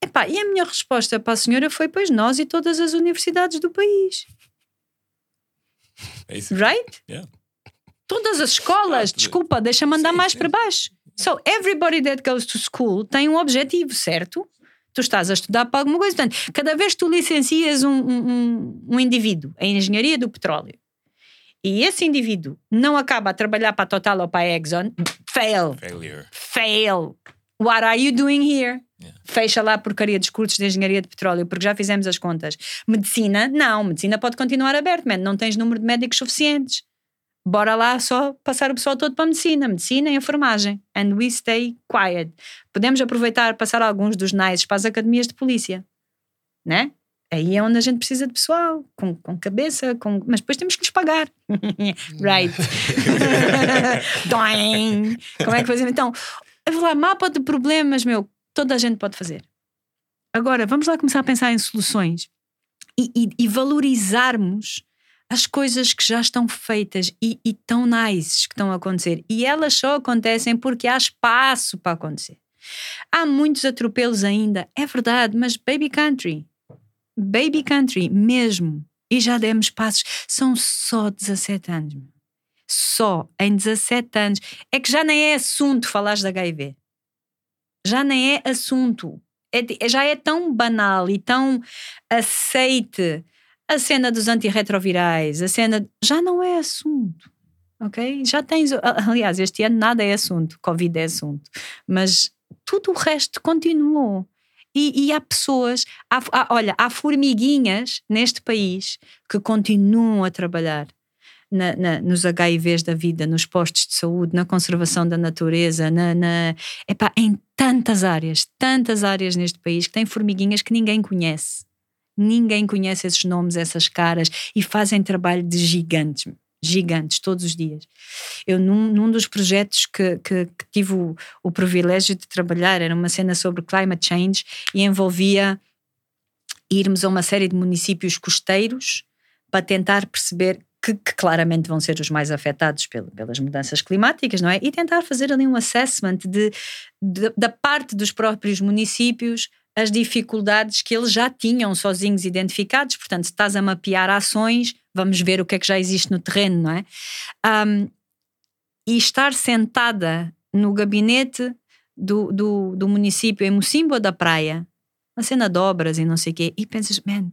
Epá, e a minha resposta para a senhora foi: pois nós e todas as universidades do país. Basically. Right? Yeah. Todas as escolas, desculpa, deixa-me andar mais para baixo. So everybody that goes to school tem um objetivo, certo? Tu estás a estudar para alguma coisa. Portanto, cada vez que tu licencias um, um, um, um indivíduo em engenharia do petróleo e esse indivíduo não acaba a trabalhar para a Total ou para a Exxon, fail. Failure. Fail. What are you doing here? Fecha lá a porcaria dos cursos de engenharia de petróleo, porque já fizemos as contas. Medicina, não. Medicina pode continuar aberto, man. Não tens número de médicos suficientes. Bora lá só passar o pessoal todo para a medicina. Medicina e enfermagem. And we stay quiet. Podemos aproveitar passar alguns dos nices para as academias de polícia. Né? Aí é onde a gente precisa de pessoal, com, com cabeça, com... mas depois temos que lhes pagar. right. Doing. Como é que fazemos? Então, eu vou lá, mapa de problemas, meu, toda a gente pode fazer. Agora, vamos lá começar a pensar em soluções e, e, e valorizarmos as coisas que já estão feitas e, e tão nice que estão a acontecer. E elas só acontecem porque há espaço para acontecer. Há muitos atropelos ainda, é verdade, mas baby country. Baby country, mesmo. E já demos passos. São só 17 anos. Só em 17 anos. É que já nem é assunto falar de HIV. Já nem é assunto. É, já é tão banal e tão aceite a cena dos antirretrovirais, a cena. Já não é assunto. Ok? Já tens. Aliás, este ano nada é assunto. Covid é assunto. Mas tudo o resto continuou. E, e há pessoas, há, há, olha, há formiguinhas neste país que continuam a trabalhar na, na, nos HIVs da vida, nos postos de saúde, na conservação da natureza, na, na, epá, em tantas áreas, tantas áreas neste país que tem formiguinhas que ninguém conhece. Ninguém conhece esses nomes, essas caras e fazem trabalho de gigantes gigantes todos os dias. Eu, num, num dos projetos que, que, que tive o, o, privilégio de trabalhar, era uma cena sobre climate change e envolvia irmos a uma série de municípios costeiros para tentar perceber que, que, claramente vão ser os mais afetados pelas mudanças climáticas, não é? E tentar fazer ali um assessment de, de, da parte dos próprios municípios as dificuldades que eles já tinham sozinhos identificados. Portanto, se estás a mapear ações, vamos ver o que é que já existe no terreno, não é? Um, e estar sentada no gabinete do, do, do município em Mocimboa da Praia, uma cena de obras e não sei o quê, e pensas, man,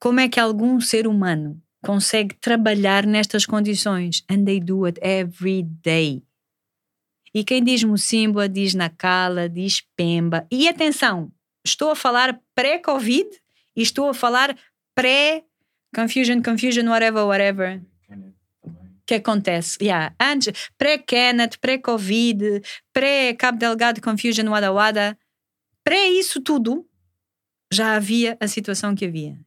como é que algum ser humano consegue trabalhar nestas condições? And they do it every day. E quem diz Mocimboa diz Nacala, diz Pemba. E atenção, estou a falar pré-Covid e estou a falar pré-confusion, confusion, whatever, whatever. que acontece? Yeah. Antes, pré-Kenneth, pré-Covid, pré-Cabo Delgado, confusion, wada wada. Pré isso tudo, já havia a situação que havia.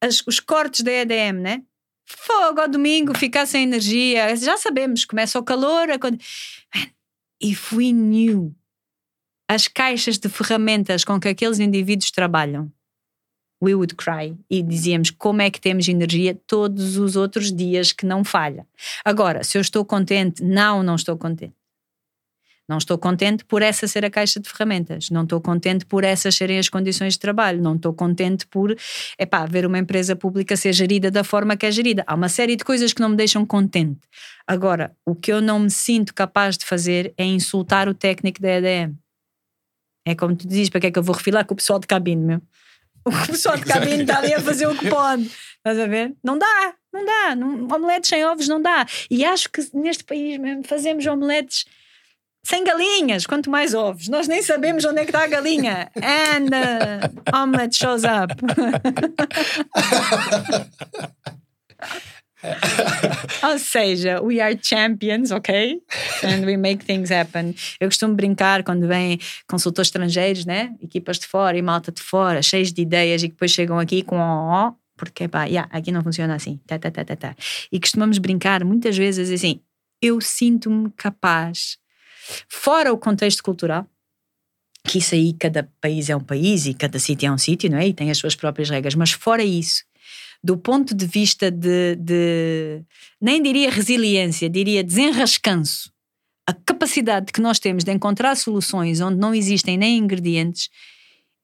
As, os cortes da EDM, né? Fogo ao domingo, ficar sem energia. Já sabemos, começa o calor. If we knew as caixas de ferramentas com que aqueles indivíduos trabalham, we would cry e dizíamos como é que temos energia todos os outros dias que não falha. Agora, se eu estou contente, não, não estou contente. Não estou contente por essa ser a caixa de ferramentas. Não estou contente por essas serem as condições de trabalho. Não estou contente por, epá, ver uma empresa pública ser gerida da forma que é gerida. Há uma série de coisas que não me deixam contente. Agora, o que eu não me sinto capaz de fazer é insultar o técnico da EDM. É como tu dizes, para que é que eu vou refilar com o pessoal de cabine, meu? O pessoal de cabine está ali a fazer o que pode. Estás a ver? Não dá, não dá. Omeletes sem ovos não dá. E acho que neste país mesmo fazemos omeletes sem galinhas, quanto mais ovos. Nós nem sabemos onde é que está a galinha. And the omelette shows up. Ou seja, we are champions, ok? And we make things happen. Eu costumo brincar quando vêm consultores estrangeiros, né? Equipas de fora e malta de fora, cheios de ideias e que depois chegam aqui com ó, porque pá, yeah, aqui não funciona assim. Tá, tá, tá, tá, tá. E costumamos brincar muitas vezes assim: eu sinto-me capaz Fora o contexto cultural, que isso aí cada país é um país e cada sítio é um sítio, não é? E tem as suas próprias regras, mas fora isso, do ponto de vista de, de nem diria resiliência, diria desenrascanço, a capacidade que nós temos de encontrar soluções onde não existem nem ingredientes,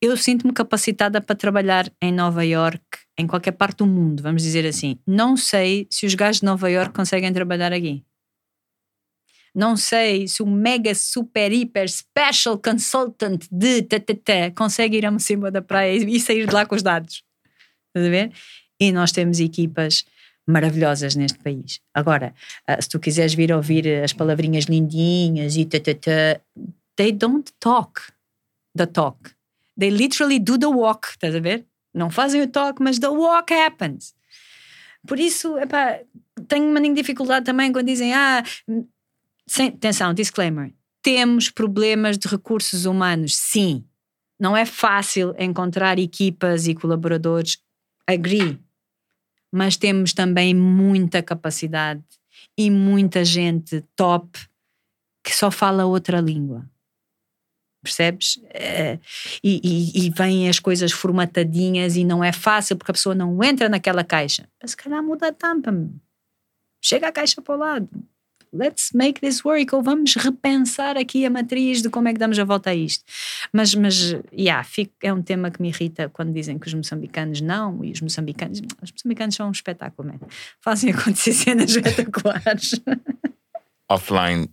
eu sinto-me capacitada para trabalhar em Nova York, em qualquer parte do mundo, vamos dizer assim. Não sei se os gajos de Nova York conseguem trabalhar aqui. Não sei se o mega super hiper special consultant de TTT consegue ir a cima da praia e sair de lá com os dados. Estás a ver? E nós temos equipas maravilhosas neste país. Agora, ah, se tu quiseres vir ouvir as palavrinhas lindinhas e TTT, they don't talk the talk. They literally do the walk, estás a ver? Não fazem o talk, mas the walk happens. Por isso, epá, tenho uma dificuldade também quando dizem, ah, sem, atenção, disclaimer, temos problemas de recursos humanos, sim. Não é fácil encontrar equipas e colaboradores, agree. Mas temos também muita capacidade e muita gente top que só fala outra língua percebes? Uh, e, e, e vêm as coisas formatadinhas e não é fácil porque a pessoa não entra naquela caixa. Mas se calhar muda a tampa, chega a caixa para o lado. Let's make this work, ou vamos repensar aqui a matriz de como é que damos a volta a isto. Mas, mas yeah, fico, é um tema que me irrita quando dizem que os moçambicanos não, e os moçambicanos, os moçambicanos são um espetáculo, man. fazem acontecer cenas espetaculares. Offline,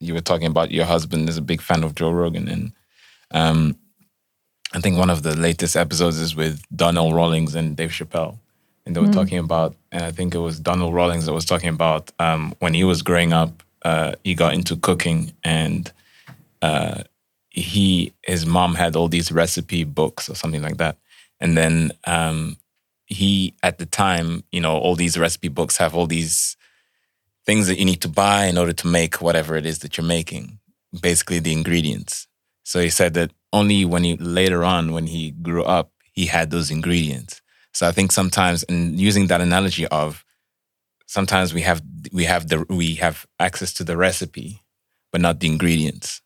you were talking about your husband is a big fan of Joe Rogan, and um, I think one of the latest episodes is with Donald Rawlings and Dave Chappelle, and they were Mm. talking about, and I think it was Donald Rawlings that was talking about um, when he was growing up, uh, he got into cooking, and uh, he his mom had all these recipe books or something like that, and then um, he at the time, you know, all these recipe books have all these things that you need to buy in order to make whatever it is that you're making, basically the ingredients. So he said that only when he later on, when he grew up, he had those ingredients. So I think sometimes, and using that analogy of sometimes we have we have the we have access to the recipe, but not the ingredients.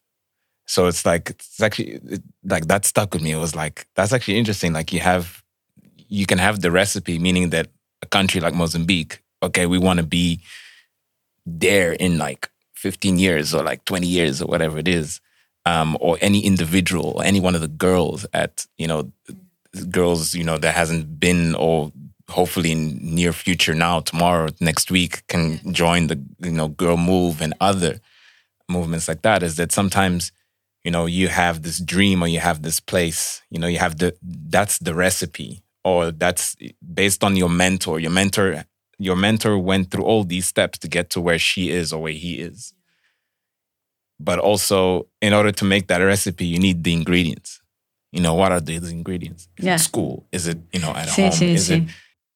So it's like it's actually like that stuck with me. It was like that's actually interesting. Like you have you can have the recipe, meaning that a country like Mozambique, okay, we want to be there in like 15 years or like 20 years or whatever it is um, or any individual or any one of the girls at you know girls you know that hasn't been or hopefully in near future now tomorrow next week can join the you know girl move and other movements like that is that sometimes you know you have this dream or you have this place you know you have the that's the recipe or that's based on your mentor. Your mentor your mentor went through all these steps to get to where she is or where he is. But also in order to make that recipe you need the ingredients you know what are the ingredients? Is Yeah. it school? Is it you know at home? is it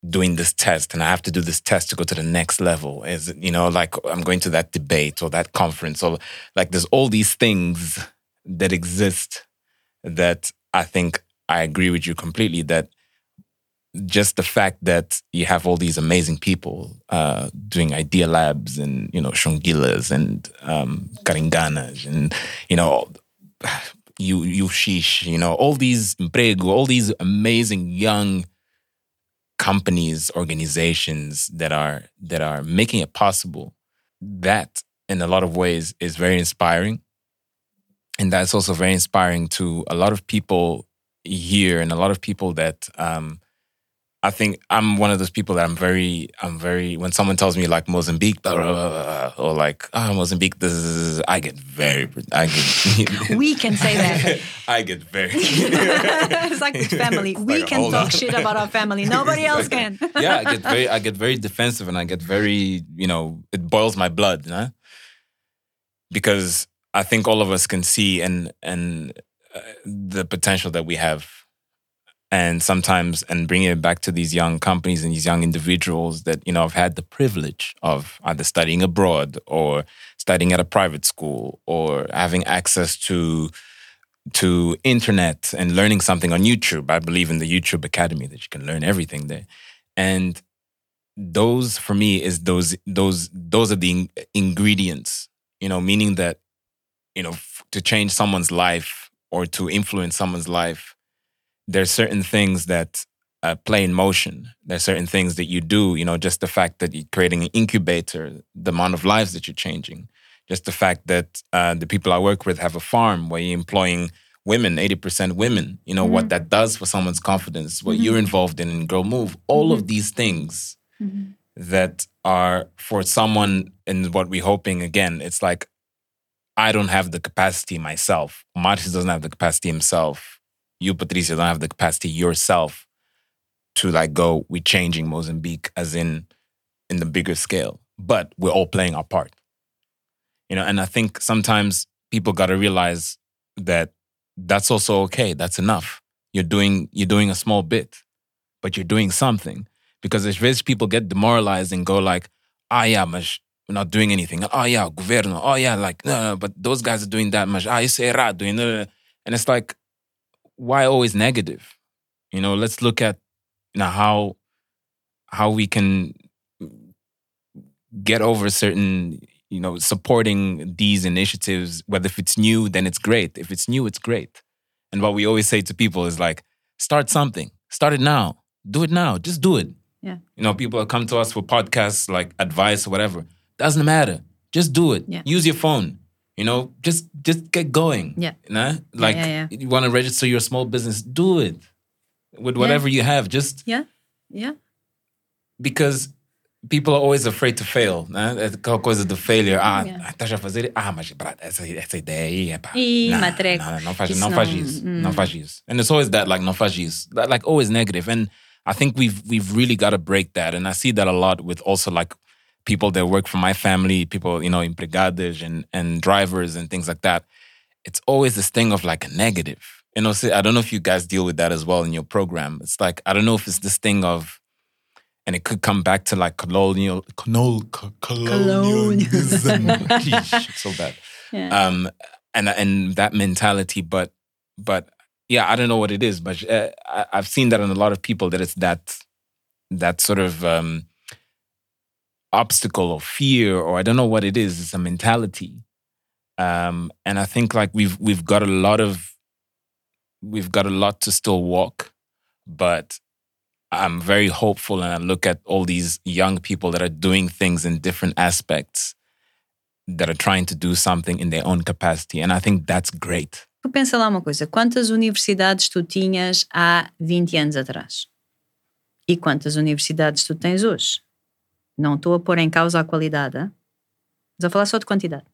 doing this test and i have to do this test to go to the next level? Is it you know like i'm going to that debate or that conference or like there's all these things that exist that i think i agree with you completely that just the fact that you have all these amazing people uh, doing idea labs and you know shongilas and um, karinganas and you know you you shish you know all these emprego all these amazing young companies organizations that are that are making it possible. That in a lot of ways is very inspiring. And that's also very inspiring to a lot of people here and a lot of people that um, I think I'm one of those people that I'm very, I'm very. When someone tells me like Mozambique blah, blah, blah, or like oh, Mozambique, this is, I get very, I get, We can say that. I get very. it's like family. We like, can talk on. shit about our family. Nobody else can. yeah, I get very, I get very defensive, and I get very, you know, it boils my blood, you know? because I think all of us can see and and uh, the potential that we have, and sometimes and bringing it back to these young companies and these young individuals that you know have had the privilege of either studying abroad or studying at a private school or having access to to internet and learning something on YouTube. I believe in the YouTube Academy that you can learn everything there. And those for me is those those those are the in- ingredients, you know, meaning that you know f- to change someone's life or to influence someone's life, there's certain things that uh, play in motion. There's certain things that you do, you know, just the fact that you're creating an incubator, the amount of lives that you're changing, just the fact that uh, the people I work with have a farm where you're employing women, 80% women, you know, what Mhm. that does for someone's confidence, what you're Mhm. involved in in Girl Move, all of these things that are for someone and what we're hoping again, it's like I don't have the capacity myself. Marcus doesn't have the capacity himself. You, Patricia, don't have the capacity yourself to like go, we're changing Mozambique as in in the bigger scale. But we're all playing our part. You know, and I think sometimes people gotta realize that that's also okay. That's enough. You're doing you're doing a small bit, but you're doing something. Because if rich people get demoralized and go like, ah yeah, mas we're not doing anything. Oh yeah, governo. Oh yeah, like no, no, but those guys are doing that much. Ah, errado. You know? And it's like, why always negative? You know, let's look at you know how how we can get over certain you know supporting these initiatives. Whether if it's new, then it's great. If it's new, it's great. And what we always say to people is like, start something. Start it now. Do it now. Just do it. Yeah. You know, people come to us for podcasts like advice or whatever. Doesn't matter. Just do it. Yeah. Use your phone. You know, just just get going. Yeah. You know? Like yeah, yeah. you want to register your small business, do it. With whatever you have. Just Yeah, yeah. because people are always afraid to fail. Né? Aquela coisa do failure. Ah, Yeah. estás a fazer. Ah, mas essa, essa ideia é pá. Ih, matreco. Não, faz, Isso não faz isso. hum. Não faz isso. And it's always that, like, não faz isso. That, like, always negative. And I think we've we've really got to break that. And I see that a lot with also like people that work for my family, people, you know, empregados and, and drivers and things like that. It's always this thing of like a negative. You know, I don't know if you guys deal with that as well in your program. It's like, I don't know if it's this thing of, and it could come back to like colonial, colonial, colonialism. So bad. Yeah. Um, and and that mentality, but but yeah, I don't know what it is, but uh, I've seen that in a lot of people that it's that that sort of um, obstacle or fear, or I don't know what it is. It's a mentality, um, and I think like we've we've got a lot of we've got a lot to still walk, but I'm very hopeful, and I look at all these young people that are doing things in different aspects that are trying to do something in their own capacity, and I think that's great. Pensa lá uma coisa: quantas universidades tu tinhas há 20 anos atrás? E quantas universidades tu tens hoje? Não estou a pôr em causa a qualidade, hein? mas a falar só de quantidade.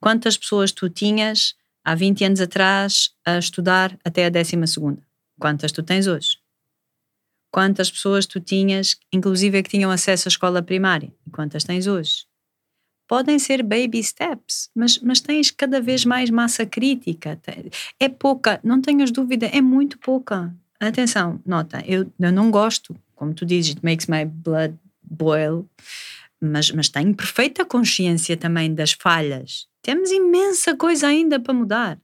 Quantas pessoas tu tinhas há 20 anos atrás a estudar até a décima segunda? Quantas tu tens hoje? Quantas pessoas tu tinhas, inclusive, que tinham acesso à escola primária? E quantas tens hoje? podem ser baby steps, mas, mas tens cada vez mais massa crítica. É pouca, não tenhas dúvida, é muito pouca. Atenção, nota, eu, eu não gosto, como tu dizes, it makes my blood boil, mas, mas tenho perfeita consciência também das falhas. Temos imensa coisa ainda para mudar.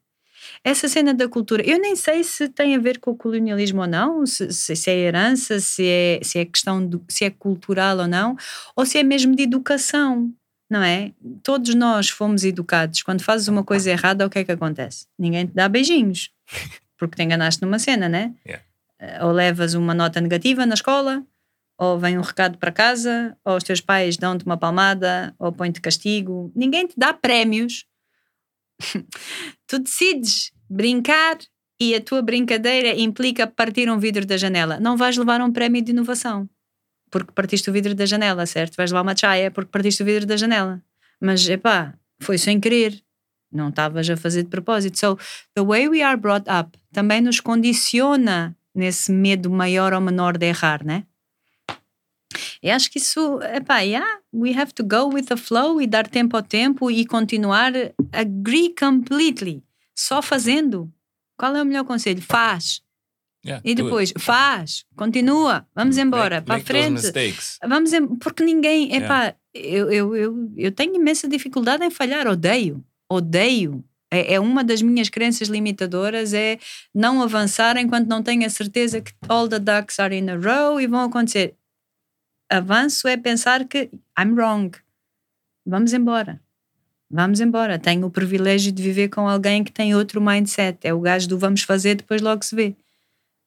Essa cena da cultura, eu nem sei se tem a ver com o colonialismo ou não, se, se, é herança, se é, se é questão se é cultural ou não, ou se é mesmo de educação, não é? Todos nós fomos educados. Quando fazes uma coisa errada, o que é que acontece? Ninguém te dá beijinhos, porque te enganaste numa cena, né? Yeah. Eh, Ou levas uma nota negativa na escola, ou vem um recado para casa, ou os teus pais dão-te uma palmada, ou põem-te castigo. Ninguém te dá prémios. tu decides brincar e a tua brincadeira implica partir um vidro da janela. Não vais levar um prémio de inovação porque partiste o vidro da janela, certo? Vais levar uma chaia porque partiste o vidro da janela. Mas, epá, foi sem querer. Não estavas a fazer de propósito. So, the way we are brought up também nos condiciona nesse medo maior ou menor de errar, né? E acho que isso, epá, yeah, we have to go with the flow e dar tempo ao tempo e continuar. Agree completely. Só fazendo. Qual é o melhor conselho? Faz. Yeah, E depois, faz, continua, vamos embora, para frente. Vamos em, porque ninguém, Yeah. epá, eu, eu, eu, eu tenho imensa dificuldade em falhar, odeio, odeio. É, é uma das minhas crenças limitadoras é não avançar enquanto não tenho a certeza que all the ducks are in a row e vão acontecer. Avanço é pensar que I'm wrong. Vamos embora. Vamos embora. Tenho o privilégio de viver com alguém que tem outro mindset. É o gajo do vamos fazer, depois logo se vê.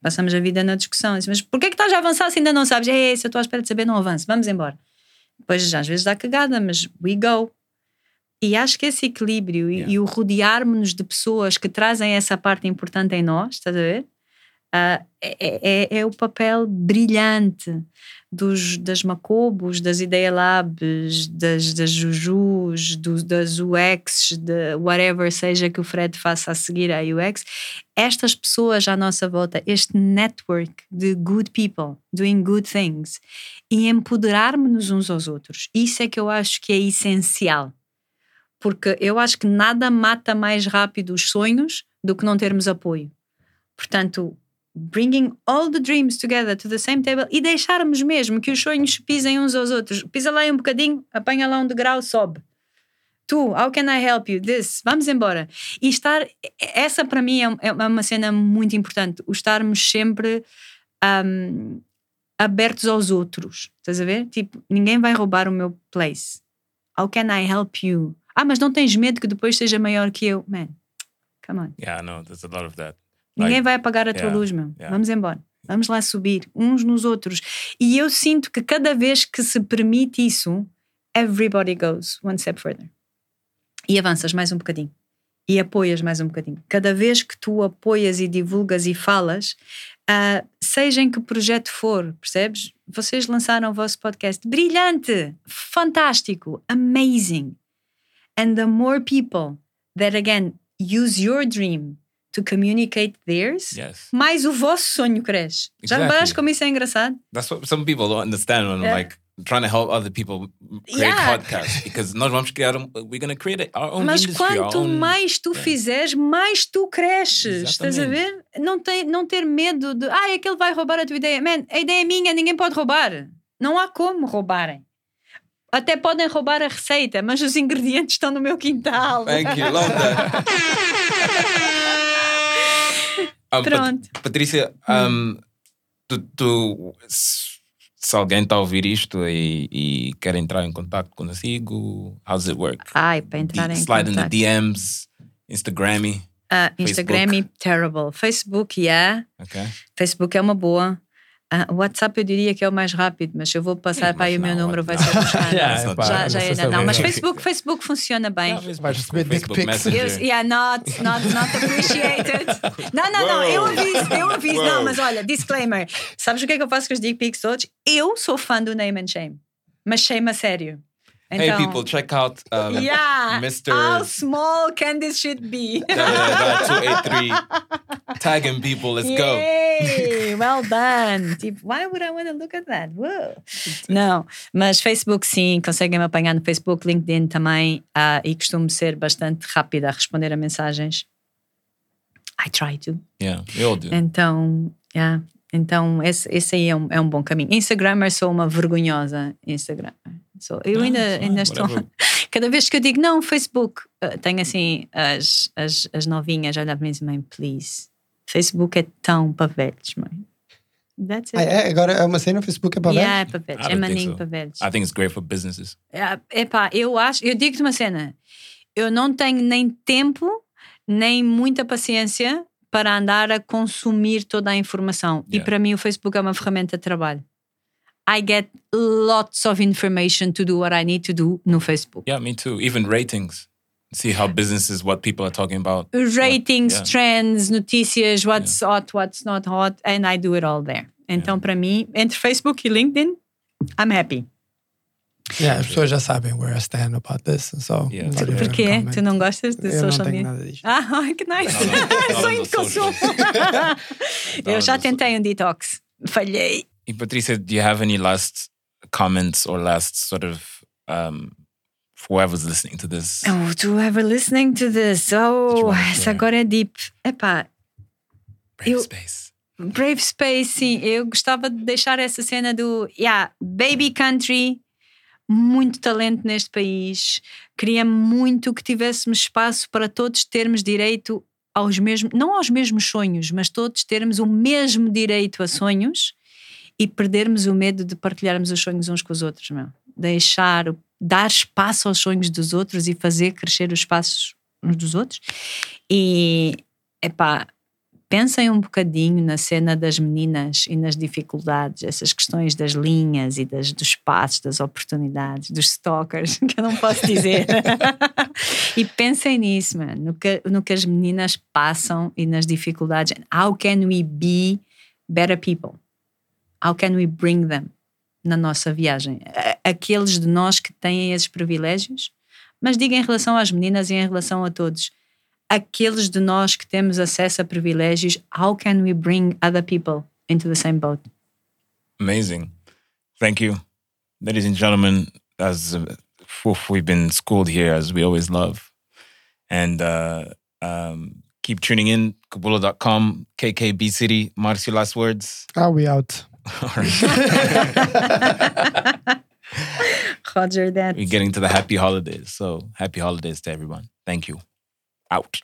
Passamos a vida na discussão. Assim, Mas porquê que estás a avançar se ainda não sabes? É, se eu estou à espera de saber, não avanço. Vamos embora. Depois, às vezes dá cagada, mas we go. E acho que esse equilíbrio e- e, o rodearmos-nos de pessoas que trazem essa parte importante em nós, estás a ver? Ah, é, é- é o papel brilhante dos, das Macobos, das Ideia Labs, das, das Jujus, dos, das UX, de whatever seja que o Fred faça a seguir à UX. Estas pessoas à nossa volta, este network de good people doing good things e empoderarmos-nos uns aos outros. Isso é que eu acho que é essencial. Porque eu acho que nada mata mais rápido os sonhos do que não termos apoio. Portanto, bringing all the dreams together to the same table e deixarmos mesmo que os sonhos pisem uns aos outros. Pisa lá um bocadinho, apanha lá um degrau, sobe. Tu, how can I help you? This, vamos embora. E estar, essa para mim é, é uma cena muito importante, o estarmos sempre um, abertos aos outros. Estás a ver? Tipo, ninguém vai roubar o meu place. How can I help you? Ah, mas não tens medo que depois seja maior que eu? Man, come on. Yeah, no, there's a lot of that. Ninguém vai apagar a tua yeah, luz, meu. yeah. Vamos embora. Vamos lá subir uns nos outros. E eu sinto que cada vez que se permite isso, everybody goes one step further. E avanças mais um bocadinho. E apoias mais um bocadinho. Cada vez que tu apoias e divulgas e falas, ah, seja em que projeto for, percebes? Vocês lançaram o vosso podcast. Brilhante! Fantástico! Amazing! And the more people that, again, use your dream to communicate theirs, Yes. mais o vosso sonho cresce. Já Exactly. reparaste como isso é engraçado? That's what some people don't understand when I'm Yeah. like trying to help other people create Yeah. podcasts because nós vamos criar um, we're going to create our own Mas industry, quanto own mais tu fizeres, mais tu cresces. Estás a ver? Não, tem, não ter medo de. Ah, aquele vai roubar a tua ideia. Man, a ideia é minha, ninguém pode roubar. Não há como roubarem. Até podem roubar a receita, mas os ingredientes estão no meu quintal. Thank you, love that. Pat- Pronto. Patrícia, um, tu, tu- se se alguém está a ouvir isto e, e quer entrar em contato consigo, how's it work? Ai, para entrar em Slide in the contato. DMs, Instagrammy, Ah, Instagram é terrible. Facebook, yeah. ok? Facebook é uma boa. Ah, o WhatsApp eu diria que é o mais rápido, mas eu vou passar para aí o meu número, vai ser. Yeah, pá, já, não é, é não, mas. Facebook, Facebook funciona bem. Vais receber dick pics. Yeah, not, not, not appreciated. Não, não, não, eu aviso, eu aviso. Não, mas olha, disclaimer. Sabes o que é que eu faço com os dick pics todos? Eu sou fã do name and shame, mas shame a sério. Hey Então, people, check out um, yeah, Mr. how small can this shit be? da, da, da, 283 tagging people, let's go. Yay, well done. Tipo, why would I want to look at that? Whoa. Não, mas Facebook sim, conseguem me apanhar no Facebook, LinkedIn também, ah, e costumo ser bastante rápida a responder a mensagens. I try to. Yeah, all do. Então, yeah. então esse, esse aí é um, é um bom caminho. Instagrammer sou uma vergonhosa Instagram. Sou, eu ainda, ainda estou. Cada vez que eu digo não, Facebook, ah, tenho assim as, as, as novinhas a olhar para mim e dizem, mãe, please. Facebook é tão para velhos, mãe. That's it. Ah, é? Agora é uma cena no Facebook é para yeah, é velhos? para velhos. I É maninho so. para velhos. I think it's great for businesses. É epá, eu acho, eu digo-te uma cena, eu não tenho nem tempo, nem muita paciência para andar a consumir toda a informação. E Yeah. para mim o Facebook é uma ferramenta de trabalho. I get lots of information to do what I need to do no Facebook. Yeah, me too. Even ratings. See how businesses, what people are talking about. Ratings, yeah. trends, notícias, what's hot, what's not hot, and I do it all there. Então, para mim, entre Facebook e LinkedIn, I'm happy. Yeah, as pessoas já sabem where I stand about this. So, Yeah. Porquê? comment. Tu não gostas de Eu social media? nada disto. Ah, que nice. Não, não, não, Sonho não de consumo. Eu já tentei um detox. Falhei. Patricia, do you have any last comments or last sort of um, whoever's listening to this? Oh, to ever listening to this. Oh, essa agora é deep. Epá, Brave eu- space. Brave Space, sim. Eu gostava de deixar essa cena do yeah, Baby Country, muito talento neste país. Queria muito que tivéssemos espaço para todos termos direito aos mesmos, não aos mesmos sonhos, mas todos termos o mesmo direito a sonhos e perdermos o medo de partilharmos os sonhos uns com os outros, meu. Deixar, dar espaço aos sonhos dos outros e fazer crescer os espaços uns dos outros. E, epá, pensem um bocadinho na cena das meninas e nas dificuldades, essas questões das linhas e das, dos espaços, das oportunidades, dos stalkers, que eu não posso dizer. e pensem nisso, mano, no que, no que as meninas passam e nas dificuldades. How can we be better people. How can we bring them na nossa viagem? Aqueles de nós que têm esses privilégios, mas diga em relação às meninas e em relação a todos. Aqueles de nós que temos acesso a privilégios, how can we bring other people into the same boat? Amazing. Thank you. Ladies and gentlemen, as uh, we've been schooled here, as we always love. And uh, um, keep tuning in, Kabula.com, KKB City. Marcio, last words. Ah, we out. Roger that. We're getting to the happy holidays. So happy holidays to everyone. Thank you. Out.